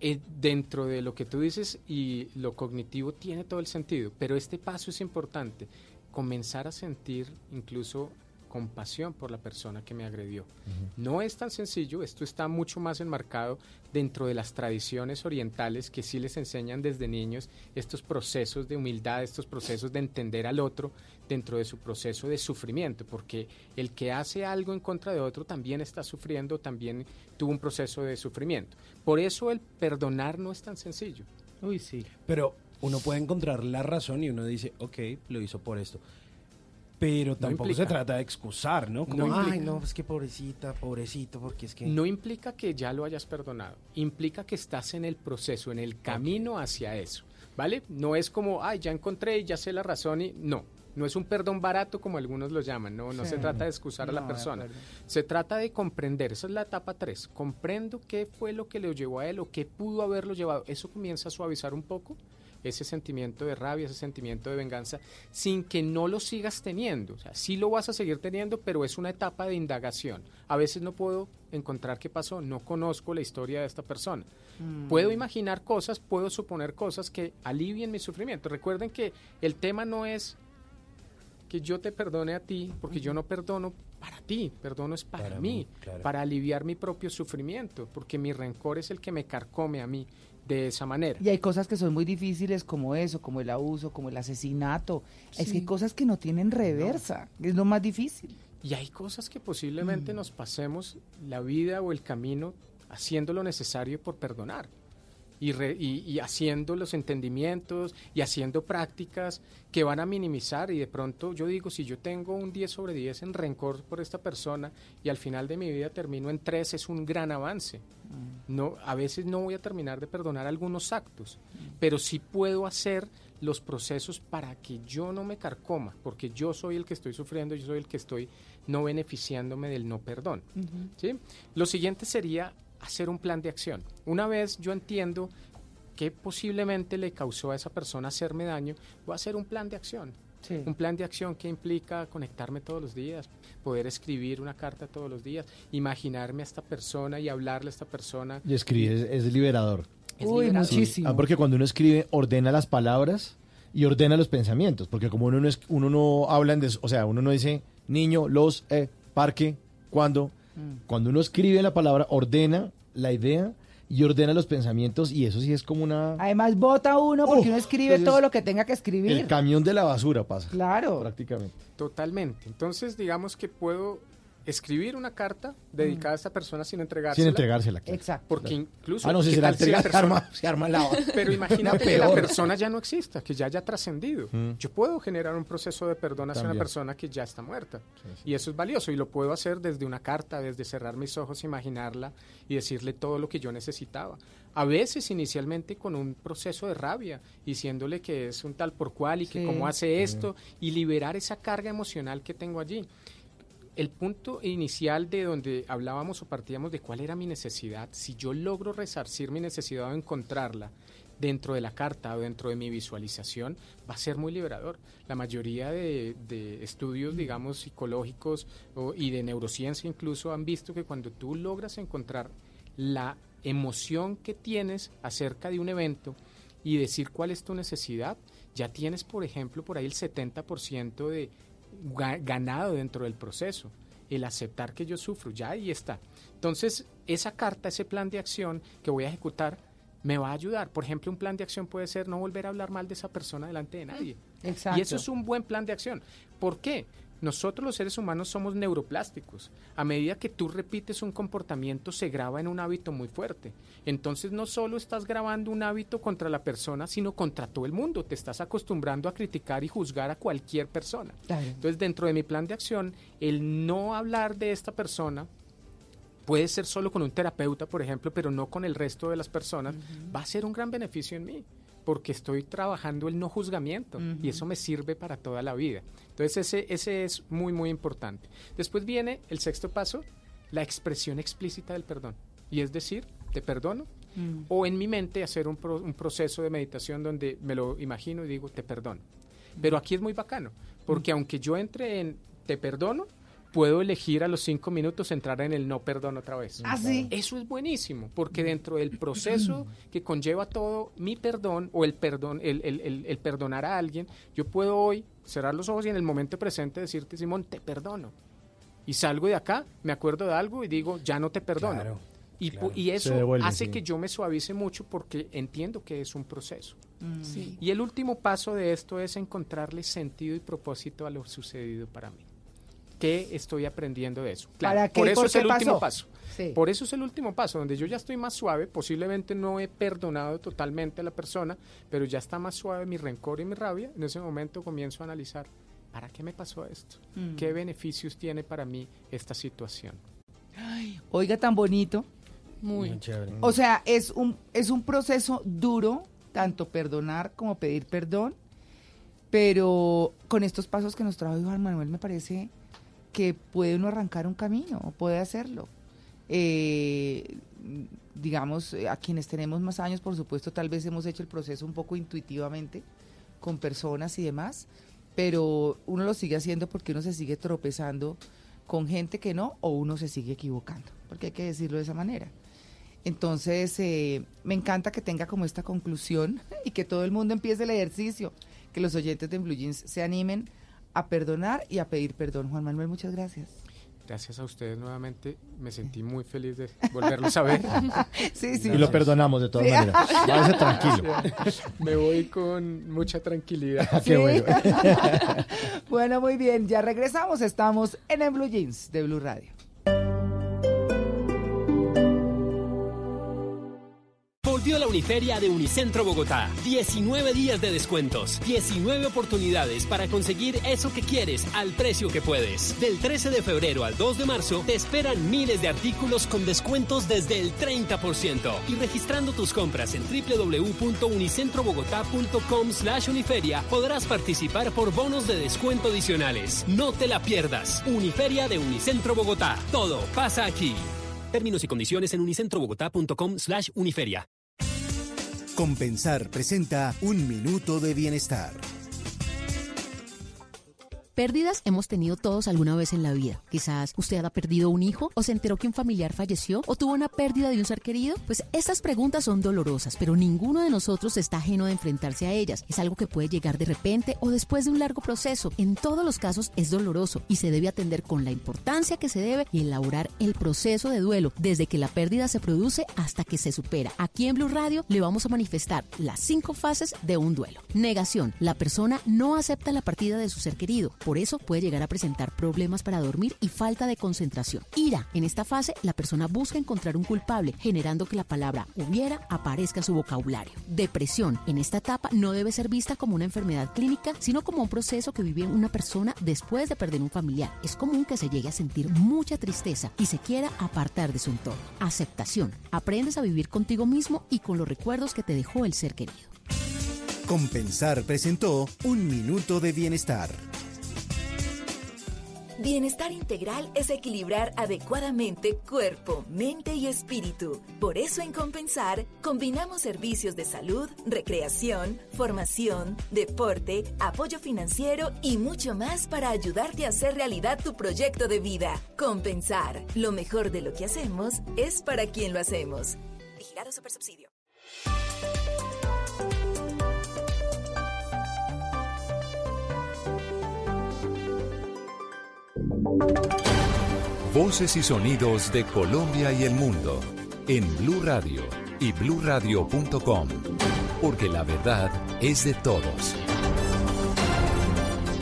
Speaker 64: Eh, dentro de lo que tú dices y lo cognitivo tiene todo el sentido, pero este paso es importante, comenzar a sentir incluso compasión por la persona que me agredió. No es tan sencillo, esto está mucho más enmarcado dentro de las tradiciones orientales que sí les enseñan desde niños estos procesos de humildad, estos procesos de entender al otro dentro de su proceso de sufrimiento, porque el que hace algo en contra de otro también está sufriendo, también tuvo un proceso de sufrimiento. Por eso el perdonar no es tan sencillo.
Speaker 57: Uy, sí. Pero uno puede encontrar la razón y uno dice, ok, lo hizo por esto. Pero tampoco
Speaker 64: implica.
Speaker 57: se trata de excusar, ¿no? Como,
Speaker 64: No
Speaker 57: ay, no, es que pobrecita, pobrecito, porque es que...
Speaker 64: No implica que ya lo hayas perdonado, implica que estás en el proceso, en el camino hacia eso, ¿vale? No es como, ay, ya encontré y ya sé la razón y no. No es un perdón barato como algunos lo llaman, no, no
Speaker 2: Sí.
Speaker 64: se trata de excusar a la persona. Se trata de comprender, esa es la etapa 3. Comprendo qué fue lo que le llevó a él o qué pudo haberlo llevado. Eso comienza a suavizar un poco ese sentimiento de rabia, ese sentimiento de venganza, sin que no lo sigas teniendo. O sea, sí lo vas a seguir teniendo, pero es una etapa de indagación. A veces no puedo encontrar qué pasó, no conozco la historia de esta persona.
Speaker 2: Mm.
Speaker 64: Puedo imaginar cosas, puedo suponer cosas que alivien mi sufrimiento. Recuerden que el tema no es que yo te perdone a ti, porque yo no perdono para ti, perdono es para,
Speaker 57: Para
Speaker 64: mí,
Speaker 57: mí, claro.
Speaker 64: para aliviar mi propio sufrimiento, porque mi rencor es el que me carcome a mí de esa manera.
Speaker 2: Y hay cosas que son muy difíciles como eso, como el abuso, como el asesinato. Es que hay cosas que no tienen reversa, es lo más difícil.
Speaker 64: Y hay cosas que posiblemente nos pasemos la vida o el camino haciendo lo necesario por perdonar. Y, re- y- y haciendo los entendimientos y haciendo prácticas que van a minimizar y de pronto yo digo, si yo tengo un 10 sobre 10 en rencor por esta persona y al final de mi vida termino en 3, es un gran avance. No, a veces no voy a terminar de perdonar algunos actos, pero sí puedo hacer los procesos para que yo no me carcoma, porque yo soy el que estoy sufriendo, yo soy el que estoy no beneficiándome del no perdón. ¿sí? Lo siguiente sería hacer un plan de acción. Una vez yo entiendo que posiblemente le causó a esa persona hacerme daño, voy a hacer un plan de acción. Un plan de acción que implica conectarme todos los días, poder escribir una carta todos los días, imaginarme a esta persona y hablarle a esta persona.
Speaker 39: Y escribir es, es liberador.
Speaker 64: Es Uy, liberador. Muchísimo.
Speaker 39: Ah, porque cuando uno escribe, ordena las palabras y ordena los pensamientos. Porque como uno no, es, uno no habla, en des- o sea, uno no dice niño, los, eh, parque, cuando. Cuando uno escribe la palabra, ordena la idea y ordena los pensamientos y eso sí es como una...
Speaker 2: Además, vota uno porque
Speaker 39: Uf,
Speaker 2: uno escribe todo lo que tenga que escribir.
Speaker 39: El camión de la basura pasa.
Speaker 2: Claro.
Speaker 39: Prácticamente.
Speaker 64: Totalmente. Entonces, digamos que puedo escribir una carta dedicada a esta persona sin entregársela.
Speaker 39: Sin entregársela, claro.
Speaker 2: Exacto.
Speaker 64: Porque incluso...
Speaker 39: Ah, no, si
Speaker 64: ¿qué
Speaker 39: se la
Speaker 64: tal si la
Speaker 39: entrega, se arma- se arma la-
Speaker 64: Pero imagínate
Speaker 39: la
Speaker 64: que la persona ya no exista, que ya haya trascendido.
Speaker 39: Mm.
Speaker 64: Yo puedo generar un proceso de perdón hacia una persona que ya está muerta. Y eso es valioso y lo puedo hacer desde una carta, desde cerrar mis ojos, imaginarla y decirle todo lo que yo necesitaba. A veces inicialmente con un proceso de rabia, diciéndole que es un tal por cual y que
Speaker 2: Sí.
Speaker 64: cómo hace esto y liberar esa carga emocional que tengo allí. El punto inicial de donde hablábamos o partíamos de cuál era mi necesidad, si yo logro resarcir mi necesidad o encontrarla dentro de la carta o dentro de mi visualización, va a ser muy liberador. La mayoría de, de estudios, digamos, psicológicos y de neurociencia incluso han visto que cuando tú logras encontrar la emoción que tienes acerca de un evento y decir cuál es tu necesidad, ya tienes, por ejemplo, por ahí el 70% de ganado dentro del proceso. El aceptar que yo sufro, ya ahí está. Entonces, esa carta, ese plan de acción que voy a ejecutar, me va a ayudar. Por ejemplo, un plan de acción puede ser no volver a hablar mal de esa persona delante de nadie.
Speaker 2: Exacto.
Speaker 64: Y eso es un buen plan de acción. ¿Por qué? Nosotros los seres humanos somos neuroplásticos. A medida que tú repites un comportamiento, se graba en un hábito muy fuerte. Entonces no solo estás grabando un hábito contra la persona, sino contra todo el mundo. Te estás acostumbrando a criticar y juzgar a cualquier persona.
Speaker 2: Claro.
Speaker 64: Entonces, dentro de mi plan de acción, el no hablar de esta persona puede ser solo con un terapeuta, por ejemplo, pero no con el resto de las personas, va a ser un gran beneficio en mí, porque estoy trabajando el no juzgamiento y eso me sirve para toda la vida. Entonces, ese, ese es muy, muy importante. Después viene el sexto paso, la expresión explícita del perdón. Y es decir, te perdono,
Speaker 2: Mm.
Speaker 64: o en mi mente hacer un, pro- un proceso de meditación donde me lo imagino y digo, te perdono. Pero aquí es muy bacano, porque aunque yo entre en te perdono, puedo elegir a los cinco minutos entrar en el no perdono otra vez.
Speaker 2: Ah, sí.
Speaker 64: Eso es buenísimo, porque dentro del proceso que conlleva todo mi perdón o el perdón, el, el- el- el perdonar a alguien, yo puedo hoy cerrar los ojos y en el momento presente decirte, Simón, te perdono. Y salgo de acá, me acuerdo de algo y digo, ya no te perdono.
Speaker 57: Claro,
Speaker 64: y,
Speaker 57: claro.
Speaker 64: y eso
Speaker 57: devuelve,
Speaker 64: hace
Speaker 57: sí.
Speaker 64: que yo me suavice mucho porque entiendo que es un proceso.
Speaker 2: Mm.
Speaker 64: Sí. Y el último paso de esto es encontrarle sentido y propósito a lo sucedido para mí. ¿Qué estoy aprendiendo de eso? Claro,
Speaker 2: ¿Para qué?
Speaker 64: por eso
Speaker 2: ¿Por
Speaker 64: es
Speaker 2: qué
Speaker 64: el último
Speaker 2: pasó?
Speaker 64: paso.
Speaker 2: Sí.
Speaker 64: Por eso es el último paso, donde yo ya estoy más suave, posiblemente no he perdonado totalmente a la persona, pero ya está más suave mi rencor y mi rabia. En ese momento comienzo a analizar, ¿para qué me pasó esto?
Speaker 2: Mm.
Speaker 64: ¿Qué beneficios tiene para mí esta situación?
Speaker 2: Oiga, tan bonito.
Speaker 64: Muy,
Speaker 57: chévere.
Speaker 2: O sea, es un, es un proceso duro, tanto perdonar como pedir perdón, pero con estos pasos que nos trajo Juan Manuel me parece que puede uno arrancar un camino, puede hacerlo. Eh, digamos, eh, a quienes tenemos más años, por supuesto, tal vez hemos hecho el proceso un poco intuitivamente con personas y demás, pero uno lo sigue haciendo porque uno se sigue tropezando con gente que no o uno se sigue equivocando, porque hay que decirlo de esa manera. Entonces, eh, me encanta que tenga como esta conclusión y que todo el mundo empiece el ejercicio, que los oyentes de Blue Jeans se animen a perdonar y a pedir perdón. Juan Manuel, muchas gracias.
Speaker 64: Gracias a ustedes nuevamente, me sentí muy feliz de volverlos a ver.
Speaker 2: Sí, sí.
Speaker 39: Y lo perdonamos de todas
Speaker 2: Sí.
Speaker 39: maneras. Váyase tranquilo.
Speaker 64: Me voy con mucha tranquilidad.
Speaker 39: Qué bueno.
Speaker 2: bueno, muy bien, ya regresamos, estamos en el Blue Jeans de Blue Radio.
Speaker 62: La Uniferia de Unicentro Bogotá. 19 días de descuentos, 19 oportunidades para conseguir eso que quieres al precio que puedes. Del 13 de febrero al 2 de marzo te esperan miles de artículos con descuentos desde el 30%. Y registrando tus compras en www.unicentrobogotá.com slash uniferia podrás participar por bonos de descuento adicionales. No te la pierdas. Uniferia de Unicentro Bogotá. Todo pasa aquí. Términos y condiciones en unicentrobogotá.com slash uniferia.
Speaker 66: Compensar presenta Un Minuto de Bienestar.
Speaker 67: Pérdidas hemos tenido todos alguna vez en la vida. Quizás usted ha perdido un hijo o se enteró que un familiar falleció o tuvo una pérdida de un ser querido. Pues estas preguntas son dolorosas, pero ninguno de nosotros está ajeno de enfrentarse a ellas. Es algo que puede llegar de repente o después de un largo proceso. En todos los casos es doloroso y se debe atender con la importancia que se debe y elaborar el proceso de duelo desde que la pérdida se produce hasta que se supera. Aquí en Blue Radio le vamos a manifestar las cinco fases de un duelo. Negación. La persona no acepta la partida de su ser querido.
Speaker 45: Por eso puede llegar a presentar problemas para dormir y falta de concentración. Ira. En esta fase, la persona busca encontrar un culpable, generando que la palabra hubiera aparezca en su vocabulario. Depresión. En esta etapa no debe ser vista como una enfermedad clínica, sino como un proceso que vive una persona después de perder un familiar. Es común que se llegue a sentir mucha tristeza y se quiera apartar de su entorno. Aceptación. Aprendes a vivir contigo mismo y con los recuerdos que te dejó el ser querido.
Speaker 44: Compensar presentó Un Minuto de Bienestar.
Speaker 68: Bienestar integral es equilibrar adecuadamente cuerpo, mente y espíritu. Por eso en Compensar combinamos servicios de salud, recreación, formación, deporte, apoyo financiero y mucho más para ayudarte a hacer realidad tu proyecto de vida. Compensar, lo mejor de lo que hacemos es para quien lo hacemos. Vigilado Supersubsidio.
Speaker 1: Voces y sonidos de Colombia y el mundo en Blue Radio y bluradio.com, porque la verdad es de todos.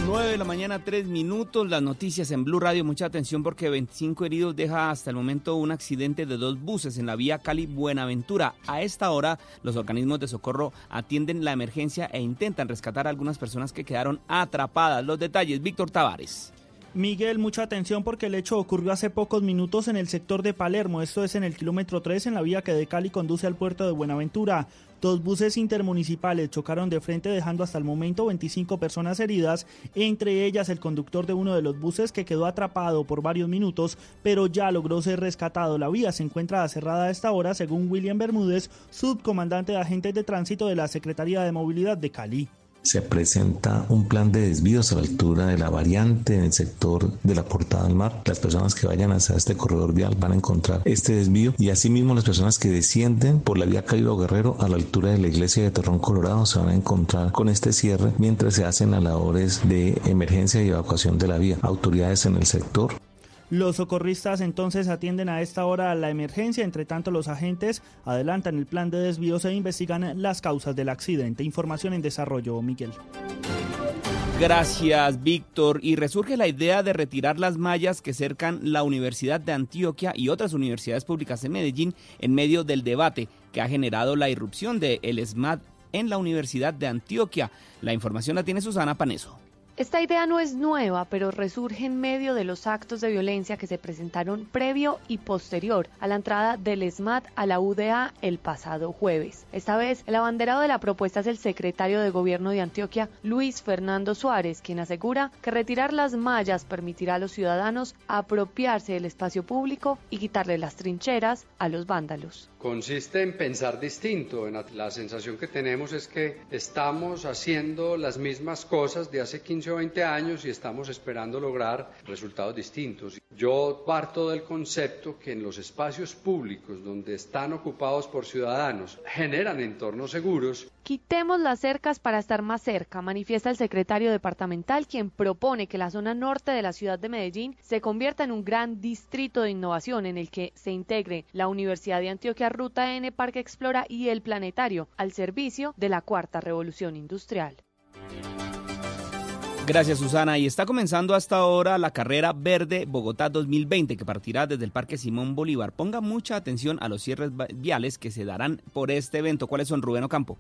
Speaker 5: 9 de la mañana, 3 minutos. Las noticias en Blue Radio. Mucha atención porque 25 heridos deja hasta el momento un accidente de dos buses en la vía Cali-Buenaventura. A esta hora, los organismos de socorro atienden la emergencia e intentan rescatar a algunas personas que quedaron atrapadas. Los detalles, Víctor Tavares.
Speaker 69: Miguel, mucha atención porque el hecho ocurrió hace pocos minutos en el sector de Palermo, esto es en el kilómetro 3 en la vía que de Cali conduce al puerto de Buenaventura. Dos buses intermunicipales chocaron de frente dejando hasta el momento 25 personas heridas, entre ellas el conductor de uno de los buses que quedó atrapado por varios minutos, pero ya logró ser rescatado. La vía se encuentra cerrada a esta hora, según William Bermúdez, subcomandante de agentes de tránsito de la Secretaría de Movilidad de Cali
Speaker 70: se presenta un plan de desvíos a la altura de la variante en el sector de la Portada del Mar. Las personas que vayan hacia este corredor vial van a encontrar este desvío y asimismo las personas que descienden por la vía Cairo Guerrero a la altura de la iglesia de Torrón Colorado se van a encontrar con este cierre mientras se hacen las labores de emergencia y evacuación de la vía. Autoridades en el sector
Speaker 69: los socorristas entonces atienden a esta hora la emergencia, entre tanto los agentes adelantan el plan de desvíos e investigan las causas del accidente. Información en desarrollo, Miguel.
Speaker 5: Gracias, Víctor. Y resurge la idea de retirar las mallas que cercan la Universidad de Antioquia y otras universidades públicas de Medellín en medio del debate que ha generado la irrupción del el SMAT en la Universidad de Antioquia. La información la tiene Susana Paneso.
Speaker 21: Esta idea no es nueva, pero resurge en medio de los actos de violencia que se presentaron previo y posterior a la entrada del SMAT a la UDA el pasado jueves. Esta vez, el abanderado de la propuesta es el secretario de Gobierno de Antioquia, Luis Fernando Suárez, quien asegura que retirar las mallas permitirá a los ciudadanos apropiarse del espacio público y quitarle las trincheras a los vándalos
Speaker 71: consiste en pensar distinto. La sensación que tenemos es que estamos haciendo las mismas cosas de hace 15 o 20 años y estamos esperando lograr resultados distintos. Yo parto del concepto que en los espacios públicos donde están ocupados por ciudadanos generan entornos seguros.
Speaker 21: Quitemos las cercas para estar más cerca, manifiesta el secretario departamental, quien propone que la zona norte de la ciudad de Medellín se convierta en un gran distrito de innovación en el que se integre la Universidad de Antioquia Ruta N, Parque Explora y el Planetario al servicio de la cuarta revolución industrial.
Speaker 5: Gracias Susana. Y está comenzando hasta ahora la carrera verde Bogotá 2020 que partirá desde el Parque Simón Bolívar. Ponga mucha atención a los cierres viales que se darán por este evento. ¿Cuáles son Rubén Ocampo?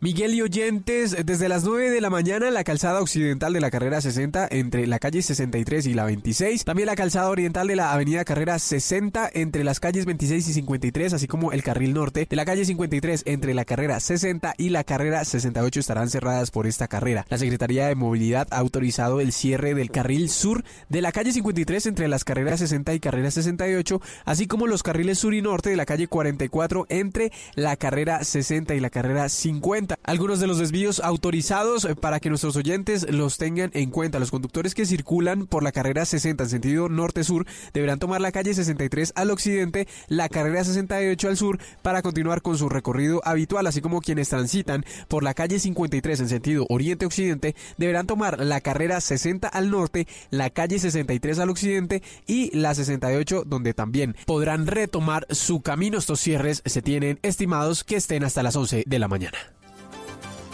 Speaker 17: Miguel y oyentes, desde las 9 de la mañana la calzada occidental de la carrera 60 entre la calle 63 y la 26, también la calzada oriental de la avenida carrera 60 entre las calles 26 y 53, así como el carril norte de la calle 53 entre la carrera 60 y la carrera 68 estarán cerradas por esta carrera. La Secretaría de Movilidad ha autorizado el cierre del carril sur de la calle 53 entre las carreras 60 y carrera 68, así como los carriles sur y norte de la calle 44 entre la carrera 60 y la carrera 50. Algunos de los desvíos autorizados eh, para que nuestros oyentes los tengan en cuenta. Los conductores que circulan por la carrera 60 en sentido norte-sur deberán tomar la calle 63 al occidente, la carrera 68 al sur para continuar con su recorrido habitual, así como quienes transitan por la calle 53 en sentido oriente-occidente deberán tomar la carrera 60 al norte, la calle 63 al occidente y la 68 donde también podrán retomar su camino. Estos cierres se tienen estimados que estén hasta las 11 de la mañana.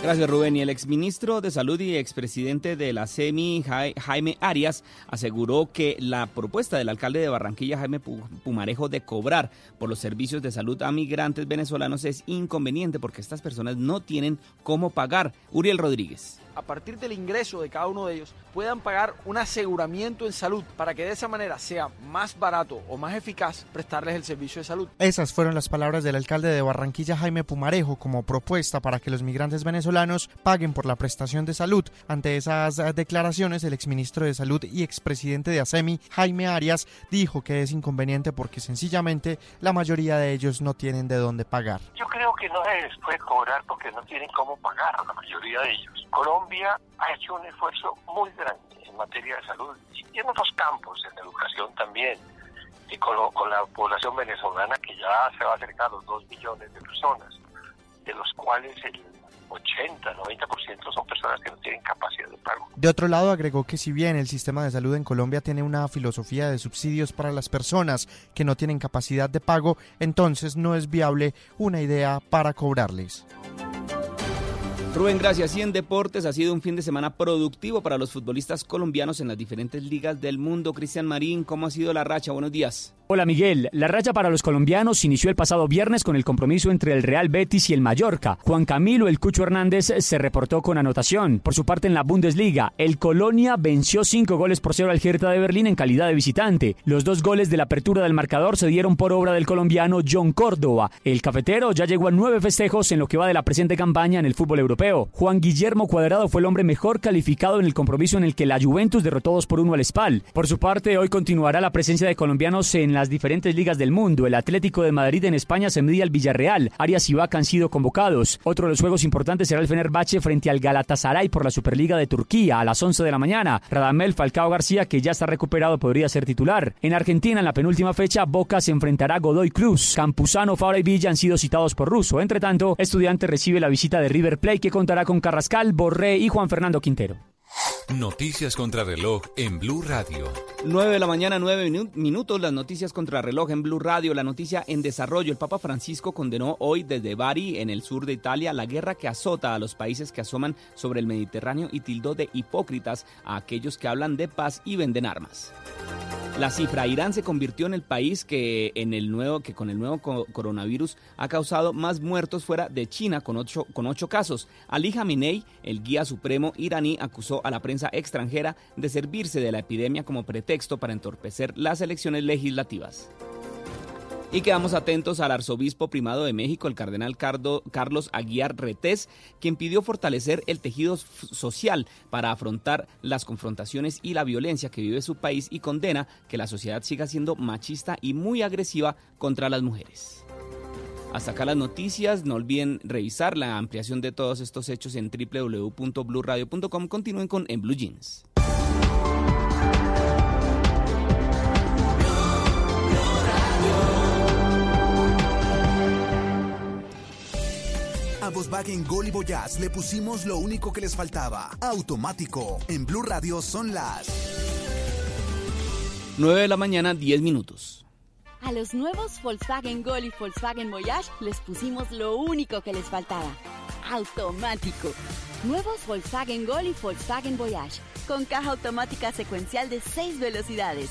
Speaker 5: Gracias, Rubén. Y el exministro de Salud y expresidente de la SEMI, Jai- Jaime Arias, aseguró que la propuesta del alcalde de Barranquilla, Jaime Pu- Pumarejo, de cobrar por los servicios de salud a migrantes venezolanos es inconveniente porque estas personas no tienen cómo pagar. Uriel Rodríguez.
Speaker 72: A partir del ingreso de cada uno de ellos, puedan pagar un aseguramiento en salud para que de esa manera sea más barato o más eficaz prestarles el servicio de salud.
Speaker 9: Esas fueron las palabras del alcalde de Barranquilla, Jaime Pumarejo, como propuesta para que los migrantes venezolanos paguen por la prestación de salud. Ante esas declaraciones, el exministro de Salud y expresidente de ASEMI, Jaime Arias, dijo que es inconveniente porque sencillamente la mayoría de ellos no tienen de dónde pagar.
Speaker 73: Yo creo que no se les puede cobrar porque no tienen cómo pagar a la mayoría de ellos. Colombia ha hecho un esfuerzo muy grande en materia de salud y en otros campos, en educación también, y con, con la población venezolana que ya se va a acercar a los 2 millones de personas, de los cuales el 80, 90% son personas que no tienen capacidad de pago.
Speaker 9: De otro lado, agregó que si bien el sistema de salud en Colombia tiene una filosofía de subsidios para las personas que no tienen capacidad de pago, entonces no es viable una idea para cobrarles.
Speaker 5: Rubén, gracias. Y en deportes ha sido un fin de semana productivo para los futbolistas colombianos en las diferentes ligas del mundo. Cristian Marín, ¿cómo ha sido la racha? Buenos días.
Speaker 30: Hola Miguel, la racha para los colombianos inició el pasado viernes con el compromiso entre el Real Betis y el Mallorca. Juan Camilo El Cucho Hernández se reportó con anotación. Por su parte en la Bundesliga, el Colonia venció cinco goles por cero al Hertha de Berlín en calidad de visitante. Los dos goles de la apertura del marcador se dieron por obra del colombiano John Córdoba. El cafetero ya llegó a nueve festejos en lo que va de la presente campaña en el fútbol europeo. Juan Guillermo Cuadrado fue el hombre mejor calificado en el compromiso en el que la Juventus derrotó 2 por 1 al Spal. Por su parte, hoy continuará la presencia de colombianos en las diferentes ligas del mundo. El Atlético de Madrid en España se mide al Villarreal. Arias y Vaca han sido convocados. Otro de los juegos importantes será el Fenerbahce frente al Galatasaray por la Superliga de Turquía a las 11 de la mañana. Radamel Falcao García, que ya está recuperado, podría ser titular. En Argentina, en la penúltima fecha, Boca se enfrentará a Godoy Cruz. Campuzano, Fabra y Villa han sido citados por Russo. Entre tanto, Estudiante recibe la visita de River Plate, que contará con Carrascal, Borré y Juan Fernando Quintero.
Speaker 1: Noticias contra reloj en Blue Radio.
Speaker 5: 9 de la mañana, 9 minu- minutos, las noticias contra reloj en Blue Radio, la noticia en desarrollo. El Papa Francisco condenó hoy desde Bari, en el sur de Italia, la guerra que azota a los países que asoman sobre el Mediterráneo y tildó de hipócritas a aquellos que hablan de paz y venden armas. La cifra, Irán se convirtió en el país que, en el nuevo, que con el nuevo co- coronavirus ha causado más muertos fuera de China con ocho, con ocho casos. Ali Khamenei, el guía supremo iraní, acusó a la prensa extranjera de servirse de la epidemia como pretexto para entorpecer las elecciones legislativas. Y quedamos atentos al arzobispo primado de México, el cardenal Cardo- Carlos Aguiar Retés, quien pidió fortalecer el tejido social para afrontar las confrontaciones y la violencia que vive su país y condena que la sociedad siga siendo machista y muy agresiva contra las mujeres. Hasta acá las noticias, no olviden revisar la ampliación de todos estos hechos en www.bluradio.com. Continúen con En Blue Jeans.
Speaker 74: A Volkswagen Gol y Voyage le pusimos lo único que les faltaba. Automático. En Blue Radio son las
Speaker 5: 9 de la mañana, 10 minutos.
Speaker 55: A los nuevos Volkswagen Gol y Volkswagen Voyage les pusimos lo único que les faltaba. Automático. Nuevos Volkswagen Gol y Volkswagen Voyage. Con caja automática secuencial de 6 velocidades,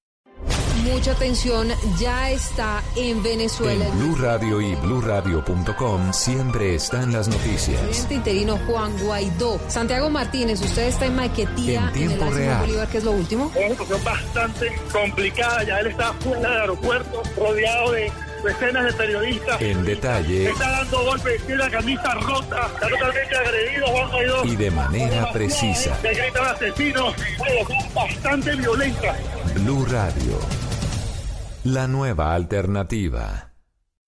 Speaker 75: Mucha atención, ya está en Venezuela.
Speaker 1: En Blue Radio y BlueRadio.com siempre están las
Speaker 75: El
Speaker 1: noticias.
Speaker 75: presidente interino Juan Guaidó. Santiago Martínez, usted está en Maiquetía,
Speaker 1: En
Speaker 75: en,
Speaker 1: tiempo
Speaker 75: el Ácido
Speaker 1: real.
Speaker 75: Bolívar, ¿qué es lo último?
Speaker 76: Es una situación bastante complicada. Ya él está fuera del aeropuerto, rodeado de decenas de periodistas.
Speaker 1: En detalle
Speaker 76: Está dando golpes, tiene la camisa rota, está totalmente agredido Juan Guaidó.
Speaker 1: y de manera precisa.
Speaker 76: Le gritan son bastante violentas.
Speaker 1: Blue Radio. La nueva alternativa.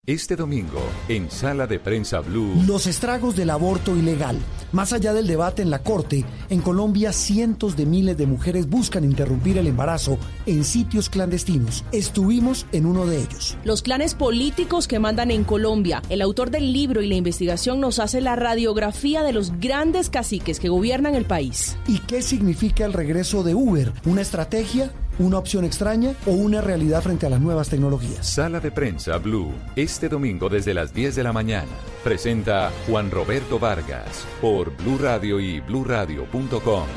Speaker 1: Este domingo, en Sala de Prensa Blue.
Speaker 3: Los estragos del aborto ilegal. Más allá del debate en la Corte, en Colombia cientos de miles de mujeres buscan interrumpir el embarazo en sitios clandestinos. Estuvimos en uno de ellos.
Speaker 77: Los clanes políticos que mandan en Colombia. El autor del libro y la investigación nos hace la radiografía de los grandes caciques que gobiernan el país.
Speaker 3: ¿Y qué significa el regreso de Uber? ¿Una estrategia? ¿Una opción extraña o una realidad frente a las nuevas tecnologías?
Speaker 1: Sala de Prensa Blue, este domingo desde las 10 de la mañana. Presenta Juan Roberto Vargas por Blue Radio y bluradio.com.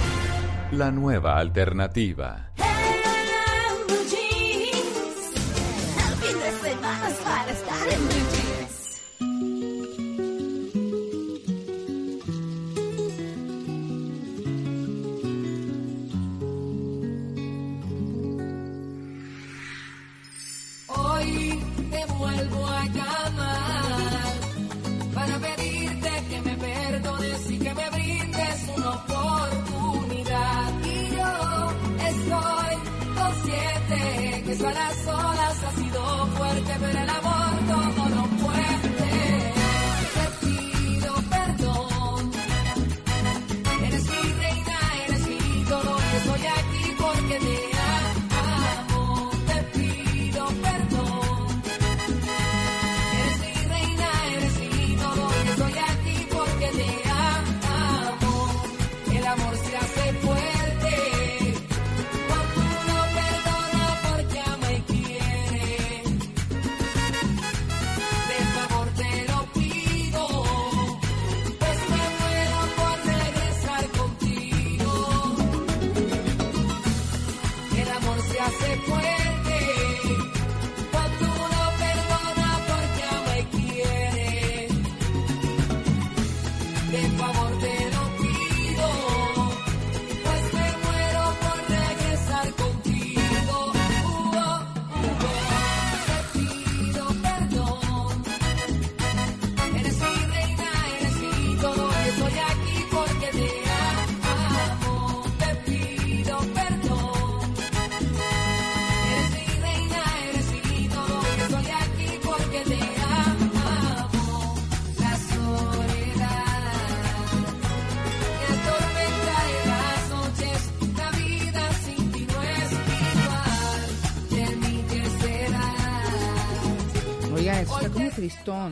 Speaker 1: La nueva alternativa.
Speaker 56: Hoy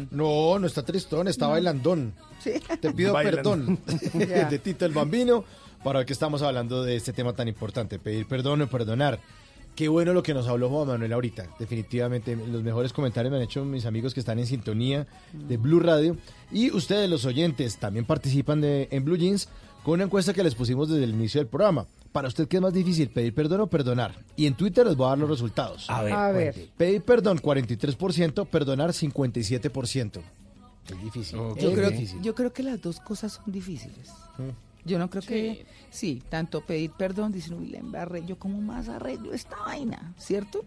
Speaker 2: tristón.
Speaker 39: No, no está tristón, está bailandón.
Speaker 2: Sí.
Speaker 39: Te pido perdón
Speaker 2: Ya.
Speaker 39: de Tito el Bambino para que estamos hablando de este tema tan importante, pedir perdón o perdonar. Qué bueno lo que nos habló Juan Manuel ahorita. Definitivamente, los mejores comentarios me han hecho mis amigos que están en sintonía de Blue Radio. Y ustedes, los oyentes, también participan de, en Blue Jeans con una encuesta que les pusimos desde el inicio del programa. Para usted, ¿qué es más difícil, pedir perdón o perdonar? Y en Twitter les voy a dar los resultados.
Speaker 2: A ver, A ver.
Speaker 39: Pedir perdón, 43%, perdonar, 57%. Es difícil.
Speaker 2: Yo
Speaker 39: Es
Speaker 2: creo,
Speaker 39: difícil.
Speaker 2: yo creo que las dos cosas son difíciles. Yo no creo que, sí, tanto pedir perdón, dicen, uy, la embarré, yo como más arreglo esta vaina, ¿cierto?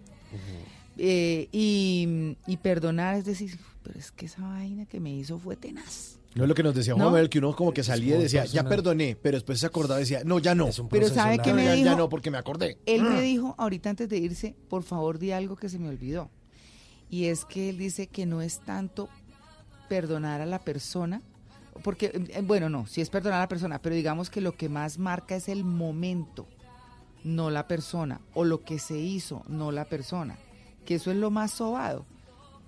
Speaker 2: Eh, y, y perdonar es decir, pero es que esa vaina que me hizo fue tenaz.
Speaker 39: No es lo que nos decía Juan
Speaker 2: No.
Speaker 39: Manuel, que uno como que salía y decía, ya perdoné, pero después se acordaba y decía, no, ya no.
Speaker 2: Pero ¿sabe qué
Speaker 39: No,
Speaker 2: me
Speaker 39: ya,
Speaker 2: dijo?
Speaker 39: ya no, porque me acordé.
Speaker 2: Él me
Speaker 39: Mm.
Speaker 2: dijo ahorita antes de irse, por favor di algo que se me olvidó. Y es que él dice que no es tanto perdonar a la persona, porque, eh, bueno, no, sí es perdonar a la persona, pero digamos que lo que más marca es el momento, no la persona, o lo que se hizo, no la persona, que eso es lo más sobado.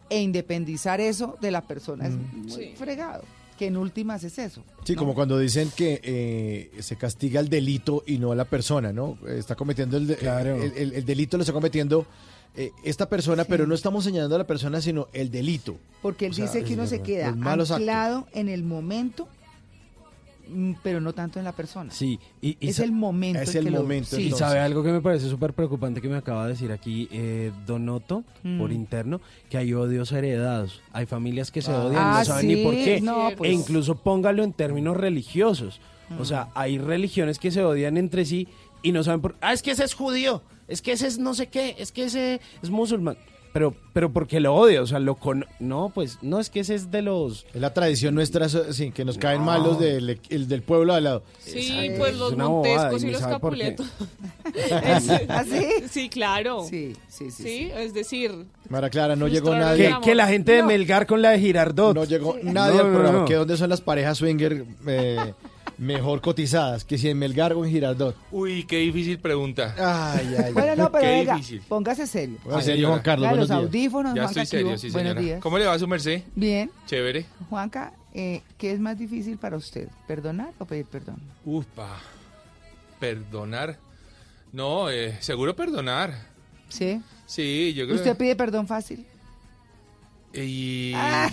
Speaker 2: E independizar eso de la persona es
Speaker 39: Mm.
Speaker 2: muy
Speaker 39: Sí.
Speaker 2: fregado, que en últimas es eso.
Speaker 39: Sí,
Speaker 2: ¿no?
Speaker 39: como cuando dicen que eh, se castiga el delito y no a la persona, ¿no? Está cometiendo el, de- el, el- el delito, lo está cometiendo eh, esta persona, pero no estamos señalando a la persona, sino el delito.
Speaker 2: Porque él
Speaker 39: O sea,
Speaker 2: dice que uno se queda anclado en el momento, pero no tanto en la persona.
Speaker 40: Sí, y, y
Speaker 2: es el momento. en que lo- sí.
Speaker 40: Y sabe algo que me parece súper preocupante que me acaba de decir aquí eh, Donoto por
Speaker 2: Mm.
Speaker 40: interno, que hay odios heredados. Hay familias que se
Speaker 2: Ah.
Speaker 40: odian,
Speaker 2: Ah,
Speaker 40: no saben ni por qué.
Speaker 2: no, pues.
Speaker 40: E incluso póngalo en términos religiosos.
Speaker 2: Mm.
Speaker 40: O sea, hay religiones que se odian entre sí y no saben por Ah, es que ese es judío, es que ese es no sé qué, es que ese es musulmán. Pero, pero porque lo odia, o sea, lo con... No, pues, no, es que ese es de los...
Speaker 39: Es la tradición nuestra, sí, que nos caen mal los del, el del pueblo al lado.
Speaker 4: Sí, pues los montescos
Speaker 40: y
Speaker 4: los capuletos.
Speaker 2: ¿Ah, sí?
Speaker 4: Sí, claro.
Speaker 2: Sí, sí, sí.
Speaker 4: Sí, es decir,
Speaker 39: Mara Clara, no llegó nadie.
Speaker 40: Que, que la gente de
Speaker 4: No.
Speaker 40: Melgar con la de Girardot.
Speaker 39: No llegó nadie
Speaker 40: No,
Speaker 39: al
Speaker 40: no,
Speaker 39: programa.
Speaker 40: no.
Speaker 39: ¿Que dónde son las parejas swinger eh, mejor cotizadas? Que si en Melgar o en Girardot.
Speaker 78: Uy, qué difícil pregunta.
Speaker 39: Ay, ay,
Speaker 2: Bueno, no, pero
Speaker 78: Qué
Speaker 2: venga,
Speaker 78: difícil.
Speaker 2: póngase serio.
Speaker 39: En serio, Juan Carlos, buenos
Speaker 2: los
Speaker 39: días.
Speaker 2: audífonos,
Speaker 78: Ya
Speaker 2: Juanca,
Speaker 78: estoy
Speaker 2: ¿qué
Speaker 78: serio, sí,
Speaker 2: Buenos
Speaker 78: señora.
Speaker 2: días.
Speaker 78: ¿Cómo le va a su merced?
Speaker 2: Bien.
Speaker 78: Chévere.
Speaker 2: Juanca, eh, ¿qué es más difícil para usted? ¿Perdonar o pedir perdón?
Speaker 78: Upa. Perdonar. No, eh, seguro perdonar.
Speaker 2: ¿Sí?
Speaker 78: Sí, yo creo
Speaker 2: ¿Usted pide perdón fácil?
Speaker 78: Y...
Speaker 2: Ah.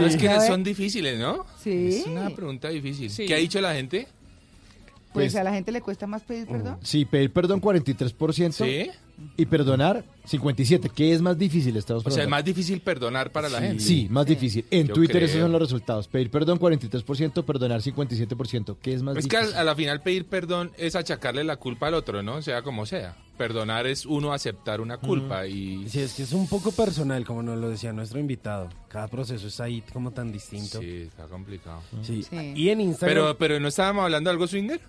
Speaker 78: No, es que son difíciles, ¿no?
Speaker 2: Sí.
Speaker 78: Es una pregunta difícil.
Speaker 2: Sí.
Speaker 78: ¿Qué ha dicho la gente?
Speaker 2: Pues,
Speaker 39: Pues-
Speaker 2: a la gente le cuesta más pedir perdón.
Speaker 39: Sí, pedir perdón 43%.
Speaker 78: Sí.
Speaker 39: Y perdonar 57%. ¿Qué es más difícil? Estamos
Speaker 78: O sea, es más difícil perdonar para la
Speaker 39: Sí,
Speaker 78: gente.
Speaker 39: Sí, más difícil. En
Speaker 78: Yo
Speaker 39: Twitter
Speaker 78: creo.
Speaker 39: esos son los resultados. Pedir perdón 43%, perdonar 57%. ¿Qué es más
Speaker 78: Es que
Speaker 39: difícil?
Speaker 78: a, a la final pedir perdón es achacarle la culpa al otro, ¿no? Sea como sea. Perdonar es uno aceptar una culpa y...
Speaker 40: Sí, es que es un poco personal, como nos lo decía nuestro invitado. Cada proceso es ahí como tan distinto.
Speaker 78: Sí, está complicado.
Speaker 40: Sí.
Speaker 2: Sí.
Speaker 40: Y en Instagram...
Speaker 78: Pero, pero ¿no estábamos hablando de algo swinger?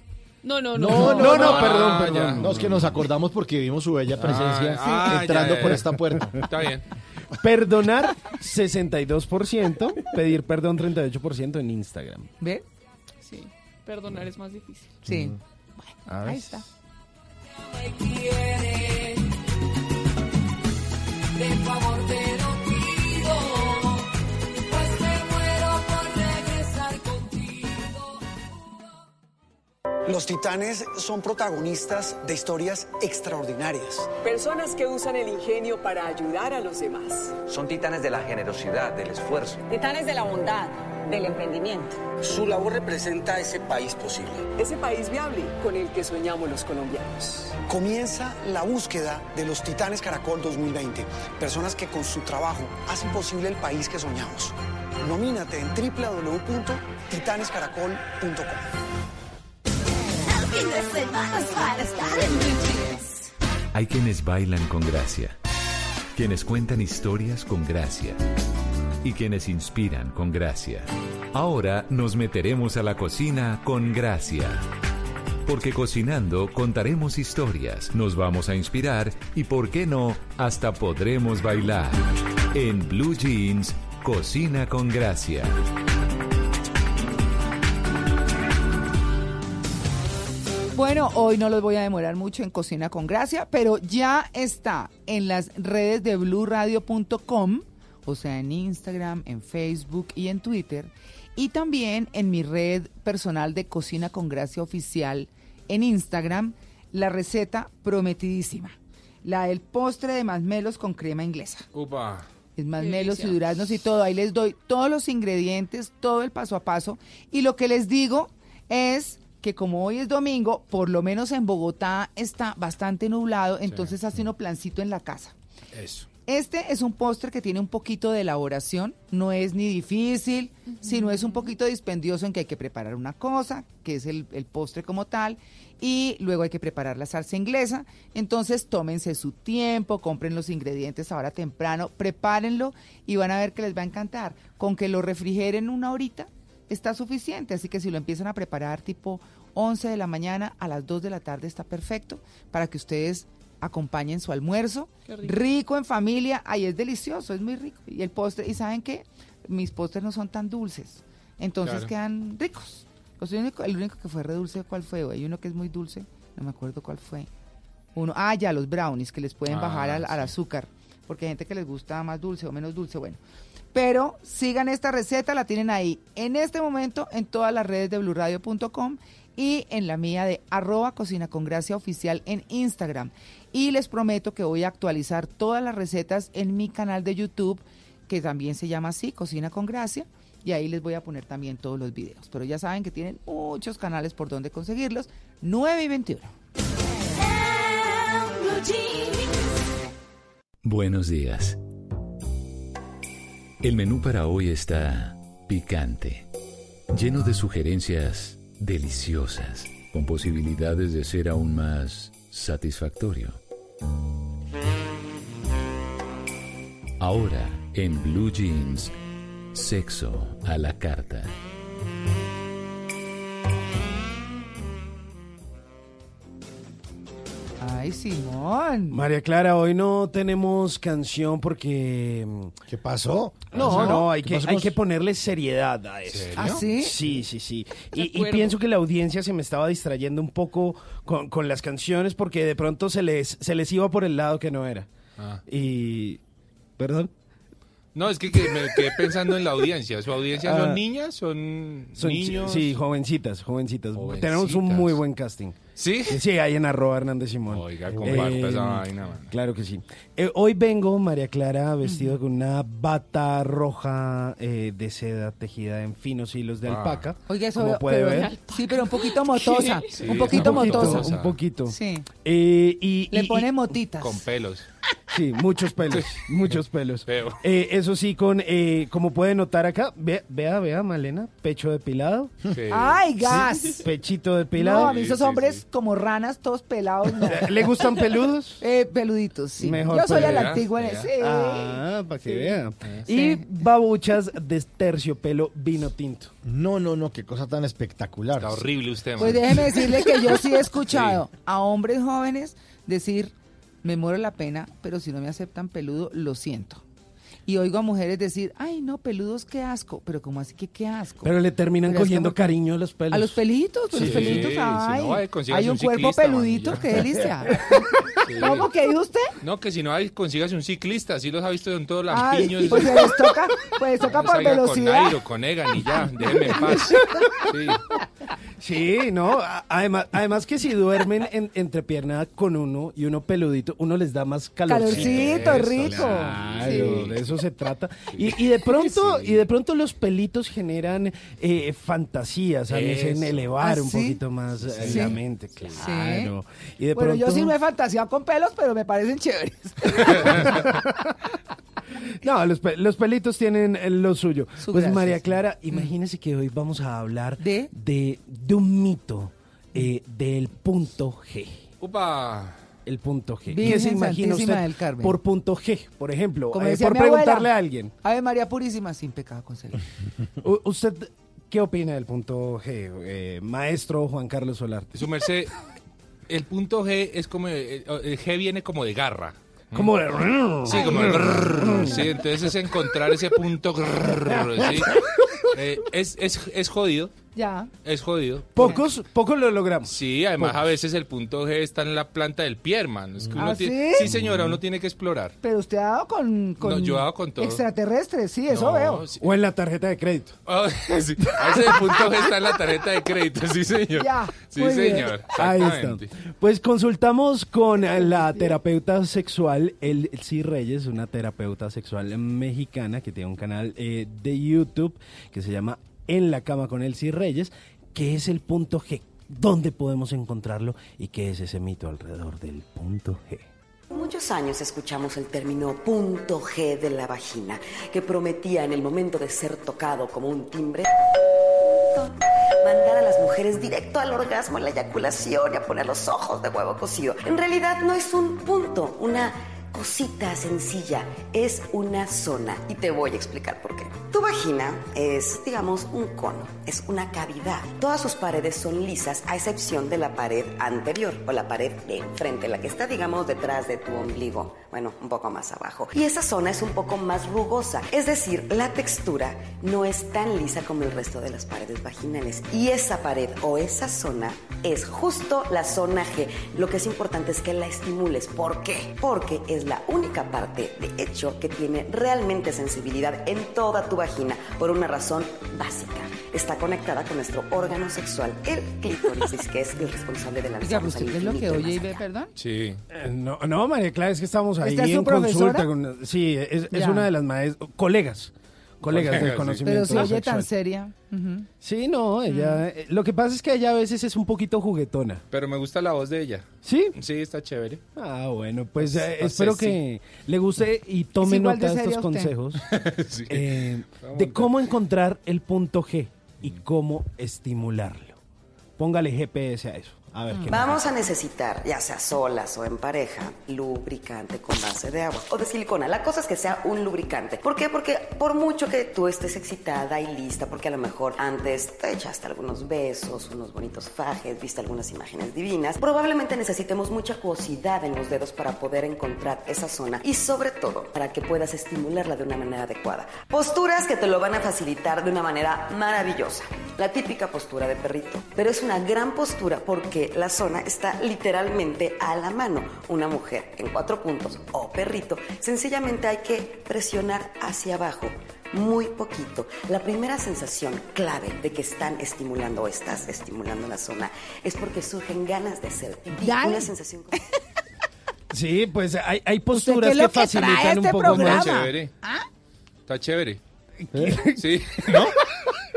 Speaker 4: No, no, no.
Speaker 39: No, no, no,
Speaker 78: Ah,
Speaker 39: perdón, perdón. No, es que nos acordamos porque vimos su bella presencia
Speaker 78: Ah, sí.
Speaker 39: entrando
Speaker 78: Ah, ya,
Speaker 39: por
Speaker 78: ya.
Speaker 39: esta puerta.
Speaker 78: Está bien.
Speaker 40: Perdonar 62%, pedir perdón 38% en Instagram.
Speaker 2: ¿Ve?
Speaker 4: Sí, perdonar es más difícil.
Speaker 2: Sí.
Speaker 40: A ver.
Speaker 2: Ahí está.
Speaker 56: me quiere. De favor te
Speaker 3: Los titanes son protagonistas de historias extraordinarias.
Speaker 79: Personas que usan el ingenio para ayudar a los demás.
Speaker 80: Son titanes de la generosidad, del esfuerzo.
Speaker 79: Titanes de la bondad, del emprendimiento.
Speaker 3: Su labor representa ese país posible.
Speaker 79: Ese país viable con el que soñamos los colombianos.
Speaker 3: Comienza la búsqueda de los Titanes Caracol 2020. Personas que con su trabajo hacen posible el país que soñamos. Nomínate en www.titanescaracol.com.
Speaker 1: Hay quienes bailan con gracia, quienes cuentan historias con gracia y quienes inspiran con gracia. Ahora nos meteremos a la cocina con gracia. Porque cocinando contaremos historias, nos vamos a inspirar y, por qué no, hasta podremos bailar. En Blue Jeans, Cocina con Gracia.
Speaker 2: Bueno, hoy no los voy a demorar mucho en Cocina con Gracia, pero ya está en las redes de bluradio.com, o sea, en Instagram, en Facebook y en Twitter, y también en mi red personal de Cocina con Gracia oficial en Instagram, la receta prometidísima, la del postre de masmelos con crema inglesa.
Speaker 78: Upa.
Speaker 2: Es masmelos y duraznos y todo. Ahí les doy todos los ingredientes, todo el paso a paso. Y lo que les digo es que como hoy es domingo, por lo menos en Bogotá está bastante nublado, entonces hace uno plancito en la casa.
Speaker 78: Eso.
Speaker 2: Este es un postre que tiene un poquito de elaboración, no es ni difícil, sino es un poquito dispendioso en que hay que preparar una cosa, que es el, el postre como tal, y luego hay que preparar la salsa inglesa. Entonces tómense su tiempo, compren los ingredientes ahora temprano, prepárenlo y van a ver que les va a encantar. Con que lo refrigeren una horita está suficiente, así que si lo empiezan a preparar tipo 11 de la mañana a las 2 de la tarde está perfecto para que ustedes acompañen su almuerzo.
Speaker 4: Qué rico.
Speaker 2: Rico en familia, ahí es delicioso, es muy rico. Y el postre, ¿y saben qué? Mis postres no son tan dulces, entonces
Speaker 78: Claro.
Speaker 2: quedan ricos. O sea, el, único, el único que fue re dulce, ¿cuál fue? Hay uno que es muy dulce, no me acuerdo cuál fue. Uno, ah, ya, los brownies, que les pueden
Speaker 78: Ah,
Speaker 2: bajar al, azúcar, porque hay gente que les gusta más dulce o menos dulce, bueno. Pero sigan esta receta, la tienen ahí en este momento en todas las redes de blurradio.com y en la mía de arroba cocina con gracia oficial en Instagram. Y les prometo que voy a actualizar todas las recetas en mi canal de YouTube, que también se llama así, Cocina con Gracia. Y ahí les voy a poner también todos los videos. Pero ya saben que tienen muchos canales por donde conseguirlos. 9 y 21.
Speaker 1: Buenos días. El menú para hoy está picante, lleno de sugerencias deliciosas, con posibilidades de ser aún más satisfactorio. Ahora, en Blue Jeans, sexo a la carta.
Speaker 2: Ay, Simón.
Speaker 40: María Clara, hoy no tenemos canción porque...
Speaker 39: ¿Qué pasó?
Speaker 40: No,
Speaker 39: ¿Ah,
Speaker 40: no, hay
Speaker 39: ¿Qué
Speaker 40: que, hay que ponerle seriedad a esto.
Speaker 39: ¿Ah, sí?
Speaker 40: Sí, sí, sí. Y, pienso que la audiencia se me estaba distrayendo un poco con, con las canciones porque de pronto se les, se les iba por el lado que no era.
Speaker 78: Ah.
Speaker 40: Y... ¿Perdón?
Speaker 78: No, es que, que me quedé pensando en la audiencia. ¿Su audiencia
Speaker 40: Ah.
Speaker 78: son niñas? ¿Son,
Speaker 40: Son-
Speaker 78: niños?
Speaker 40: Sí, jovencitas, jovencitas.
Speaker 78: Jovencitas.
Speaker 40: Tenemos un muy buen casting.
Speaker 78: ¿Sí?
Speaker 40: Sí, hay en arroba Hernández Simón.
Speaker 78: Oiga, comparta esa vaina, mano.
Speaker 40: Claro que sí. Eh, hoy vengo, María Clara, vestido con una bata roja eh, de seda tejida en finos hilos de
Speaker 78: Ah.
Speaker 40: alpaca.
Speaker 2: Oiga, eso
Speaker 40: como puede ver.
Speaker 2: Sí, pero un poquito motosa.
Speaker 78: Sí,
Speaker 2: un poquito
Speaker 40: un poquito,
Speaker 2: motosa.
Speaker 40: Un poquito.
Speaker 2: Sí.
Speaker 40: Eh, y,
Speaker 2: Le
Speaker 40: y-
Speaker 2: pone
Speaker 40: y-
Speaker 2: motitas.
Speaker 78: Con pelos.
Speaker 40: Sí, muchos pelos, muchos pelos. Eh, eso sí, con eh, como puede notar acá, ve- vea, vea, Malena, pecho depilado.
Speaker 78: Sí.
Speaker 2: ¡Ay, gas!
Speaker 40: Pechito depilado.
Speaker 2: No, a mí esos hombres como ranas, todos pelados. no.
Speaker 40: ¿Le gustan peludos?
Speaker 2: Eh, peluditos, sí.
Speaker 40: Mejor
Speaker 2: Yo soy a la
Speaker 40: pelea,
Speaker 2: antigua en ese.
Speaker 40: Ah, para que
Speaker 2: Sí.
Speaker 40: vea.
Speaker 2: Sí.
Speaker 40: Y babuchas de terciopelo vino tinto.
Speaker 39: No, no, no, qué cosa tan espectacular.
Speaker 78: Está horrible usted,
Speaker 2: Pues
Speaker 78: man.
Speaker 2: déjeme decirle que yo sí he escuchado a hombres jóvenes decir, me muero la pena, pero si no me aceptan peludo, lo siento. Y oigo a mujeres decir, ay, no, peludos, qué asco. Pero como así que qué asco?
Speaker 40: Pero le terminan
Speaker 2: Pero
Speaker 40: cogiendo
Speaker 2: como
Speaker 40: cariño a los pelos.
Speaker 2: A los pelitos, pues
Speaker 40: Sí.
Speaker 2: los pelitos,
Speaker 78: Sí,
Speaker 2: ay.
Speaker 78: si no, vaya, consígase
Speaker 2: hay un,
Speaker 78: un
Speaker 2: cuerpo
Speaker 78: ciclista,
Speaker 2: peludito,
Speaker 78: man,
Speaker 2: qué delicia.
Speaker 78: Sí.
Speaker 2: ¿Cómo que dijo usted?
Speaker 78: No, que si no hay, consígase un ciclista. Así los ha visto en todos los
Speaker 2: Ay,
Speaker 78: lampiños.
Speaker 2: pues se les toca, pues toca
Speaker 78: No
Speaker 2: por velocidad.
Speaker 78: Con Nairo, con Egan y ya, déjenme en paz. Sí.
Speaker 40: Sí, no, además, además que si duermen en, entre pierna con uno y uno peludito, uno les da más calor.
Speaker 2: Calorcito,
Speaker 78: Eso,
Speaker 2: rico.
Speaker 40: Claro,
Speaker 2: Sí.
Speaker 40: de eso se trata. Y, y de pronto, y de pronto los pelitos generan eh, fantasías, a veces en elevar
Speaker 2: ¿Ah,
Speaker 40: un
Speaker 2: sí?
Speaker 40: poquito más eh,
Speaker 2: Sí.
Speaker 40: la mente, claro. Y de
Speaker 2: Bueno,
Speaker 40: pronto,
Speaker 2: yo sí no he fantaseado con pelos, pero me parecen chéveres.
Speaker 40: No, los, pe- los pelitos tienen eh, lo suyo.
Speaker 2: Su
Speaker 40: pues María. Clara,
Speaker 2: Mm.
Speaker 40: imagínese que hoy vamos a hablar
Speaker 2: ¿De?
Speaker 40: de, de un mito eh, del punto G.
Speaker 78: Upa.
Speaker 40: El punto G.
Speaker 2: Virgen
Speaker 40: ¿Qué se imagina
Speaker 2: Santísima
Speaker 40: usted
Speaker 2: del Carmen.
Speaker 40: por punto G, por ejemplo?
Speaker 2: Como
Speaker 40: Eh,
Speaker 2: decía
Speaker 40: por
Speaker 2: mi abuela.
Speaker 40: preguntarle a alguien.
Speaker 2: Ave María Purísima, sin pecado concebido.
Speaker 40: U- ¿Usted qué opina del punto G, eh, maestro Juan Carlos Solarte?
Speaker 78: Su merced, el punto G es como. El, el G viene como de garra.
Speaker 40: Como de...
Speaker 78: Sí, como el grrr, sí, entonces es encontrar ese punto grrr, sí. Eh, es, es, es jodido,
Speaker 2: Ya.
Speaker 78: es jodido.
Speaker 40: Pocos, pocos lo logramos.
Speaker 78: Sí, además
Speaker 40: Pocos.
Speaker 78: a veces el punto G está en la planta del pie, hermano. Es que uno
Speaker 2: ¿Ah,
Speaker 78: tiene-
Speaker 2: sí?
Speaker 78: sí, señora, uno tiene que explorar.
Speaker 2: Pero usted ha dado con, con
Speaker 78: No, yo he dado con todo.
Speaker 2: extraterrestres, sí, eso
Speaker 78: No,
Speaker 2: veo.
Speaker 78: sí.
Speaker 40: O en la tarjeta de crédito.
Speaker 78: Ah, sí, a ese punto G está en la tarjeta de crédito, sí, señor.
Speaker 2: Ya,
Speaker 78: sí,
Speaker 2: muy bien.
Speaker 78: señor.
Speaker 40: Ahí
Speaker 78: exactamente.
Speaker 40: está. Pues consultamos con la terapeuta sexual, Elsie Reyes, una terapeuta sexual mexicana que tiene un canal eh, de YouTube que se llama En la cama con Elsie Reyes, que es el punto G. ¿Dónde podemos encontrarlo y qué es ese mito alrededor del punto G?
Speaker 81: Muchos años escuchamos el término punto G de la vagina, que prometía en el momento de ser tocado como un timbre mandar a las mujeres directo al orgasmo, a la eyaculación y a poner los ojos de huevo cocido. En realidad no es un punto, una cosita sencilla, es una zona y te voy a explicar por qué. Tu vagina es, digamos, un cono, es una cavidad. Todas sus paredes son lisas a excepción de la pared anterior o la pared de enfrente, la que está, digamos, detrás de tu ombligo, bueno, un poco más abajo. Y esa zona es un poco más rugosa, es decir, la textura no es tan lisa como el resto de las paredes vaginales. Y esa pared o esa zona es justo la zona G. Lo que es importante es que la estimules. ¿Por qué? Porque es la única parte, de hecho, que tiene realmente sensibilidad en toda tu vagina por una razón básica. Está conectada con nuestro órgano sexual, el clítoris, que es el responsable de la
Speaker 2: Oiga, ¿pero usted qué es lo que oye y ve, perdón?
Speaker 78: Sí.
Speaker 40: Eh, No, no, María Clara, es que estamos ahí
Speaker 2: ¿Esta es su
Speaker 40: en consulta.
Speaker 2: profesora?
Speaker 40: Con, sí, es, una de las maestras, colegas, colegas del conocimiento
Speaker 2: Pero se oye tan seria.
Speaker 40: Sí, no, ella. eh, Lo que pasa es que ella a veces es un poquito juguetona.
Speaker 78: Pero me gusta la voz de ella.
Speaker 40: ¿Sí?
Speaker 78: Sí, está chévere.
Speaker 40: Ah, bueno, pues eh,
Speaker 78: No sé,
Speaker 40: espero
Speaker 78: sí.
Speaker 40: que le guste y tome nota de estos
Speaker 2: usted.
Speaker 40: consejos
Speaker 78: Sí.
Speaker 40: eh, de cómo encontrar el punto G y cómo estimularlo. Póngale GPS a eso. A ver, ¿qué
Speaker 81: Vamos a necesitar, ya sea solas o en pareja, lubricante con base de agua o de silicona. La cosa es que sea un lubricante. ¿Por qué? Porque por mucho que tú estés excitada y lista, porque a lo mejor antes te echaste algunos besos, unos bonitos fajes, viste algunas imágenes divinas, probablemente necesitemos mucha acuosidad en los dedos para poder encontrar esa zona y sobre todo para que puedas estimularla de una manera adecuada. Posturas que te lo van a facilitar de una manera maravillosa. La típica postura de perrito, pero es una gran postura porque la zona está literalmente a la mano. Una mujer en cuatro puntos o perrito, sencillamente hay que presionar hacia abajo muy poquito. La primera sensación clave de que están estimulando o estás estimulando la zona es porque surgen ganas de hacer. Una sensación
Speaker 40: Sí, pues hay, hay
Speaker 2: ¿Usted
Speaker 40: posturas que facilitan un
Speaker 2: este
Speaker 40: poco
Speaker 2: programa?
Speaker 40: más.
Speaker 78: Chévere.
Speaker 2: ¿Ah?
Speaker 78: Está chévere. Sí, ¿no?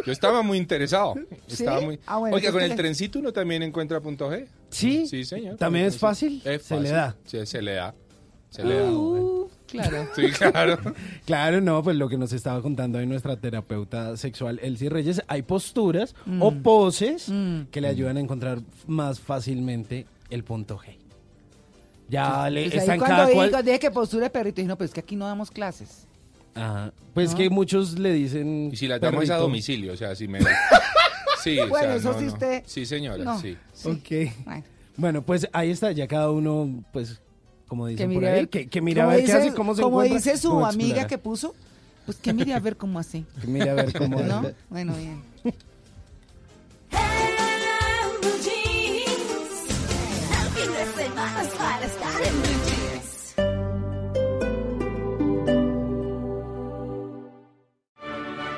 Speaker 78: Yo estaba muy interesado.
Speaker 2: ¿Sí?
Speaker 78: Estaba muy...
Speaker 2: Ah, bueno,
Speaker 78: Oiga, con el
Speaker 2: le-
Speaker 78: trencito uno también encuentra punto G.
Speaker 40: Sí,
Speaker 78: Sí, señor.
Speaker 40: ¿También es fácil? Se le da.
Speaker 78: Sí, se le da. Se le da.
Speaker 2: Uh, claro.
Speaker 78: Sí, claro.
Speaker 40: Claro, no, pues lo que nos estaba contando hoy nuestra terapeuta sexual, Elsie Reyes, hay posturas o
Speaker 2: Mm.
Speaker 40: poses
Speaker 2: Mm.
Speaker 40: que le ayudan a encontrar más fácilmente el punto G. Ya le
Speaker 2: Pues ahí
Speaker 40: está en
Speaker 2: cuando
Speaker 40: cada cual.
Speaker 2: dije que postura de perrito, dije, no, pues es que aquí no damos clases.
Speaker 40: Ajá. Pues que muchos le dicen.
Speaker 78: Y si la es a domicilio, o sea, si me... Sí, o
Speaker 2: Bueno,
Speaker 78: sea,
Speaker 2: eso
Speaker 78: no,
Speaker 2: sí
Speaker 78: no.
Speaker 2: usted-
Speaker 78: Sí, señora,
Speaker 2: No.
Speaker 78: sí.
Speaker 40: Ok.
Speaker 2: Bueno.
Speaker 40: Bueno, pues ahí está, ya cada uno, pues, como dicen
Speaker 2: Que
Speaker 40: por ahí,
Speaker 2: ver,
Speaker 40: que, que mire a ver qué hace, cómo se
Speaker 2: Como
Speaker 40: encuentra,
Speaker 2: dice su amiga que puso, pues que mire a ver cómo así.
Speaker 40: Que mire a ver cómo
Speaker 2: ¿No?
Speaker 40: hace.
Speaker 2: Bueno, bien.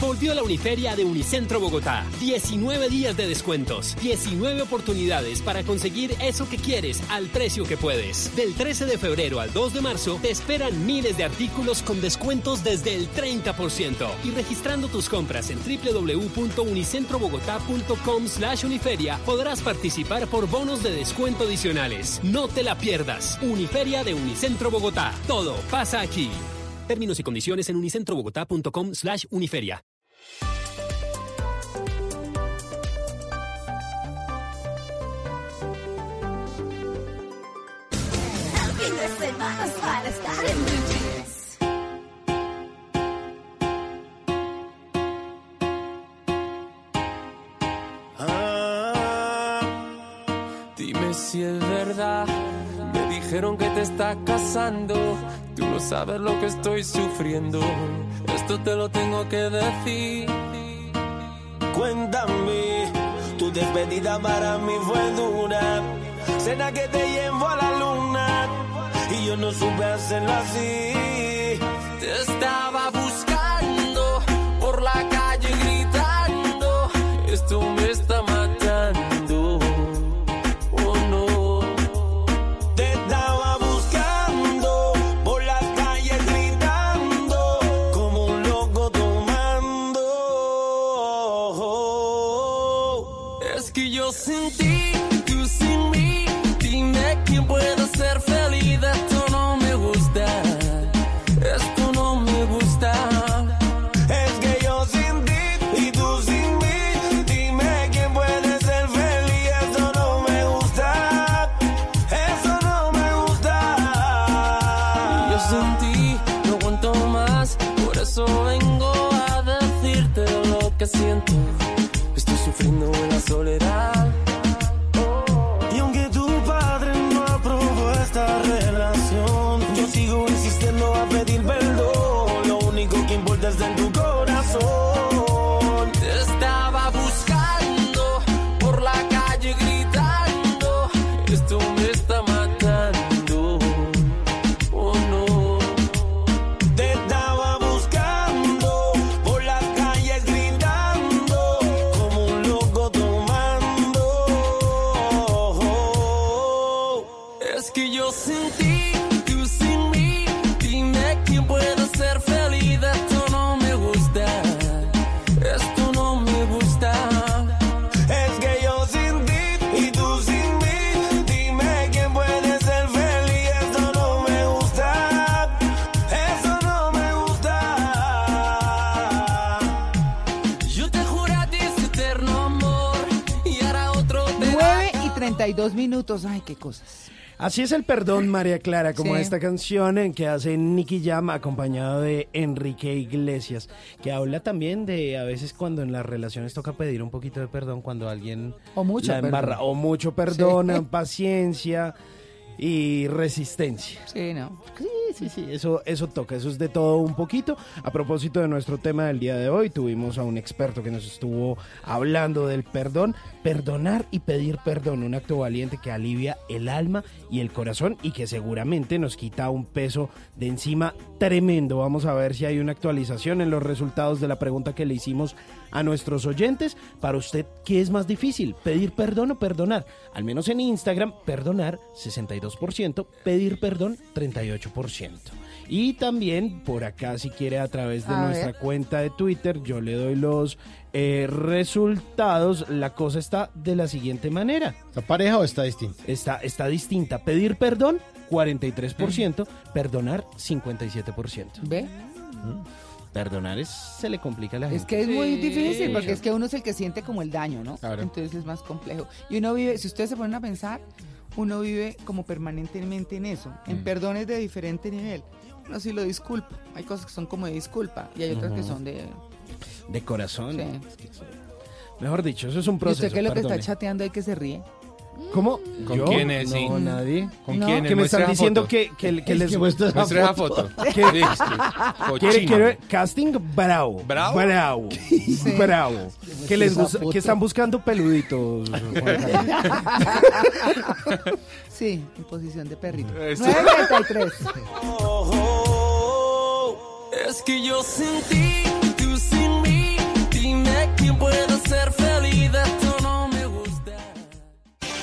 Speaker 82: Volvió la Uniferia de Unicentro Bogotá. 19 días de descuentos. 19 oportunidades para conseguir eso que quieres al precio que puedes. Del 13 de febrero al 2 de marzo te esperan miles de artículos con descuentos desde el 30%. Y registrando tus compras en www.unicentrobogotá.com slash uniferia podrás participar por bonos de descuento adicionales. No te la pierdas. Uniferia de Unicentro Bogotá. Todo pasa aquí. Términos y condiciones en unicentrobogotá.com
Speaker 55: es para estar en Blue Jeans.
Speaker 51: Ah, dime si es verdad. Me dijeron que te está casando. Tú no sabes lo que estoy sufriendo. Esto te lo tengo que decir.
Speaker 42: Cuéntame, tu despedida para mí fue dura. Cena que te llevo a la y yo no supe hacerlo así.
Speaker 51: Te estaba buscando
Speaker 2: 32 minutos. Ay, qué cosas.
Speaker 40: Así es el perdón, María Clara, como
Speaker 2: Sí.
Speaker 40: esta canción en que hace Nicky Jam acompañado de Enrique Iglesias, que habla también de a veces cuando en las relaciones toca pedir un poquito de perdón cuando alguien
Speaker 2: O mucho
Speaker 40: la embarra,
Speaker 2: perdón.
Speaker 40: o mucho perdón,
Speaker 2: Sí.
Speaker 40: paciencia y resistencia.
Speaker 2: Sí, ¿no?
Speaker 40: Sí, sí, sí, eso, eso toca, eso es de todo un poquito. A propósito de nuestro tema del día de hoy, tuvimos a un experto que nos estuvo hablando del perdón, perdonar y pedir perdón, un acto valiente que alivia el alma y el corazón y que seguramente nos quita un peso de encima tremendo. Vamos a ver si hay una actualización en los resultados de la pregunta que le hicimos a nuestros oyentes. Para usted, ¿qué es más difícil? ¿Pedir perdón o perdonar? Al menos en Instagram, perdonar 62%, pedir perdón 38%. Y también por acá, si quiere, a través de
Speaker 2: A
Speaker 40: nuestra
Speaker 2: ver.
Speaker 40: cuenta de Twitter, yo le doy los eh, resultados. La cosa está de la siguiente manera.
Speaker 39: ¿Está pareja o está distinta?
Speaker 40: Está, está distinta. Pedir perdón, 43%, perdonar, 57%.
Speaker 2: ¿Ve?
Speaker 40: Perdonar es, se le complica a la gente.
Speaker 2: Es que es muy difícil porque es que uno es el que siente como el daño, ¿no?
Speaker 40: Claro.
Speaker 2: Entonces es más complejo. Y uno vive, si ustedes se ponen a pensar, uno vive como permanentemente en eso, en
Speaker 40: Mm.
Speaker 2: perdones de diferente nivel. Uno sí lo disculpa. Hay cosas que son como de disculpa y hay otras que son de...
Speaker 40: De corazón.
Speaker 2: Sí.
Speaker 40: Que Mejor dicho, eso es un
Speaker 2: ¿Y
Speaker 40: proceso.
Speaker 2: usted qué es lo que está chateando ahí que se ríe?
Speaker 40: ¿Cómo?
Speaker 78: ¿Con
Speaker 40: ¿Yo?
Speaker 78: quién es?
Speaker 40: No,
Speaker 78: Sí.
Speaker 40: nadie.
Speaker 78: ¿Con
Speaker 2: No.
Speaker 78: quién es?
Speaker 40: Que me están diciendo
Speaker 78: foto.
Speaker 40: que, que, que
Speaker 39: Es
Speaker 40: les
Speaker 39: esa
Speaker 78: Muestre esa foto.
Speaker 40: Que-
Speaker 78: Listo.
Speaker 40: Quiere, quiere casting bravo.
Speaker 78: ¿Bravo?
Speaker 40: Bravo. Bravo. Que, les que están buscando peluditos.
Speaker 2: Sí, en posición de perrito.
Speaker 78: Eso.
Speaker 2: 9.33.
Speaker 51: Es que yo sin ti, tú sin mí. Dime quién puede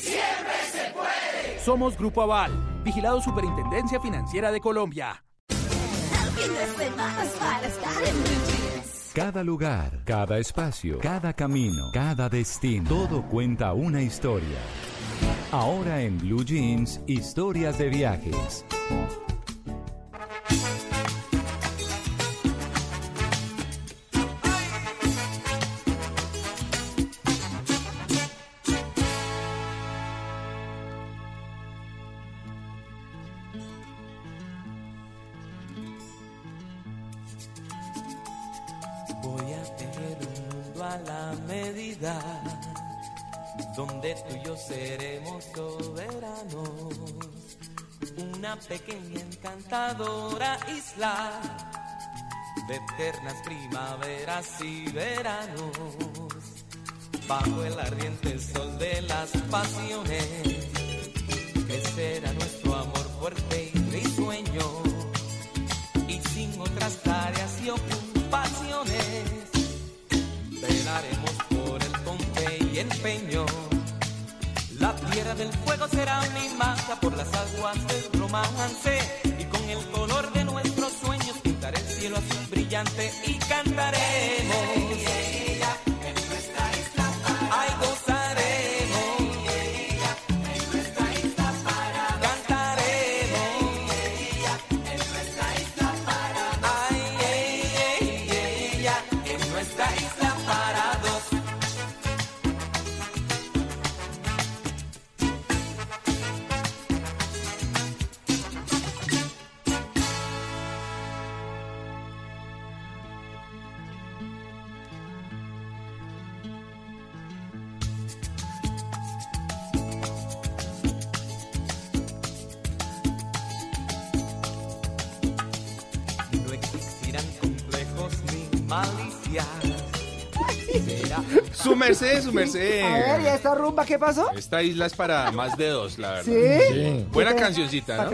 Speaker 83: Siempre se puede.
Speaker 84: Somos Grupo Aval, vigilado Superintendencia Financiera de Colombia.
Speaker 1: Cada lugar, cada espacio, cada camino, cada destino, todo cuenta una historia. Ahora en Blue Jeans, historias de viajes.
Speaker 85: Donde tú y yo seremos soberanos. Una pequeña encantadora isla de eternas primaveras y veranos. Bajo el ardiente sol de las pasiones, crecerá nuestro amor fuerte y risueño y sin otras tareas y ocupaciones. Velaremos por el conte y empeño. Del fuego será mi marca por las aguas del romance y con el color de nuestros sueños pintaré el cielo azul brillante y cantaremos.
Speaker 78: Merced, su merced.
Speaker 2: A ver, ¿y esta rumba qué pasó?
Speaker 78: Esta isla es para más de dos, la verdad.
Speaker 2: ¿Sí?
Speaker 78: Buena
Speaker 2: ¿Qué te-
Speaker 78: cancioncita, ¿no?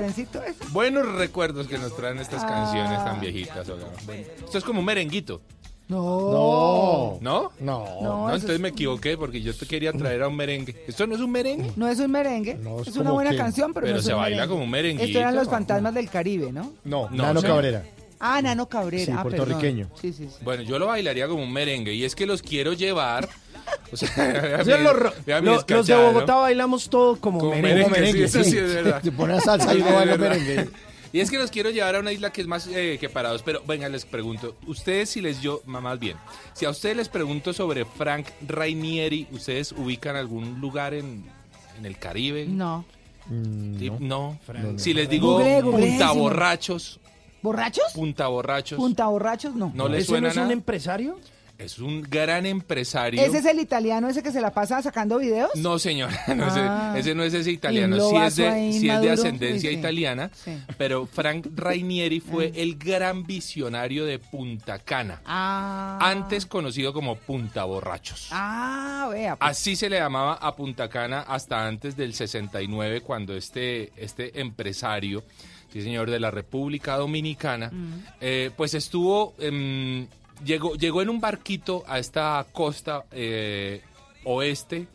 Speaker 78: Buenos recuerdos que nos traen estas
Speaker 2: Ah.
Speaker 78: canciones tan viejitas. esto es como un merenguito.
Speaker 2: No.
Speaker 78: ¿No?
Speaker 86: No.
Speaker 2: No,
Speaker 78: entonces
Speaker 2: es-
Speaker 78: me equivoqué porque yo te quería traer a un merengue. ¿Esto no es un merengue?
Speaker 2: No es un merengue,
Speaker 78: es
Speaker 2: es una buena
Speaker 78: que-
Speaker 2: canción, pero,
Speaker 78: pero
Speaker 2: no es
Speaker 78: se
Speaker 2: un
Speaker 78: baila
Speaker 2: merengue.
Speaker 78: como un merenguito.
Speaker 2: Esto eran los fantasmas del Caribe, ¿no?
Speaker 86: No,
Speaker 78: No,
Speaker 86: Nano. Cabrera.
Speaker 2: Ah, Nano Cabrera.
Speaker 86: Sí,
Speaker 2: ah, perdón.
Speaker 86: puertorriqueño.
Speaker 2: Sí, sí, sí.
Speaker 78: Bueno, yo lo bailaría como un merengue y es que los quiero llevar. O sea,
Speaker 87: los, de. Bogotá bailamos todo como,
Speaker 78: Como
Speaker 87: merengue.
Speaker 78: merengue, sí, eso sí es verdad.
Speaker 86: Se pone a salsa y no
Speaker 78: es
Speaker 86: baila
Speaker 78: verdad.
Speaker 86: merengue.
Speaker 78: Y es que los quiero llevar a una isla que es más eh, que parados. Pero venga, les pregunto, ustedes si les yo, más bien, si a ustedes les pregunto sobre Frank Rainieri, ¿ustedes ubican algún lugar en, en el Caribe?
Speaker 2: No.
Speaker 78: Sí, no.
Speaker 86: no.
Speaker 78: Si les digo
Speaker 2: Google, Google,
Speaker 78: Punta. Borrachos,
Speaker 2: ¿Borrachos?
Speaker 78: Punta Borrachos,
Speaker 2: Punta Borrachos, no.
Speaker 78: ¿no les
Speaker 87: ¿Ese
Speaker 78: suena
Speaker 87: no es un empresario?
Speaker 78: Es un gran empresario.
Speaker 2: ¿Ese es el italiano ese que se la pasa sacando videos?
Speaker 78: No, señor, no,
Speaker 2: Ah.
Speaker 78: ese, ese no es ese italiano, sí es de, es ascendencia
Speaker 2: sí.
Speaker 78: italiana,
Speaker 2: Sí.
Speaker 78: pero Frank Rainieri fue el gran visionario de Punta Cana,
Speaker 2: Ah.
Speaker 78: antes conocido como Punta Borrachos.
Speaker 2: Ah, vea. pues.
Speaker 78: Así se le llamaba a Punta Cana hasta antes del 69, cuando este, este empresario, sí señor, de la República Dominicana, eh, pues estuvo, em, llegó, llegó en un barquito a esta costa eh, oeste,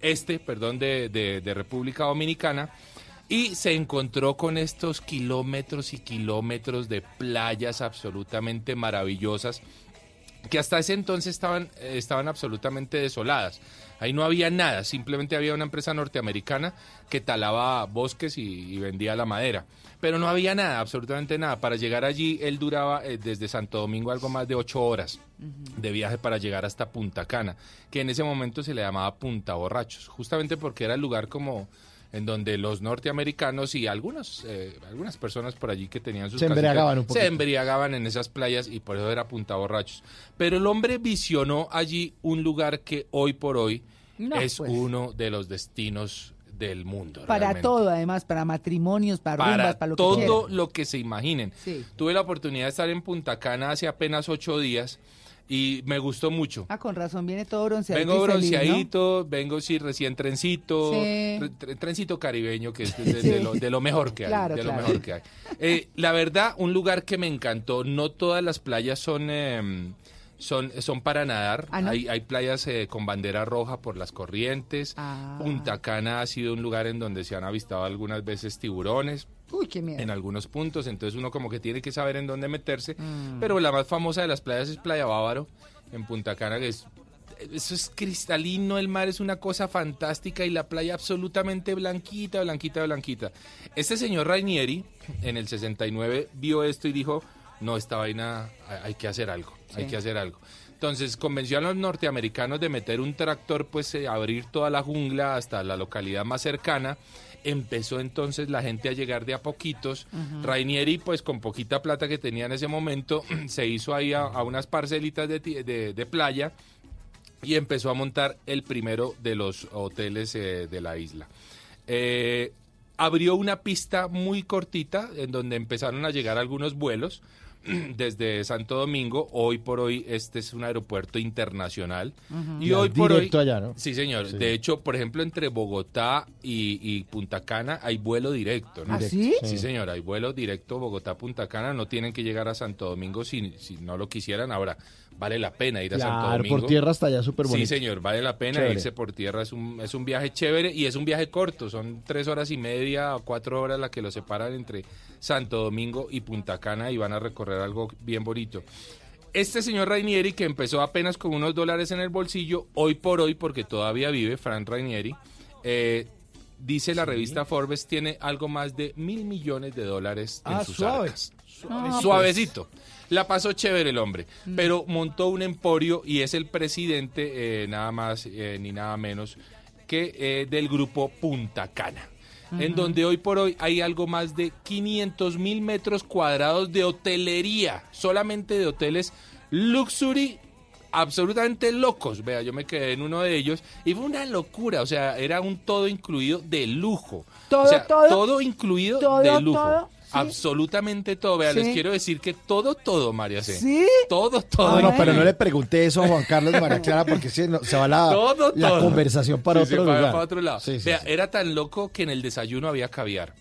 Speaker 78: este, perdón, de, República Dominicana. Y se encontró con estos kilómetros y kilómetros de playas absolutamente maravillosas que hasta ese entonces estaban, eh, estaban absolutamente desoladas. Ahí no había nada, simplemente había una empresa norteamericana que talaba bosques y, y vendía la madera. Pero no había nada, absolutamente nada. Para llegar allí, él duraba eh, desde Santo Domingo algo más de ocho horas de viaje para llegar hasta Punta Cana, que en ese momento se le llamaba Punta Borrachos, justamente porque era el lugar como en donde los norteamericanos y algunos, eh, algunas personas por allí que tenían sus
Speaker 86: Se
Speaker 78: casitas,
Speaker 86: embriagaban un
Speaker 78: se
Speaker 86: poquito.
Speaker 78: embriagaban en esas playas y por eso era Punta Borrachos. Pero el hombre visionó allí un lugar que hoy por hoy
Speaker 2: No,
Speaker 78: es
Speaker 2: pues.
Speaker 78: uno de los destinos del mundo.
Speaker 2: Para
Speaker 78: realmente.
Speaker 2: todo, además, para matrimonios, para, rumbas,
Speaker 78: Para
Speaker 2: para lo que
Speaker 78: todo lo que se imaginen.
Speaker 2: Sí.
Speaker 78: Tuve la oportunidad de estar en Punta Cana hace apenas ocho días y me gustó mucho.
Speaker 2: Ah, con razón, viene todo bronceadito.
Speaker 78: Vengo
Speaker 2: y feliz, ¿no?
Speaker 78: bronceadito, vengo sí recién trencito,
Speaker 2: Sí.
Speaker 78: tre- tre- trencito caribeño que es de, lo, de lo mejor que hay,
Speaker 2: Claro,
Speaker 78: de lo
Speaker 2: claro.
Speaker 78: mejor que hay. Eh, la verdad, un lugar que me encantó. No todas las playas son em, son son para nadar.
Speaker 2: Ah, ¿no?
Speaker 78: Hay hay playas eh, con bandera roja por las corrientes.
Speaker 2: Ah.
Speaker 78: Punta Cana ha sido un lugar en donde se han avistado algunas veces tiburones
Speaker 2: Uy, qué miedo.
Speaker 78: en algunos puntos, entonces uno como que tiene que saber en dónde meterse.
Speaker 2: Mm.
Speaker 78: Pero la más famosa de las playas es Playa Bávaro, en Punta Cana, que es, eso es cristalino, el mar es una cosa fantástica y la playa absolutamente blanquita, blanquita, blanquita. Este señor Rainieri, en el 69, vio esto y dijo, no, esta vaina hay, que hacer algo, hay que hacer algo. Entonces convenció a los norteamericanos de meter un tractor, pues eh, abrir toda la jungla hasta la localidad más cercana. Empezó entonces la gente a llegar de a poquitos. Rainieri, pues con poquita plata que tenía en ese momento, se hizo ahí a, a unas parcelitas de- de playa y empezó a montar el primero de los hoteles eh, de la isla. Eh, abrió una pista muy cortita en donde empezaron a llegar algunos vuelos desde Santo Domingo. Hoy por hoy este es un aeropuerto internacional. Y hoy por hoy...
Speaker 86: directo allá, ¿no?
Speaker 78: Sí, señor.
Speaker 86: Sí.
Speaker 78: De hecho, por ejemplo, entre Bogotá y, y Punta Cana hay vuelo directo. ¿no?
Speaker 2: ¿Ah, sí?
Speaker 78: Sí, señor. Hay vuelo directo Bogotá-Punta Cana. No tienen que llegar a Santo Domingo si, si no lo quisieran. Ahora, vale la pena ir a Santo Domingo.
Speaker 86: por tierra hasta allá súper
Speaker 78: Sí,
Speaker 86: bonito.
Speaker 78: señor, vale la pena
Speaker 86: Chévere.
Speaker 78: irse por tierra. Es un, es un viaje chévere y es un viaje corto. Son tres horas y media o cuatro horas las que lo separan entre Santo Domingo y Punta Cana y van a recorrer algo bien bonito. Este señor Rainieri, que empezó apenas con unos dólares en el bolsillo, hoy por hoy, porque todavía vive, Frank Rainieri, eh, dice la revista Forbes, tiene algo más de mil millones de dólares en
Speaker 87: Ah,
Speaker 78: sus
Speaker 87: suave.
Speaker 78: arcas.
Speaker 87: Ah, pues.
Speaker 78: La pasó chévere el hombre,
Speaker 2: Mm.
Speaker 78: pero montó un emporio y es el presidente, eh, nada más eh, ni nada menos, que eh, del grupo Punta Cana. En donde hoy por hoy hay algo más de 500 mil metros cuadrados de hotelería, solamente de hoteles luxury absolutamente locos. Vea, yo me quedé en uno de ellos y fue una locura, o sea, era un todo incluido de lujo.
Speaker 2: Todo,
Speaker 78: o sea,
Speaker 2: todo,
Speaker 78: incluido
Speaker 2: todo,
Speaker 78: de lujo.
Speaker 2: todo.
Speaker 78: Absolutamente todo. Vea, les quiero decir que todo, todo, María C.
Speaker 2: ¿Sí?
Speaker 78: Todo, todo.
Speaker 86: No, no, pero no le pregunté eso a Juan Carlos María Clara porque se, no- se va la,
Speaker 78: Todo,
Speaker 86: la
Speaker 78: todo.
Speaker 86: conversación para otro lugar.
Speaker 78: para otro lado.
Speaker 86: Sí, sí,
Speaker 78: Vea,
Speaker 86: sí.
Speaker 78: era tan loco que en el desayuno había caviar.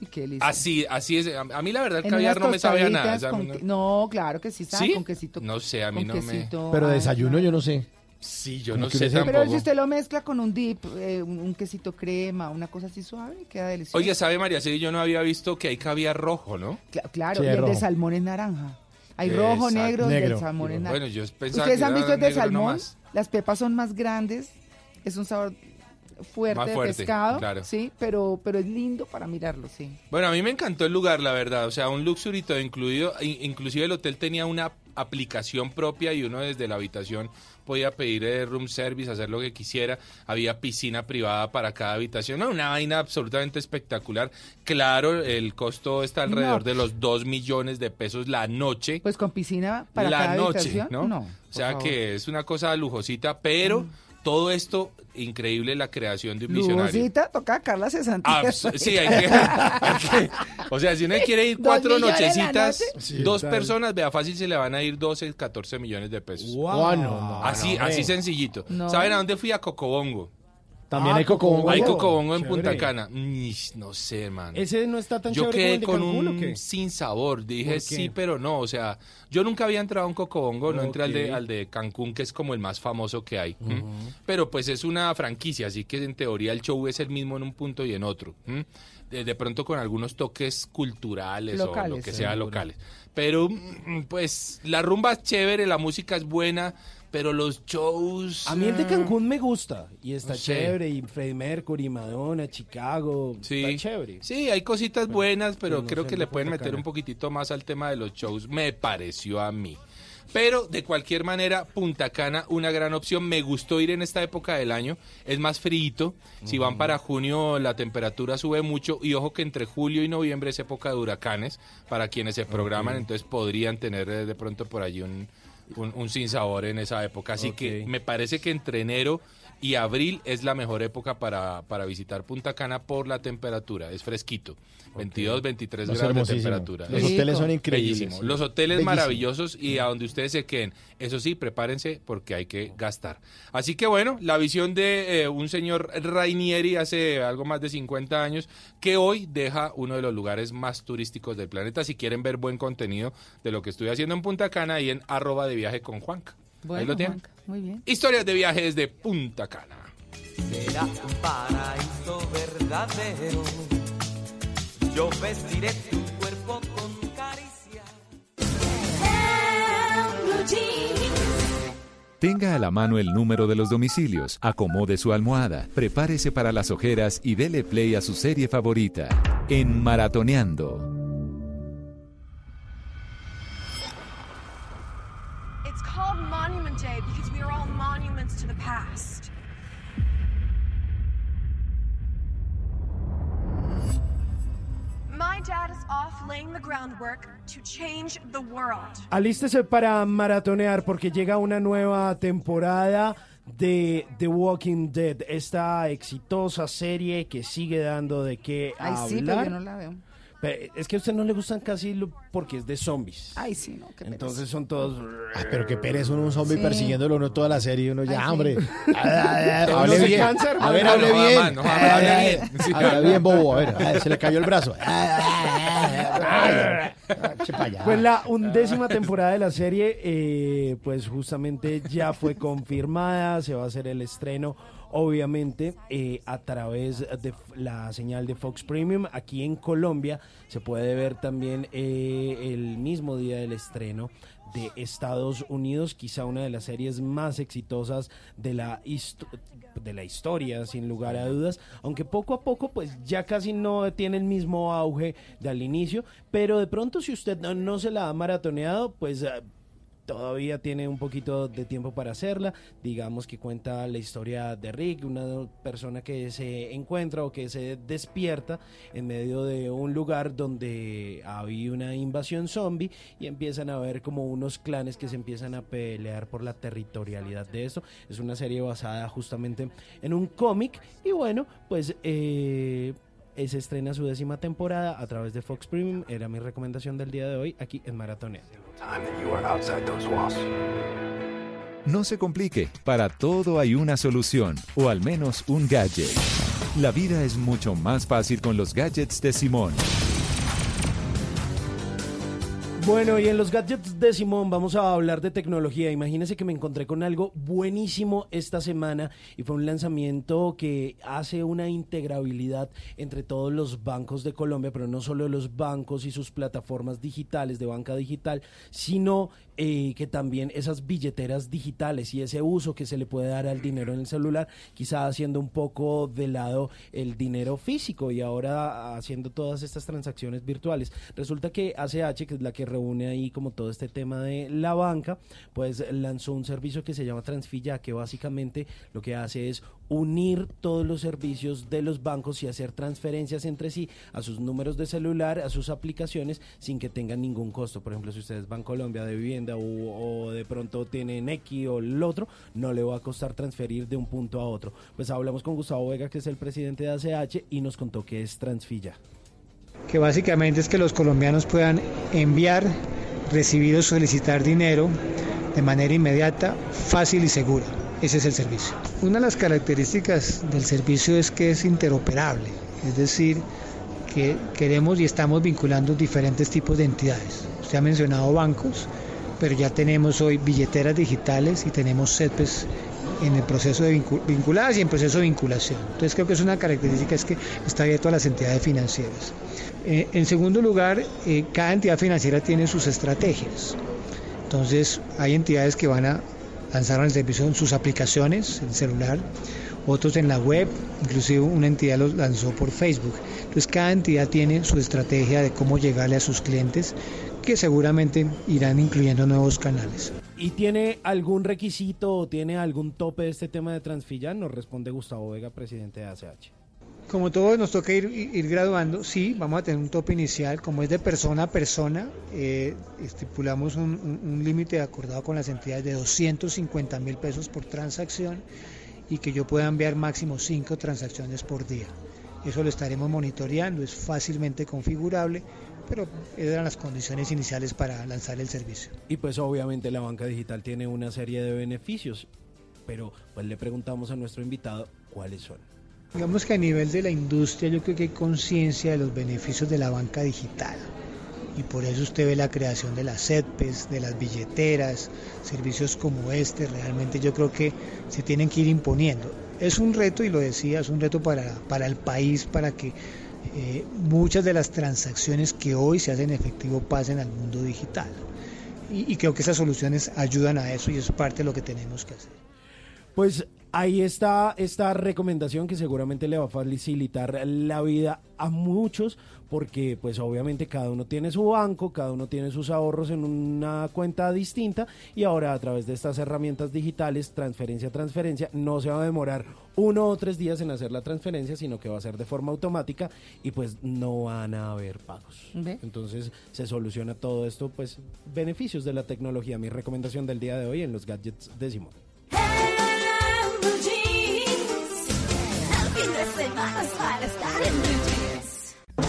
Speaker 2: Y qué.
Speaker 78: Así, así es. A, mí la verdad el caviar no me sabe a nada. o sea, no-
Speaker 2: claro que sí sabe,
Speaker 78: ¿Sí?
Speaker 2: con quesito.
Speaker 78: No sé, a mí no me...
Speaker 39: Pero
Speaker 2: Ay,
Speaker 39: desayuno yo no sé.
Speaker 78: Sí, yo no sé tampoco.
Speaker 2: Pero si usted lo mezcla con un dip, eh, un, un quesito crema, una cosa así suave, queda delicioso.
Speaker 78: Oye, ¿sabe María Celi? Yo no había visto que hay caviar rojo, ¿no?
Speaker 2: Cla- claro,
Speaker 78: Sí,
Speaker 2: y el de salmón es naranja. Hay rojo, negro, el
Speaker 78: Negro.
Speaker 2: del salmón es naranja.
Speaker 78: Bueno, yo pensaba
Speaker 2: ¿Ustedes
Speaker 78: que
Speaker 2: han visto el de salmón?
Speaker 78: nomás.
Speaker 2: Las pepas son más grandes, es un sabor fuerte, de pescado,
Speaker 78: claro.
Speaker 2: sí, pero, pero es lindo para mirarlo, sí.
Speaker 78: Bueno, a mí me encantó el lugar, la verdad. O sea, un luxury todo incluido. in- Inclusive el hotel tenía una aplicación propia y uno desde la habitación podía pedir eh, room service, hacer lo que quisiera. Había piscina privada para cada habitación. No, una vaina absolutamente espectacular. Claro, el costo está alrededor
Speaker 2: No.
Speaker 78: de los 2 millones de pesos la noche.
Speaker 2: Pues con piscina para
Speaker 78: la
Speaker 2: cada
Speaker 78: noche,
Speaker 2: habitación,
Speaker 78: ¿no?
Speaker 2: no.
Speaker 78: o sea
Speaker 2: favor.
Speaker 78: que es una cosa lujosita, pero todo esto increíble la creación de un visionario.
Speaker 2: Toca a Carla Cesantilla.
Speaker 78: Ah, sí, hay que, hay que- O sea, si uno quiere ir cuatro nochecitas,
Speaker 2: noche.
Speaker 78: Dos personas, vea, fácil se le van a ir 12, 14 millones de pesos.
Speaker 39: Wow, no, no,
Speaker 78: así,
Speaker 39: no,
Speaker 78: así sencillito.
Speaker 2: No.
Speaker 78: ¿Saben a dónde fui? A Cocobongo.
Speaker 39: También
Speaker 40: Ah,
Speaker 39: hay cocobongo.
Speaker 78: Hay
Speaker 40: Cocobongo.
Speaker 78: En. Punta Cana. Mm, no sé, man.
Speaker 40: Ese no está tan
Speaker 78: Yo
Speaker 40: chévere como
Speaker 78: quedé
Speaker 40: el de
Speaker 78: con
Speaker 40: Cancún, ¿o
Speaker 78: un
Speaker 40: qué?
Speaker 78: sin sabor. Dije sí, pero no. O sea, yo nunca había entrado a un cocobongo. No entré al de, al de Cancún, que es como el más famoso que hay. Pero pues es una franquicia, así que en teoría el show es el mismo en un punto y en otro. De, de pronto con algunos toques culturales o lo que sea
Speaker 2: seguro.
Speaker 78: locales. Pero mm, pues la rumba es chévere, la música es buena, pero los shows...
Speaker 40: A mí el de
Speaker 78: ah,
Speaker 40: Cancún me gusta y está chévere y Freddie Mercury, Madonna, Chicago,
Speaker 78: Sí,
Speaker 40: está chévere.
Speaker 78: sí, hay cositas buenas, pero
Speaker 40: pero no
Speaker 78: creo que le pueden meter un poquitito más al tema de los shows, me pareció a mí. Pero de cualquier manera, Punta Cana, una gran opción. Me gustó ir en esta época del año. Es más frío. Si van para junio, la temperatura sube mucho. Y ojo que entre julio y noviembre es época de huracanes para quienes se programan. Entonces podrían tener eh, de pronto por allí un, un, un sinsabor en esa época. Así que me parece que entre enero y abril es la mejor época para, para visitar Punta Cana por la temperatura. Es fresquito. 22, 23
Speaker 39: No, es
Speaker 78: grados de temperatura.
Speaker 39: Los
Speaker 78: Es
Speaker 39: hoteles son increíbles.
Speaker 78: bellísimo. Los hoteles
Speaker 39: Bellísimo.
Speaker 78: maravillosos y a donde ustedes se queden. Eso sí, prepárense porque hay que gastar. Así que bueno, la visión de eh, un señor Rainieri hace algo más de 50 años que hoy deja uno de los lugares más turísticos del planeta. Si quieren ver buen contenido de lo que estoy haciendo en Punta Cana y en arroba de viaje con Juanca. Ahí
Speaker 2: Bueno,
Speaker 78: lo tienen.
Speaker 2: Juanca, muy bien.
Speaker 78: Historias de viajes de Punta Cana.
Speaker 85: será un paraíso verdadero. Yo vestiré tu cuerpo con caricia.
Speaker 1: Tenga a la mano el número de los domicilios, acomode su almohada, prepárese para las ojeras y dele play a su serie favorita. En Maratoneando.
Speaker 40: Alístese para maratonear porque llega una nueva temporada de The Walking Dead, esta exitosa serie que sigue dando de qué
Speaker 2: Ay,
Speaker 40: hablar.
Speaker 2: sí, pero yo no la veo.
Speaker 40: Pero es que a usted no le gustan casi lo- porque es de zombies.
Speaker 2: Ay, sí, no, qué pereza.
Speaker 40: Entonces son todos...
Speaker 39: Ay, pero qué pereza uno un zombie
Speaker 2: Sí.
Speaker 39: persiguiéndolo uno toda la serie y uno ya,
Speaker 2: Ay, sí.
Speaker 39: hombre. Hable
Speaker 40: se
Speaker 39: bien.
Speaker 40: cansa,
Speaker 39: A ver,
Speaker 78: No,
Speaker 39: hable
Speaker 78: no,
Speaker 39: bien.
Speaker 78: no, hable
Speaker 39: Ay,
Speaker 78: bien. Sí.
Speaker 39: Habla bien, bobo. A ver, ay, se le cayó el brazo.
Speaker 40: Pues la undécima temporada de la serie, eh, pues justamente ya fue confirmada, se va a hacer el estreno, obviamente, eh, a través de la señal de Fox Premium. Aquí en Colombia se puede ver también eh, el mismo día del estreno de Estados Unidos, quizá una de las series más exitosas de la de la historia, sin lugar a dudas, aunque poco a poco pues ya casi no tiene el mismo auge de al inicio, pero de pronto si usted no, no se la ha maratoneado, pues eh, todavía tiene un poquito de tiempo para hacerla. Digamos que cuenta la historia de Rick, una persona que se encuentra o que se despierta en medio de un lugar donde había una invasión zombie y empiezan a ver como unos clanes que se empiezan a pelear por la territorialidad de esto. Es una serie basada justamente en un cómic y bueno, pues... Eh, se estrena su décima temporada a través de Fox Premium. Era mi recomendación del día de hoy aquí en Maratones.
Speaker 1: No se complique, para todo hay una solución, o al menos un gadget. La vida es mucho más fácil con los gadgets de Simón.
Speaker 40: Bueno, y en los gadgets de Simón vamos a hablar de tecnología. Imagínense que me encontré con algo buenísimo esta semana y fue un lanzamiento que hace una integrabilidad entre todos los bancos de Colombia, pero no solo los bancos y sus plataformas digitales de banca digital, sino eh, que también esas billeteras digitales y ese uso que se le puede dar al dinero en el celular, quizá haciendo un poco de lado el dinero físico y ahora haciendo todas estas transacciones virtuales. Resulta que ACH, que es la que reúne ahí como todo este tema de la banca, pues lanzó un servicio que se llama Transfilla, que básicamente lo que hace es unir todos los servicios de los bancos y hacer transferencias entre sí a sus números de celular, a sus aplicaciones, sin que tengan ningún costo. Por ejemplo, si ustedes van Colombia de vivienda o, o de pronto tienen X o el otro, no le va a costar transferir de un punto a otro. Pues hablamos con Gustavo Vega, que es el presidente de ACH, y nos contó que es Transfilla.
Speaker 88: que básicamente es que los colombianos puedan enviar, recibir o solicitar dinero de manera inmediata, fácil y segura. Ese es el servicio. Una de las características del servicio es que es interoperable, es decir, que queremos y estamos vinculando diferentes tipos de entidades. Usted ha mencionado bancos, pero ya tenemos hoy billeteras digitales y tenemos CEPES en el proceso de vincu- vinculadas y en proceso de vinculación. Entonces creo que es una característica es que está abierto a las entidades financieras. Eh, en segundo lugar, eh, cada entidad financiera tiene sus estrategias. Entonces hay entidades que van a lanzar el servicio en sus aplicaciones, en celular, otros en la web, inclusive una entidad los lanzó por Facebook. Entonces cada entidad tiene su estrategia de cómo llegarle a sus clientes que seguramente irán incluyendo nuevos canales.
Speaker 40: ¿Y tiene algún requisito o tiene algún tope de este tema de Transfilla? Nos responde Gustavo Vega, presidente de ACH.
Speaker 88: Como todos nos toca ir, ir graduando, sí, vamos a tener un tope inicial, como es de persona a persona, eh, estipulamos un, un- un límite acordado con las entidades de 250 mil pesos por transacción y que yo pueda enviar máximo 5 transacciones por día. Eso lo estaremos monitoreando, es fácilmente configurable, pero eran las condiciones iniciales para lanzar el servicio.
Speaker 40: Y pues obviamente la banca digital tiene una serie de beneficios, pero pues le preguntamos a nuestro invitado cuáles son.
Speaker 88: Digamos que a nivel de la industria yo creo que hay conciencia de los beneficios de la banca digital y por eso usted ve la creación de las CETPES, de las billeteras, servicios como este, realmente yo creo que se tienen que ir imponiendo. Es un reto, y lo decía, es un reto para, para el país, para que eh, muchas de las transacciones que hoy se hacen efectivo pasen al mundo digital. Y, creo que esas soluciones ayudan a eso y es parte de lo que tenemos que hacer.
Speaker 40: Pues ahí está esta recomendación que seguramente le va a facilitar la vida a muchos porque pues obviamente cada uno tiene su banco, cada uno tiene sus ahorros en una cuenta distinta y ahora a través de estas herramientas digitales, transferencia a transferencia, no se va a demorar uno o tres días en hacer la transferencia, sino que va a ser de forma automática y pues no van a haber pagos.
Speaker 2: ¿Ve?
Speaker 40: Entonces se soluciona todo esto, pues beneficios de la tecnología. Mi recomendación del día de hoy en los gadgets de Simón.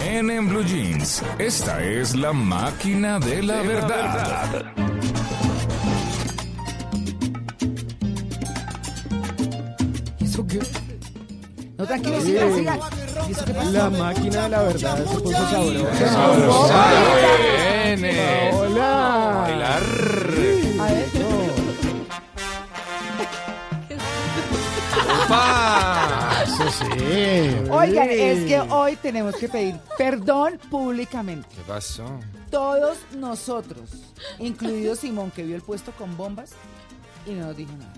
Speaker 89: En, en Blue Jeans, esta es la máquina de la verdad.
Speaker 2: ¿Eso qué? No, tranquilo,
Speaker 40: Sí.
Speaker 2: siga, siga. ¿Y eso qué pasó?
Speaker 40: La máquina de la verdad se puso sabrosa.
Speaker 78: Sabrosa, viene.
Speaker 40: Hola.
Speaker 78: Bailar.
Speaker 2: A ver.
Speaker 78: ¡Opa!
Speaker 39: Eso sí.
Speaker 2: Oigan, es que hoy tenemos que pedir perdón públicamente.
Speaker 78: ¿Qué pasó?
Speaker 2: Todos nosotros, incluido Simón, que vio el puesto con bombas y no nos dijo nada.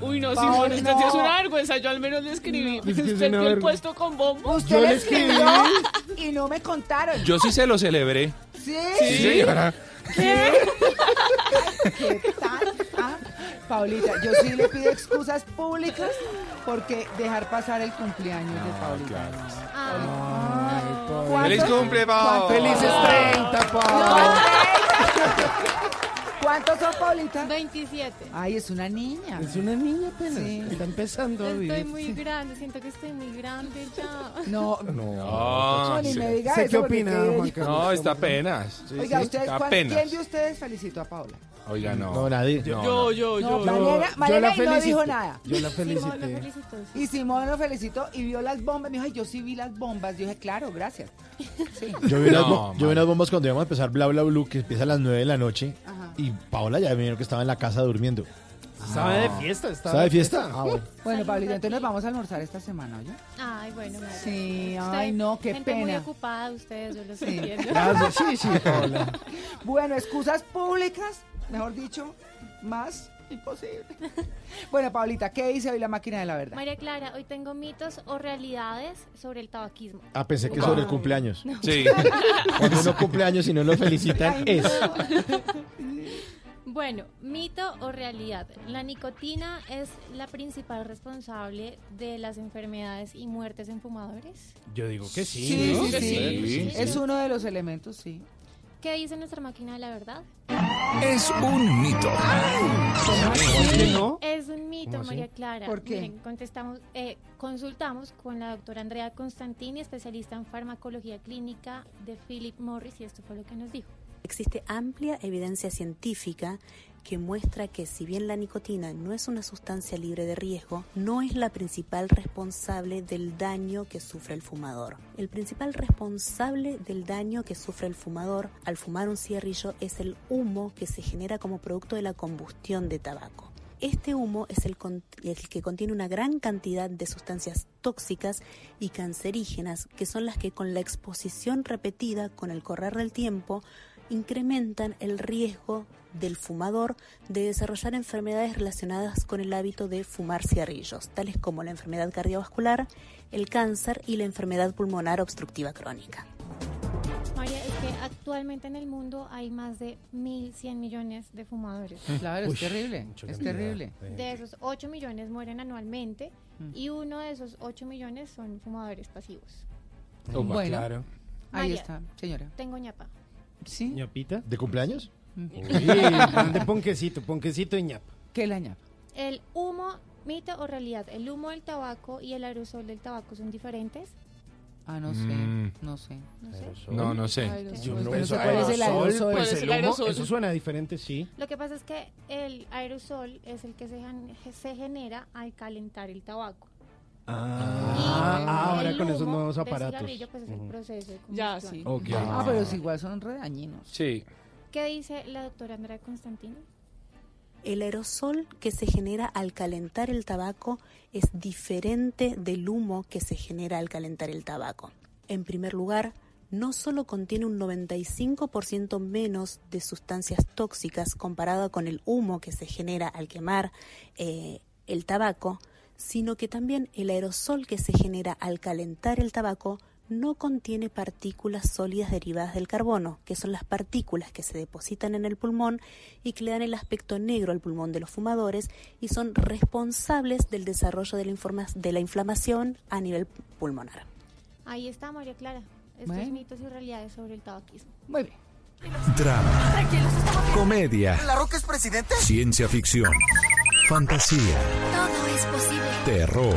Speaker 4: Uy, no,
Speaker 2: Paola,
Speaker 4: Simón, esta sí es
Speaker 2: no.
Speaker 4: una vergüenza. Yo al menos le escribí.
Speaker 40: es que es
Speaker 4: Usted
Speaker 40: una
Speaker 4: vio el puesto con bombo.
Speaker 2: Usted le escribió y no me contaron.
Speaker 78: Yo sí se lo celebré.
Speaker 2: ¿Sí?
Speaker 78: Sí, señora.
Speaker 2: ¿Qué? ¿Qué tal? Ah, Paulita, yo sí le pido excusas públicas porque dejar pasar el cumpleaños de Paulita. ¿Cuántos-
Speaker 78: ¡Feliz cumple, Pau!
Speaker 40: ¡Felices 30,
Speaker 2: No,
Speaker 40: Pau!
Speaker 2: 30. ¿Cuántos son, Paulita?
Speaker 84: 27.
Speaker 2: Ay, es una niña.
Speaker 40: Es una niña apenas.
Speaker 2: Sí.
Speaker 40: Está empezando a
Speaker 84: Estoy
Speaker 40: vivir.
Speaker 84: muy grande, siento que estoy muy grande ya.
Speaker 2: No,
Speaker 78: No,
Speaker 2: no, ni
Speaker 78: sí.
Speaker 2: me diga
Speaker 40: ¿Sé
Speaker 2: eso.
Speaker 40: qué opina,
Speaker 2: qué-
Speaker 40: Juan Carlos?
Speaker 78: No, está apenas.
Speaker 2: Oiga,
Speaker 78: Sí,
Speaker 2: ustedes,
Speaker 78: está
Speaker 2: ¿cuán-
Speaker 78: apenas.
Speaker 2: ¿quién de ustedes felicitó a Paula?
Speaker 78: Oiga, no.
Speaker 39: No, nadie.
Speaker 78: No,
Speaker 4: Yo, yo,
Speaker 2: No,
Speaker 4: yo.
Speaker 40: Yo
Speaker 2: Malena
Speaker 40: la
Speaker 2: y no
Speaker 40: felicité.
Speaker 2: dijo nada.
Speaker 40: Yo la
Speaker 84: Simón lo
Speaker 40: felicité.
Speaker 84: felicitó. sí.
Speaker 2: Y Simón lo felicitó y vio las bombas. Me dijo, "Ay, yo sí vi las bombas. Yo dije, claro, gracias. Sí.
Speaker 39: Yo vi,
Speaker 78: No,
Speaker 39: yo
Speaker 78: mal.
Speaker 39: unas bombas cuando íbamos a empezar Bla Bla Blue, que empieza a las 9 de la noche.
Speaker 2: Ajá.
Speaker 39: Y Paola ya me que estaba en la casa durmiendo.
Speaker 40: Estaba de fiesta.
Speaker 39: ¿Estaba de fiesta? Ah, bueno.
Speaker 2: Bueno, Pablito, entonces nos vamos a almorzar esta semana, ¿oye?
Speaker 84: Ay, bueno, madre.
Speaker 2: Sí, ay, no, qué
Speaker 84: gente muy
Speaker 2: pena.
Speaker 84: ocupada ustedes, yo lo
Speaker 2: Sí.
Speaker 84: entiendo.
Speaker 40: Gracias. Sí, sí, Paola.
Speaker 2: Bueno, excusas públicas, mejor dicho, más imposible. Bueno, Paulita, ¿qué dice hoy la máquina de la verdad?
Speaker 84: María Clara, hoy tengo mitos o realidades sobre el tabaquismo.
Speaker 39: Ah, pensé que sobre el cumpleaños.
Speaker 84: No.
Speaker 78: Sí.
Speaker 39: Cuando uno cumpleaños y no lo felicitan,
Speaker 2: Ay,
Speaker 39: es.
Speaker 84: Bueno, mito o realidad. La nicotina es la principal responsable de las enfermedades y muertes en fumadores.
Speaker 40: Yo digo que sí.
Speaker 2: Sí,
Speaker 40: ¿no?
Speaker 2: sí, sí.
Speaker 78: Sí, sí.
Speaker 2: Es uno de los elementos, sí.
Speaker 84: ¿Qué dice nuestra máquina de la verdad?
Speaker 1: Es un mito.
Speaker 40: ¿Por qué no?
Speaker 84: Es un mito. María Clara.
Speaker 2: ¿Por qué?
Speaker 84: Miren, contestamos, eh, consultamos con la doctora Andrea Constantini, especialista en farmacología clínica de Philip Morris, y esto fue lo que nos dijo.
Speaker 90: Existe amplia evidencia científica que muestra que si bien la nicotina no es una sustancia libre de riesgo, no es la principal responsable del daño que sufre el fumador. El principal responsable del daño que sufre el fumador al fumar un cigarrillo es el humo que se genera como producto de la combustión de tabaco. Este humo es el, el que contiene una gran cantidad de sustancias tóxicas y cancerígenas, que son las que con la exposición repetida con el correr del tiempo incrementan el riesgo del fumador de desarrollar enfermedades relacionadas con el hábito de fumar cigarrillos, tales como la enfermedad cardiovascular, el cáncer y la enfermedad pulmonar obstructiva crónica.
Speaker 84: María, es que actualmente en el mundo hay más de 1.100 millones de fumadores.
Speaker 2: Claro, es
Speaker 40: Uy,
Speaker 2: terrible. Es terrible.
Speaker 84: De esos 8 millones mueren anualmente
Speaker 2: Mm.
Speaker 84: y uno de esos 8 millones son fumadores pasivos.
Speaker 78: Opa.
Speaker 2: Bueno,
Speaker 40: Claro.
Speaker 2: ahí
Speaker 84: María.
Speaker 2: está, señora.
Speaker 84: Tengo ñapa.
Speaker 2: ¿Sí?
Speaker 40: ¿Ñapita?
Speaker 39: ¿De cumpleaños?
Speaker 40: Uy, de ponquecito, ponquecito y ñapa.
Speaker 2: ¿Qué la ñapa?
Speaker 84: El humo, mito o realidad, el humo del tabaco y el aerosol del tabaco son diferentes.
Speaker 2: Ah, no sé,
Speaker 78: Mm.
Speaker 2: no sé.
Speaker 84: No sé.
Speaker 78: No, no sé.
Speaker 40: Yo
Speaker 2: Pues,
Speaker 40: no
Speaker 2: pero
Speaker 40: sé
Speaker 2: ¿cuál es el aerosol?
Speaker 40: Pues
Speaker 4: ¿Cuál es
Speaker 40: el
Speaker 4: el
Speaker 40: humo,
Speaker 4: aerosol?
Speaker 40: eso suena diferente, sí.
Speaker 84: Lo que pasa es que el aerosol es el que se, se genera al calentar el tabaco.
Speaker 40: Ah, ah, ahora con esos nuevos aparatos.
Speaker 84: pues es el proceso de
Speaker 4: Ya, sí.
Speaker 40: Ok.
Speaker 2: Ah, pero es igual son redañinos.
Speaker 78: Sí.
Speaker 84: ¿Qué dice la doctora Andrea Constantino?
Speaker 90: El aerosol que se genera al calentar el tabaco es diferente del humo que se genera al calentar el tabaco. En primer lugar, no solo contiene un 95% menos de sustancias tóxicas comparado con el humo que se genera al quemar eh, el tabaco, sino que también el aerosol que se genera al calentar el tabaco no contiene partículas sólidas derivadas del carbono, que son las partículas que se depositan en el pulmón y que le dan el aspecto negro al pulmón de los fumadores y son responsables del desarrollo de la, informa- de la inflamación a nivel pulmonar.
Speaker 84: Ahí está María Clara. Estos
Speaker 2: Bueno.
Speaker 84: mitos y realidades sobre el tabaquismo.
Speaker 2: Muy bien.
Speaker 1: Drama, comedia,
Speaker 91: ¿La Roca es presidente?
Speaker 1: ciencia ficción, fantasía,
Speaker 55: Todo es posible.
Speaker 1: terror,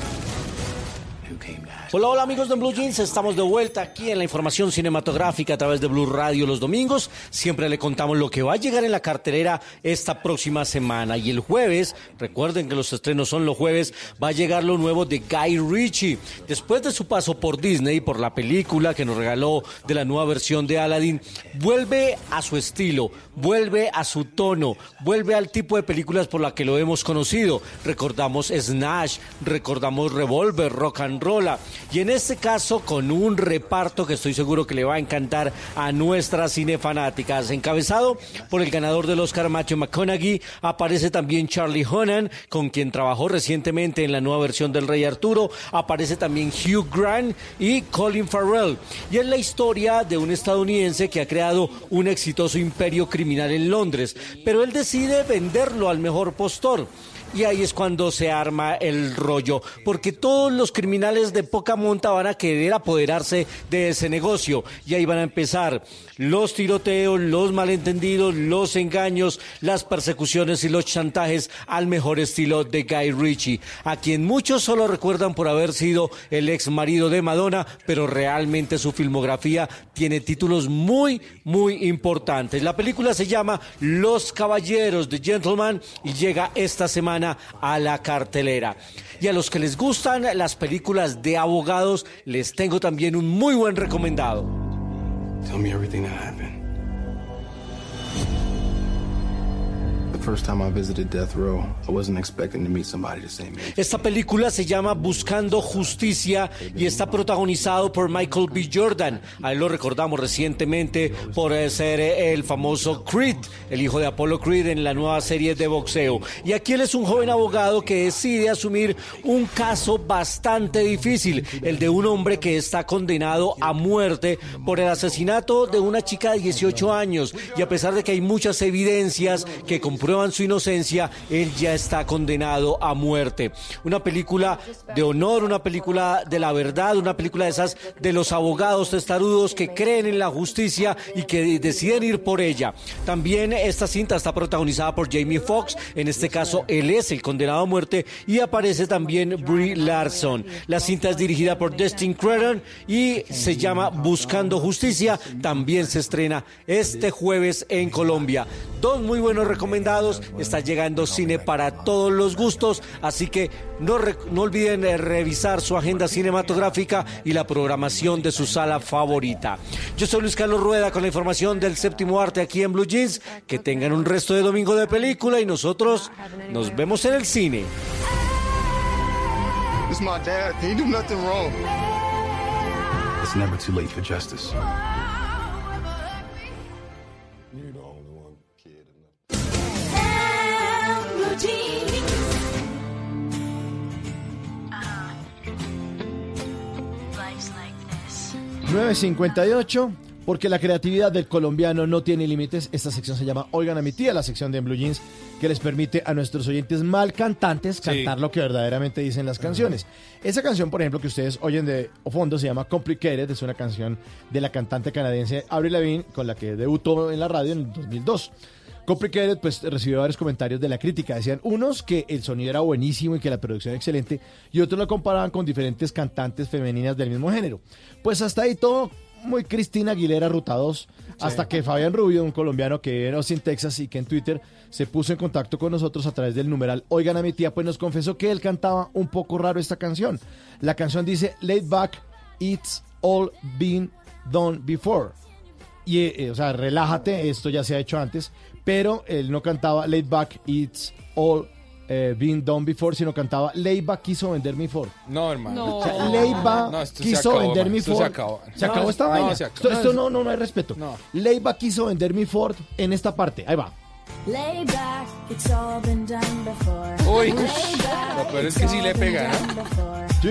Speaker 60: Hola, hola amigos de Blue Jeans, estamos de vuelta aquí en la información cinematográfica a través de Blue Radio los domingos. Siempre le contamos lo que va a llegar en la cartelera esta próxima semana. Y el jueves, recuerden que los estrenos son los jueves, va a llegar lo nuevo de Guy Ritchie. Después de su paso por Disney, por la película que nos regaló de la nueva versión de Aladdin, vuelve a su estilo, vuelve a su tono, vuelve al tipo de películas por la que lo hemos conocido. Recordamos Snatch, recordamos Revolver, Rock and Roll. Y en este caso con un reparto que estoy seguro que le va a encantar a nuestras cinefanáticas. Encabezado por el ganador del Oscar Matthew McConaughey, aparece también Charlie Hunnam, con quien trabajó recientemente en la nueva versión del Rey Arturo. Aparece también Hugh Grant y Colin Farrell. Y es la historia de un estadounidense que ha creado un exitoso imperio criminal en Londres, pero él decide venderlo al mejor postor. Y ahí es cuando se arma el rollo, porque todos los criminales de poca monta van a querer apoderarse de ese negocio y ahí van a empezar los tiroteos, los malentendidos, los engaños, las persecuciones y los chantajes al mejor estilo de Guy Ritchie, a quien muchos solo recuerdan por haber sido el ex marido de Madonna, pero realmente su filmografía tiene títulos muy, muy importantes. La película se llama Los Caballeros de Gentleman y llega esta semana a la cartelera. Y a los que les gustan las películas de abogados, les tengo también un muy buen recomendado.
Speaker 89: Tell me everything that happened.
Speaker 60: Esta película se llama Buscando Justicia y está protagonizado por Michael B. Jordan. A él lo recordamos recientemente por eh, ser eh, el famoso Creed, el hijo de Apollo Creed en la nueva serie de boxeo. Y aquí él es un joven abogado que decide asumir un caso bastante difícil, el de un hombre que está condenado a muerte por el asesinato de una chica de 18 años. Y a pesar de que hay muchas evidencias que comprueban su inocencia, él ya está condenado a muerte. Una película de honor, una película de la verdad, una película de esas de los abogados testarudos que creen en la justicia y que deciden ir por ella. También esta cinta está protagonizada por Jamie Foxx, en este caso él es el condenado a muerte y aparece también Brie Larson. La cinta es dirigida por Destin Cretton y se llama Buscando Justicia. También se estrena este jueves en Colombia. Dos muy buenos recomendados. Está llegando cine para todos los gustos, así que no, re- no olviden eh, revisar su agenda cinematográfica y la programación de su sala favorita. Yo soy Luis Carlos Rueda con la información del séptimo arte aquí en Blue Jeans. Que tengan un resto de domingo de película y nosotros nos vemos en el cine.
Speaker 89: It's my dad. He did nothing wrong. It's never too late for justice.
Speaker 39: 9.58, porque la creatividad del colombiano no tiene límites. Esta sección se llama Oigan a mi tía, la sección de En Blue Jeans, que les permite a nuestros oyentes mal cantantes cantar lo que verdaderamente dicen las canciones. Esa canción, por ejemplo, que ustedes oyen de fondo se llama Complicated, es una canción de la cantante canadiense Avril Lavigne, con la que debutó en la radio en el 2002. Complicated pues recibió varios comentarios de la crítica. Decían unos que el sonido era buenísimo y que la producción excelente y otros lo comparaban con diferentes cantantes femeninas del mismo género. Pues hasta ahí todo muy Cristina Aguilera Ruta 2, hasta que Fabián Rubio, un colombiano que vive en Austin, Texas y que en Twitter se puso en contacto con nosotros a través del numeral Oigan a mi tía, pues nos confesó que él cantaba un poco raro esta canción. La canción dice Laid Back, It's All Been Done Before. Y, eh, o sea, relájate, esto ya se ha hecho antes, pero él no cantaba Laid Back, It's All eh, Been Done Before, sino cantaba Laid Back quiso vender mi Ford.
Speaker 78: No, hermano.
Speaker 39: O sea, Leiva
Speaker 78: No,
Speaker 39: quiso
Speaker 78: acabó,
Speaker 39: vender
Speaker 78: man,
Speaker 39: mi
Speaker 78: esto
Speaker 39: Ford.
Speaker 78: se acabó.
Speaker 39: Se
Speaker 78: No,
Speaker 39: acabó esta
Speaker 78: no,
Speaker 39: vaina.
Speaker 78: se acabó.
Speaker 39: Esto, esto no, no, no hay respeto. Leiva quiso vender mi Ford en esta parte. Ahí va.
Speaker 86: Lay back, it's all been done before.
Speaker 78: Uy,
Speaker 86: Lay back,
Speaker 78: lo peor es que sí le pega, ¿no?
Speaker 39: Sí.